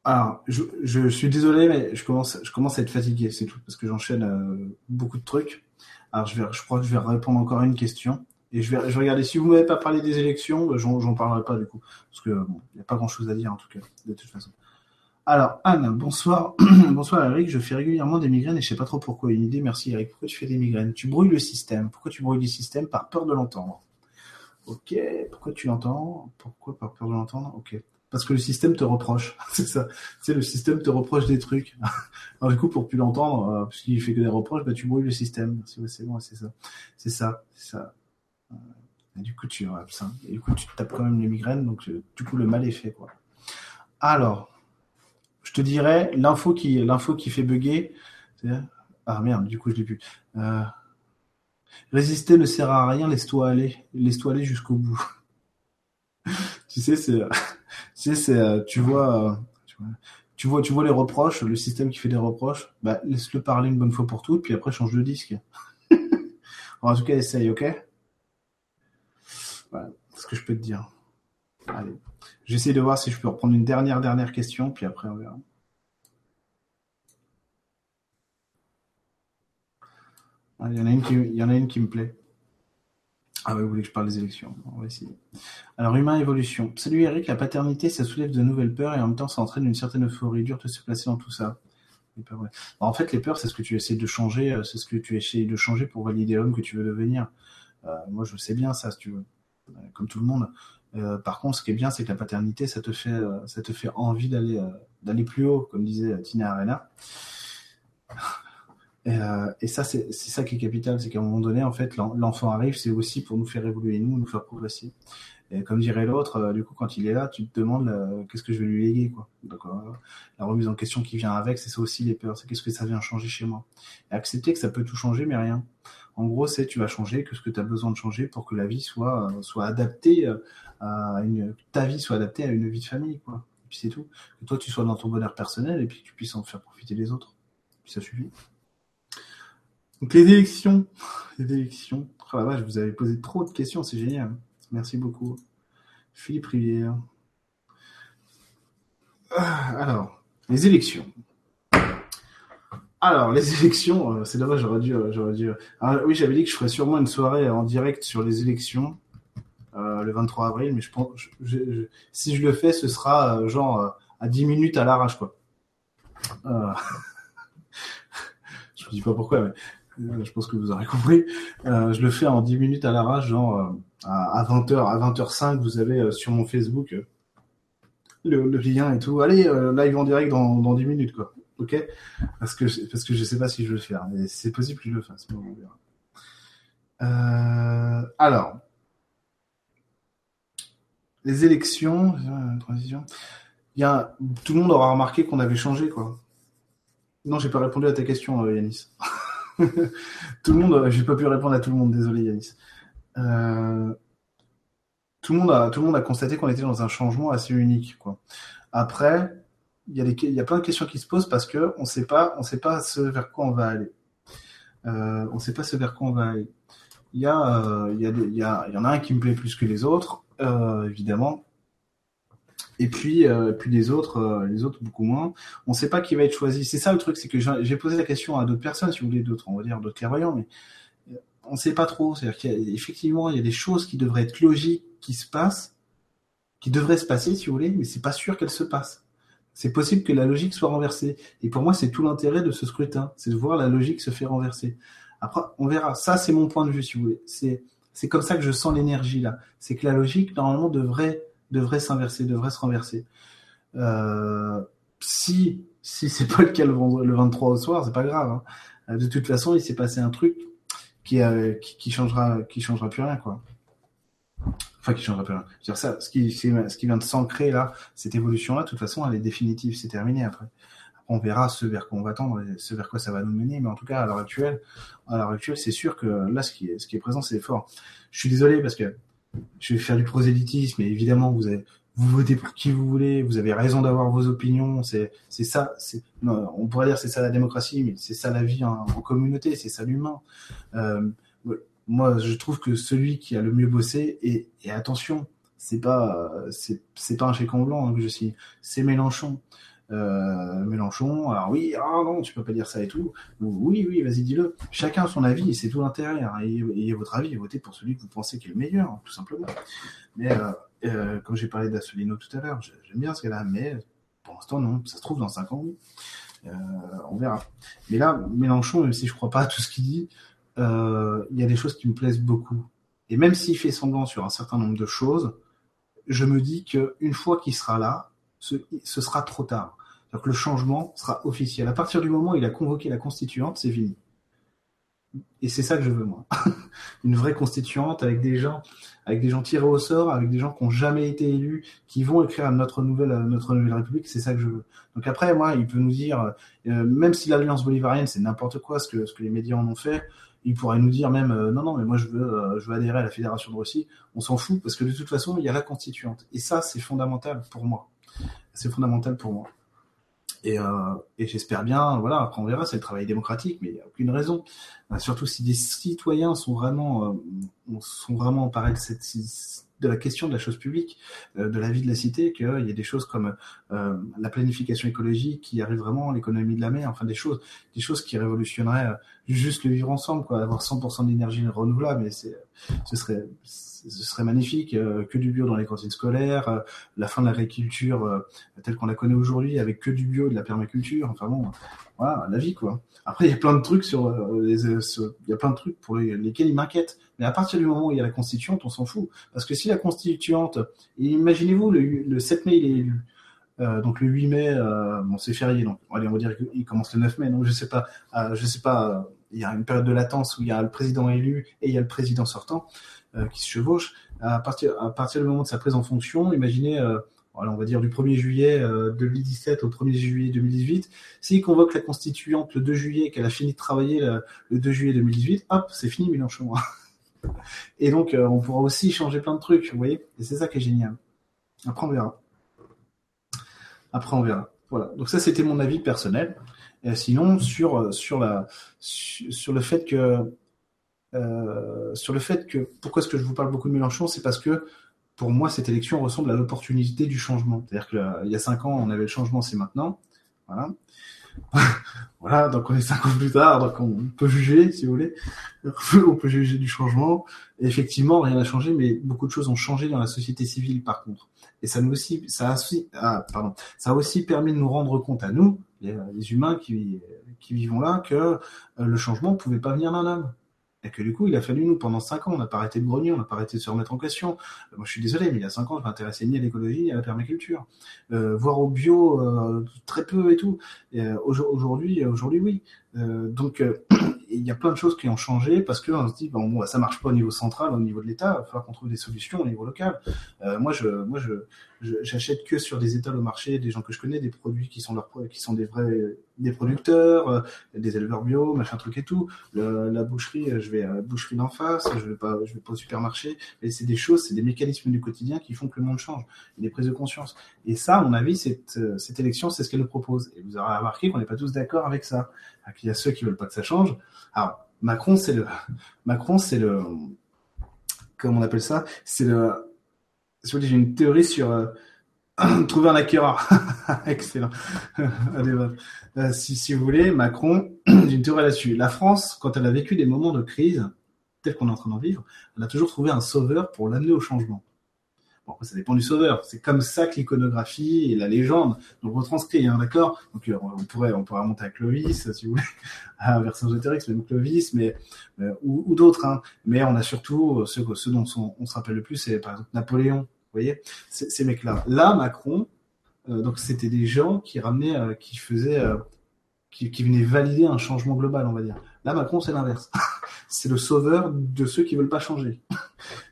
Alors, je, je, suis désolé, mais je commence, je commence à être fatigué, c'est tout, parce que j'enchaîne euh, beaucoup de trucs. Alors, je, vais, je crois que je vais répondre encore à une question. Et je vais, je vais regarder. Si vous m'avez pas parlé des élections, j'en, j'en parlerai pas du coup, parce que bon, il n'y a pas grand-chose à dire en tout cas, de toute façon. Alors, Anne, bonsoir. bonsoir Eric, je fais régulièrement des migraines et je sais pas trop pourquoi. Une idée, merci Eric. Pourquoi tu fais des migraines? Tu brouilles le système. Pourquoi tu brouilles le système Par peur de l'entendre. Ok, pourquoi tu l'entends? Pourquoi par peur de l'entendre? Ok. Parce que le système te reproche. c'est ça. Sais, le système te reproche des trucs. Alors du coup, pour plus l'entendre, euh, puisqu'il fait que des reproches, bah, tu brouilles le système. C'est bon, c'est ça. C'est ça. C'est ça. Euh, du coup, tu ça. Et du coup, tu tapes quand même les migraines, donc euh, du coup, le mal est fait, quoi. Alors, je te dirais l'info qui l'info qui fait bugger. Ah merde, du coup je l'ai plus. Euh, résister ne sert à rien, laisse-toi aller, laisse-toi aller jusqu'au bout. tu sais, c'est, tu c'est, euh, tu vois, euh, tu vois, tu vois, tu vois les reproches, le système qui fait des reproches, bah laisse-le parler une bonne fois pour toutes, puis après change de disque. en tout cas, essaye, ok? Voilà, ce que je peux te dire. Allez. J'essaie de voir si je peux reprendre une dernière, dernière question, puis après on verra. Ah, il y en a une qui me plaît. Ah oui, vous voulez que je parle des élections On va essayer. Alors, humain évolution. Salut Eric, la paternité, ça soulève de nouvelles peurs et en même temps, ça entraîne une certaine euphorie. Dur de se placer dans tout ça. En fait, les peurs, c'est ce que tu essaies de changer, euh, c'est ce que tu essaies de changer pour valider l'homme que tu veux devenir. Euh, moi, je sais bien ça, si tu veux. Euh, comme tout le monde. Par contre, ce qui est bien, c'est que la paternité, ça te fait, ça te fait envie d'aller plus haut, comme disait Tina Arena. Et ça, c'est ça qui est capital, c'est qu'à un moment donné, en fait, l'enfant arrive, c'est aussi pour nous faire évoluer nous, nous faire progresser. Et comme dirait l'autre, euh, du coup, quand il est là, tu te demandes euh, qu'est-ce que je vais lui léguer, quoi. Euh, la remise en question qui vient avec, c'est ça aussi les peurs. C'est qu'est-ce que ça vient changer chez moi. Et accepter que ça peut tout changer, mais rien. En gros, c'est tu vas changer que ce que tu as besoin de changer pour que la vie soit adaptée à ta vie soit adaptée à une vie de famille, quoi. Et puis c'est tout. Que toi, tu sois dans ton bonheur personnel et puis que tu puisses en faire profiter les autres. Puis ça suffit. Donc les élections, les élections. Oh vous avez posé trop de questions, c'est génial. Merci beaucoup. Philippe Rivière. Ah, alors, les élections. Alors, les élections, euh, c'est dommage, j'aurais dû, euh, dû. Ah, oui, j'avais dit que je ferais sûrement une soirée en direct sur les élections euh, le 23 avril, mais je pense, si je le fais, ce sera genre à 10 minutes à l'arrache, quoi. je ne dis pas pourquoi, mais je pense que vous aurez compris. je le fais en 10 minutes à l'arrache, genre à, 20h, à 20h05, vous avez euh, sur mon Facebook euh, le, lien et tout. Allez, euh, live en direct dans, dans 10 minutes, quoi. Ok? Parce que parce que je sais pas si je vais le faire, mais c'est possible que je le fasse. alors, les élections, transition. Il tout le monde aura remarqué qu'on avait changé, quoi. Non, j'ai pas répondu à ta question, Yanis. tout le monde, j'ai pas pu répondre à tout le monde, désolé Yanis. Euh, tout, le monde a, tout le monde a constaté qu'on était dans un changement assez unique. Quoi. Après, il y, a il y a plein de questions qui se posent parce qu'on ne sait pas, ce vers quoi on va aller. Euh, on ne sait pas ce vers quoi on va aller. Il y, a, euh, il, y a il, y a, il y en a un qui me plaît plus que les autres, évidemment. Et puis, puis les autres, les autres beaucoup moins. On ne sait pas qui va être choisi. C'est ça le truc, c'est que j'ai posé la question à d'autres personnes, si vous voulez, d'autres, on va dire, d'autres clairvoyants, mais on ne sait pas trop. C'est-à-dire qu'effectivement, il y a des choses qui devraient être logiques qui se passent, qui devraient se passer, si vous voulez, mais c'est pas sûr qu'elles se passent. C'est possible que la logique soit renversée. Et pour moi, c'est tout l'intérêt de ce scrutin, c'est de voir la logique se faire renverser. Après, on verra. Ça, c'est mon point de vue, si vous voulez. C'est, c'est comme ça que je sens l'énergie là. C'est que la logique, normalement, devrait, devrait s'inverser, devrait se renverser. Euh, si, si c'est pas le cas le, 23 au soir, c'est pas grave. Hein. De toute façon, il s'est passé un truc euh, qui, qui, changera, qui changera plus rien, quoi. Enfin, qui changera plus rien. dire ça, ce qui, ce qui vient de s'ancrer là, cette évolution-là, de toute façon, elle est définitive, c'est terminé après. on verra ce vers quoi on va tendre, ce vers quoi ça va nous mener, mais en tout cas, à l'heure actuelle, à l'heure actuelle, c'est sûr que là, ce qui est, ce qui est présent, c'est fort. Je suis désolé parce que je vais faire du prosélytisme, mais évidemment, vous vous votez pour qui vous voulez, vous avez raison d'avoir vos opinions, c'est c'est ça, c'est on pourrait dire c'est ça la démocratie, mais c'est ça la vie en, communauté, c'est ça l'humain. Euh, moi, je trouve que celui qui a le mieux bossé et, et attention, c'est pas c'est pas un en blanc hein, que je signe, c'est Mélenchon. Euh, Mélenchon, alors oui, ah non, tu peux pas dire ça et tout. Oui, oui, vas-y, dis-le. Chacun a son avis c'est tout l'intérêt. Hein. Ayez, votre avis votez pour celui que vous pensez qui est le meilleur, hein, tout simplement. Mais euh, euh, comme j'ai parlé d'Assolino tout à l'heure, j'aime bien ce gars-là, mais pour l'instant, non. Ça se trouve dans 5 ans, oui. Euh, on verra. Mais là, Mélenchon, même si je crois pas à tout ce qu'il dit, euh, il y a des choses qui me plaisent beaucoup. Et même s'il fait semblant sur un certain nombre de choses, je me dis qu'une fois qu'il sera là, ce, sera trop tard. Donc le changement sera officiel. À partir du moment où il a convoqué la constituante, c'est fini. Et c'est ça que je veux, moi. Une vraie constituante avec des gens, avec des gens tirés au sort, avec des gens qui n'ont jamais été élus, qui vont écrire notre nouvelle, République. C'est ça que je veux. Donc après, moi, il peut nous dire, euh, même si l'alliance bolivarienne, c'est n'importe quoi ce que, ce que les médias en ont fait, il pourrait nous dire même, euh, non, non, mais moi, je veux, euh, je veux adhérer à la Fédération de Russie. On s'en fout parce que de toute façon, il y a la constituante. Et ça, c'est fondamental pour moi. C'est fondamental pour moi. Et, euh, et j'espère bien, voilà, après on verra, c'est le travail démocratique, mais il n'y a aucune raison. Euh, surtout si des citoyens sont vraiment, euh, sont vraiment emparés de, cette, de la question de la chose publique, euh, de la vie de la cité, qu'il y a des choses comme euh, la planification écologique qui arrive vraiment, l'économie de la mer, enfin des choses, des choses qui révolutionneraient juste le vivre ensemble, quoi, avoir 100% d'énergie renouvelable, mais c'est, ce serait ce serait magnifique, euh, que du bio dans les cantines scolaires, euh, la fin de l'agriculture euh, telle qu'on la connaît aujourd'hui, avec que du bio et de la permaculture. Enfin bon, voilà, la vie quoi. Après, il y a plein de trucs sur, les, il y a plein de trucs pour lesquels il m'inquiète. Mais à partir du moment où il y a la constituante, on s'en fout. Parce que si la constituante, imaginez-vous, le, le 7 mai, il est élu. Euh, donc le 8 mai, euh, bon c'est férié, donc on va dire qu'il commence le 9 mai. Donc je sais pas, euh, je sais pas. il y a une période de latence où il y a le président élu et il y a le président sortant qui se chevauchent. À partir, du moment de sa prise en fonction, imaginez on va dire du 1er juillet 2017 au 1er juillet 2018, s'il convoque la constituante le 2 juillet, qu'elle a fini de travailler le, 2 juillet 2018, hop, c'est fini Mélenchon. Et donc, on pourra aussi changer plein de trucs, vous voyez Et c'est ça qui est génial. Après, on verra. Après, on verra. Voilà. Donc ça, c'était mon avis personnel. Sinon, sur sur la sur le fait que euh, sur le fait que pourquoi est-ce que je vous parle beaucoup de Mélenchon, c'est parce que pour moi, cette élection ressemble à l'opportunité du changement. C'est-à-dire qu'il y a cinq ans, on avait le changement, c'est maintenant. Voilà. voilà, donc on est cinq ans plus tard, donc on peut juger, si vous voulez. on peut juger du changement. Et effectivement, rien n'a changé, mais beaucoup de choses ont changé dans la société civile, par contre. Et ça nous aussi, ça a aussi, ah, pardon, ça a aussi permis de nous rendre compte à nous, les, humains qui, qui vivons là, que euh, le changement ne pouvait pas venir d'un homme. Et que du coup, il a fallu nous, pendant cinq ans, on n'a pas arrêté de grogner, on n'a pas arrêté de se remettre en question. Euh, moi, je suis désolé, mais il y a cinq ans, je m'intéressais ni à l'écologie, ni à la permaculture. Euh, voire au bio, euh, très peu et tout. Euh, aujourd'hui, aujourd'hui, oui. donc, il y a plein de choses qui ont changé parce que on se dit bon, bon ça marche pas au niveau central, au niveau de l'État, il va falloir qu'on trouve des solutions au niveau local. Euh, moi, je, moi, je, j'achète que sur des étals au marché, des gens que je connais, des produits qui sont leurs, qui sont des vrais, des producteurs, euh, des éleveurs bio, machin truc et tout. Le, la boucherie, je vais à la boucherie d'en face, je vais pas, je vais pas au supermarché. Mais c'est des choses, c'est des mécanismes du quotidien qui font que le monde change, des prises de conscience. Et ça, à mon avis, cette, cette élection, c'est ce qu'elle nous propose. Et vous aurez remarqué qu'on n'est pas tous d'accord avec ça. Il y a ceux qui veulent pas que ça change. Alors, Macron, c'est le, Macron, c'est le, comment on appelle ça? C'est le, j'ai une théorie sur euh, trouver un acquéreur. Excellent. Allez, euh, si, si vous voulez, Macron, j'ai une théorie là-dessus. La France, quand elle a vécu des moments de crise, tels qu'on est en train d'en vivre, elle a toujours trouvé un sauveur pour l'amener au changement ça dépend du sauveur? C'est comme ça que l'iconographie et la légende nous retranscrit, hein, d'accord? Donc euh, on pourrait on pourrait remonter à Clovis, si vous voulez, à Vercingétorix, même Clovis, mais euh, ou, d'autres. Hein. Mais on a surtout euh, ceux, ceux dont on, se rappelle le plus, c'est par exemple Napoléon. Vous voyez, ces mecs-là. Là, Macron, donc c'était des gens qui ramenaient, qui faisaient, qui venaient valider un changement global, on va dire. Là, Macron, c'est l'inverse. c'est le sauveur de ceux qui veulent pas changer.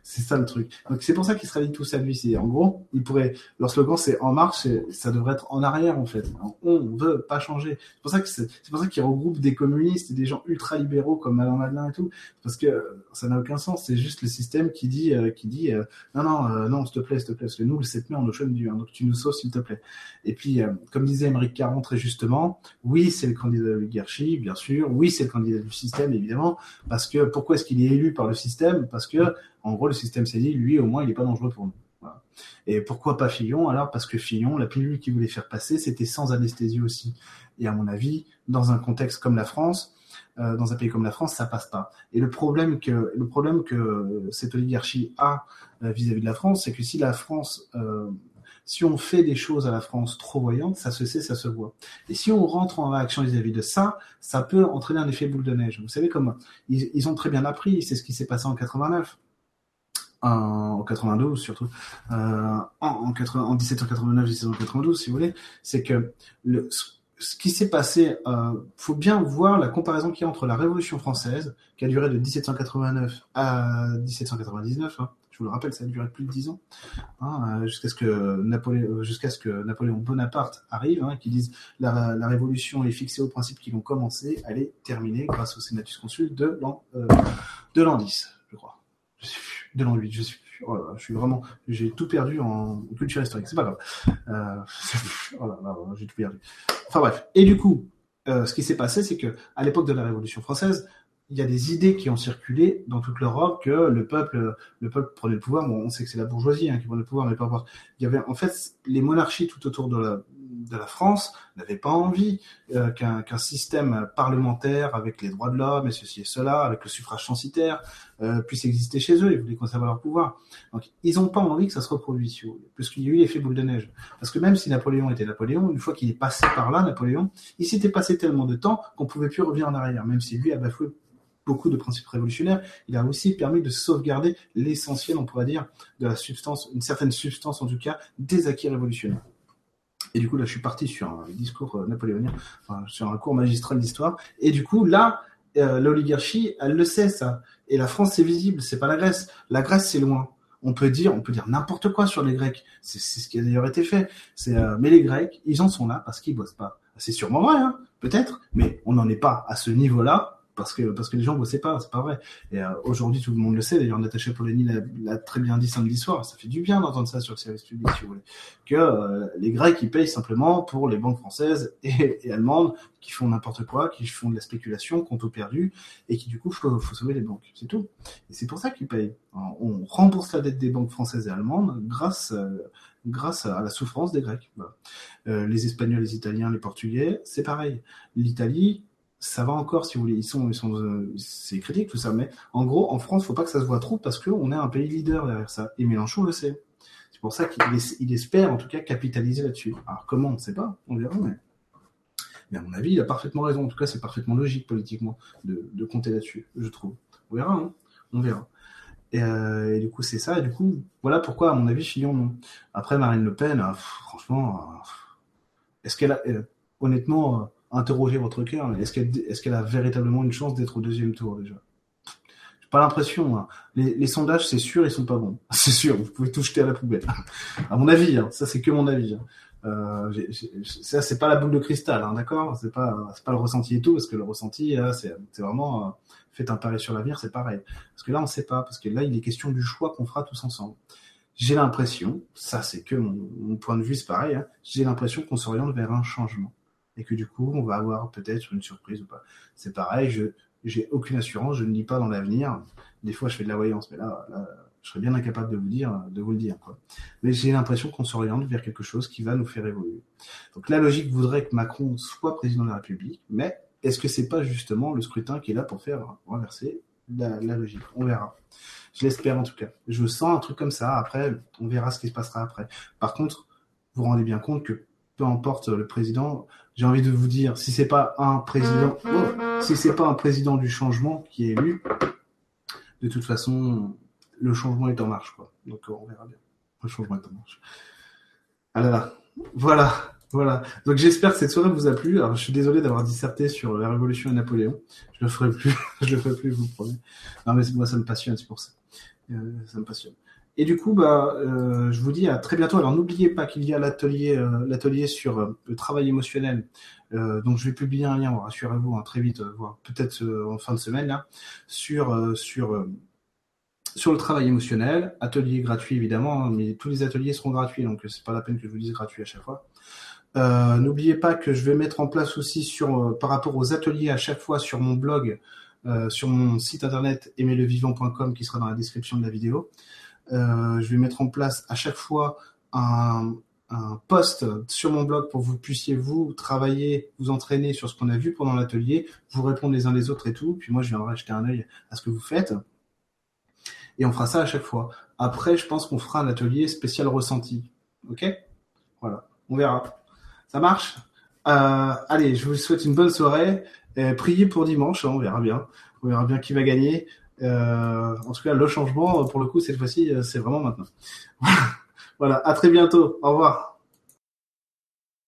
C'est ça le truc. Donc c'est pour ça qu'il se rallie tous à lui. En gros, il pourrait leur slogan c'est en marche, ça devrait être en arrière en fait. On veut pas changer. C'est pour ça que c'est pour ça qu'il regroupe des communistes et des gens ultra libéraux comme Alain Madelin et tout, parce que ça n'a aucun sens. C'est juste le système qui dit euh, qui dit euh, non non euh, non s'il te plaît s'il te plaît parce que nous le 7 mai on au chôme du donc tu nous sauves s'il te plaît. Et puis comme disait Émeric Caron très justement, oui c'est le candidat de l'oligarchie bien sûr, oui c'est le candidat du système évidemment, parce que pourquoi est-ce qu'il est élu par le système? Parce que, en gros, le système s'est dit, lui, au moins, il n'est pas dangereux pour nous. Et pourquoi pas Fillon? Alors, parce que Fillon, la pilule qu'il voulait faire passer, c'était sans anesthésie aussi. Et à mon avis, dans un contexte comme la France, euh, dans un pays comme la France, ça passe pas. Et le problème que le problème que cette oligarchie a euh, vis-à-vis de la France, c'est que si la France euh, si on fait des choses à la France trop voyantes, ça se sait, ça se voit. Et si on rentre en réaction vis-à-vis de ça, ça peut entraîner un effet boule de neige. Vous savez comment ils, ont très bien appris, c'est ce qui s'est passé en 89 en 92 surtout, euh, en, en, 80, en 1789, 1792 si vous voulez, c'est que ce qui s'est passé, euh, faut bien voir la comparaison qu'il y a entre la Révolution française, qui a duré de 1789 à 1799, hein, je vous le rappelle, ça a duré plus de dix ans, hein, jusqu'à ce que Napoléon, jusqu'à ce que Napoléon Bonaparte arrive, hein, qui dise la, la révolution est fixée aux principes qui vont commencer, elle est terminée grâce au Senatus Consul de l'an euh, de l'an 10, je crois. Je plus, de 8, je suis Oh je suis vraiment, j'ai tout perdu en culture historique. C'est pas grave. Euh, oh j'ai tout perdu. Enfin bref. Et du coup, euh, ce qui s'est passé, c'est que à l'époque de la Révolution française, il y a des idées qui ont circulé dans toute l'Europe que le peuple, le peuple prenait le pouvoir. On sait que c'est la bourgeoisie hein, qui prenait le pouvoir, mais pas. Il y avait en fait les monarchies tout autour de la, de la France n'avaient pas envie euh, qu'un système parlementaire avec les droits de l'homme et ceci et cela, avec le suffrage censitaire, euh, puisse exister chez eux. Ils voulaient conserver leur pouvoir. Donc, ils n'ont pas envie que ça se reproduise, puisqu'il y a eu l'effet boule de neige. Parce que même si Napoléon était Napoléon, une fois qu'il est passé par là, Napoléon, il s'était passé tellement de temps qu'on pouvait plus revenir en arrière, même si lui a bafoué beaucoup de principes révolutionnaires, il a aussi permis de sauvegarder l'essentiel, on pourrait dire, de la substance, une certaine substance en tout cas, des acquis révolutionnaires. Et du coup, là, je suis parti sur un discours euh, napoléonien, enfin, sur un cours magistral d'histoire. Et du coup, là, euh, l'oligarchie, elle le sait, ça. Et la France, c'est visible, c'est pas la Grèce. La Grèce, c'est loin. On peut dire, on peut dire n'importe quoi sur les Grecs. C'est ce qui a d'ailleurs été fait. Euh, mais les Grecs, ils en sont là parce qu'ils bossent pas. C'est sûrement vrai, hein, peut-être, mais on n'en est pas à ce niveau-là parce que parce que les gens ne bossaient pas, c'est pas vrai. Et euh, aujourd'hui, tout le monde le sait. D'ailleurs, Natacha Polony l'a très bien dit samedi soir. Ça fait du bien d'entendre ça sur le service public, si vous voulez. Que euh, les Grecs, ils payent simplement pour les banques françaises et, allemandes qui font n'importe quoi, qui font de la spéculation, compte perdu, et qui du coup, faut, sauver les banques. C'est tout. Et c'est pour ça qu'ils payent. On rembourse la dette des banques françaises et allemandes grâce euh, grâce à la souffrance des Grecs. Euh, les Espagnols, les Italiens, les Portugais, c'est pareil. L'Italie, ça va encore si vous voulez. Ils sont, ils sont, euh, c'est critique tout ça, mais en gros, en France, faut pas que ça se voit trop parce qu'on est un pays leader derrière ça. Et Mélenchon le sait. C'est pour ça qu'il il espère en tout cas capitaliser là-dessus. Alors comment, on ne sait pas, on verra, mais. À mon avis, il a parfaitement raison. En tout cas, c'est parfaitement logique politiquement de, compter là-dessus, je trouve. On verra, hein on verra. Et, euh, et, du coup, c'est ça. Et du coup, voilà pourquoi, à mon avis, Fillon, non. Après, Marine Le Pen, euh, franchement, est-ce qu'elle a, honnêtement, interroger votre cœur. Est-ce qu'elle est a véritablement une chance d'être au deuxième tour déjà? J'ai pas l'impression. Hein. Les, les, sondages, c'est sûr, ils sont pas bons. C'est sûr, vous pouvez tout jeter à la poubelle. à mon avis, hein. ça c'est que mon avis. Hein. Euh, ça c'est pas la boule de cristal, hein, d'accord? C'est pas c'est pas le ressenti et tout, parce que le ressenti, c'est vraiment euh, faites un pari sur l'avenir, c'est pareil. Parce que là on sait pas, parce que là il est question du choix qu'on fera tous ensemble. J'ai l'impression, ça c'est que mon, mon, point de vue, c'est pareil. Hein, j'ai l'impression qu'on s'oriente vers un changement et que du coup, on va avoir peut-être une surprise ou pas. C'est pareil, je j'ai aucune assurance, je ne lis pas dans l'avenir. Des fois, je fais de la voyance, mais là, je serais bien incapable de vous dire, de vous le dire. Quoi. Mais j'ai l'impression qu'on s'oriente vers quelque chose qui va nous faire évoluer. Donc la logique voudrait que Macron soit président de la République, mais est-ce que c'est pas justement le scrutin qui est là pour faire renverser la, la logique? On verra. Je l'espère en tout cas. Je sens un truc comme ça. Après, on verra ce qui se passera après. Par contre, vous vous rendez bien compte que peu importe le président, j'ai envie de vous dire, si c'est pas un président, oh, si c'est pas un président du changement qui est élu, de toute façon, le changement est en marche, quoi. Donc on verra bien. Le changement est en marche. Ah là là. Voilà. Voilà. Donc j'espère que cette soirée vous a plu. Alors je suis désolé d'avoir disserté sur la Révolution et Napoléon. Je le ferai plus. je le ferai plus, je vous promets. Non mais moi ça me passionne, c'est pour ça. Euh, ça me passionne. Et du coup, bah, euh, je vous dis à très bientôt. Alors n'oubliez pas qu'il y a l'atelier, euh, sur euh, le travail émotionnel. Donc je vais publier un lien, rassurez-vous, hein, très vite, voire peut-être en fin de semaine là, sur sur sur le travail émotionnel. Atelier gratuit évidemment, hein, mais tous les ateliers seront gratuits, donc c'est pas la peine que je vous dise gratuit à chaque fois. N'oubliez pas que je vais mettre en place aussi sur par rapport aux ateliers à chaque fois sur mon blog, sur mon site internet aimerlevivant.com qui sera dans la description de la vidéo. Euh, je vais mettre en place à chaque fois un, post sur mon blog pour que vous puissiez vous travailler, vous entraîner sur ce qu'on a vu pendant l'atelier, vous répondre les uns les autres et tout. Puis moi, je viendrai jeter un œil à ce que vous faites. Et on fera ça à chaque fois. Après, je pense qu'on fera un atelier spécial ressenti. Ok? Voilà, on verra. Ça marche? Euh, Allez, je vous souhaite une bonne soirée. Priez pour dimanche, hein, on verra bien. On verra bien qui va gagner. Euh, en tout cas, le changement, pour le coup, cette fois-ci, euh, c'est vraiment maintenant. voilà, à très bientôt. Au revoir.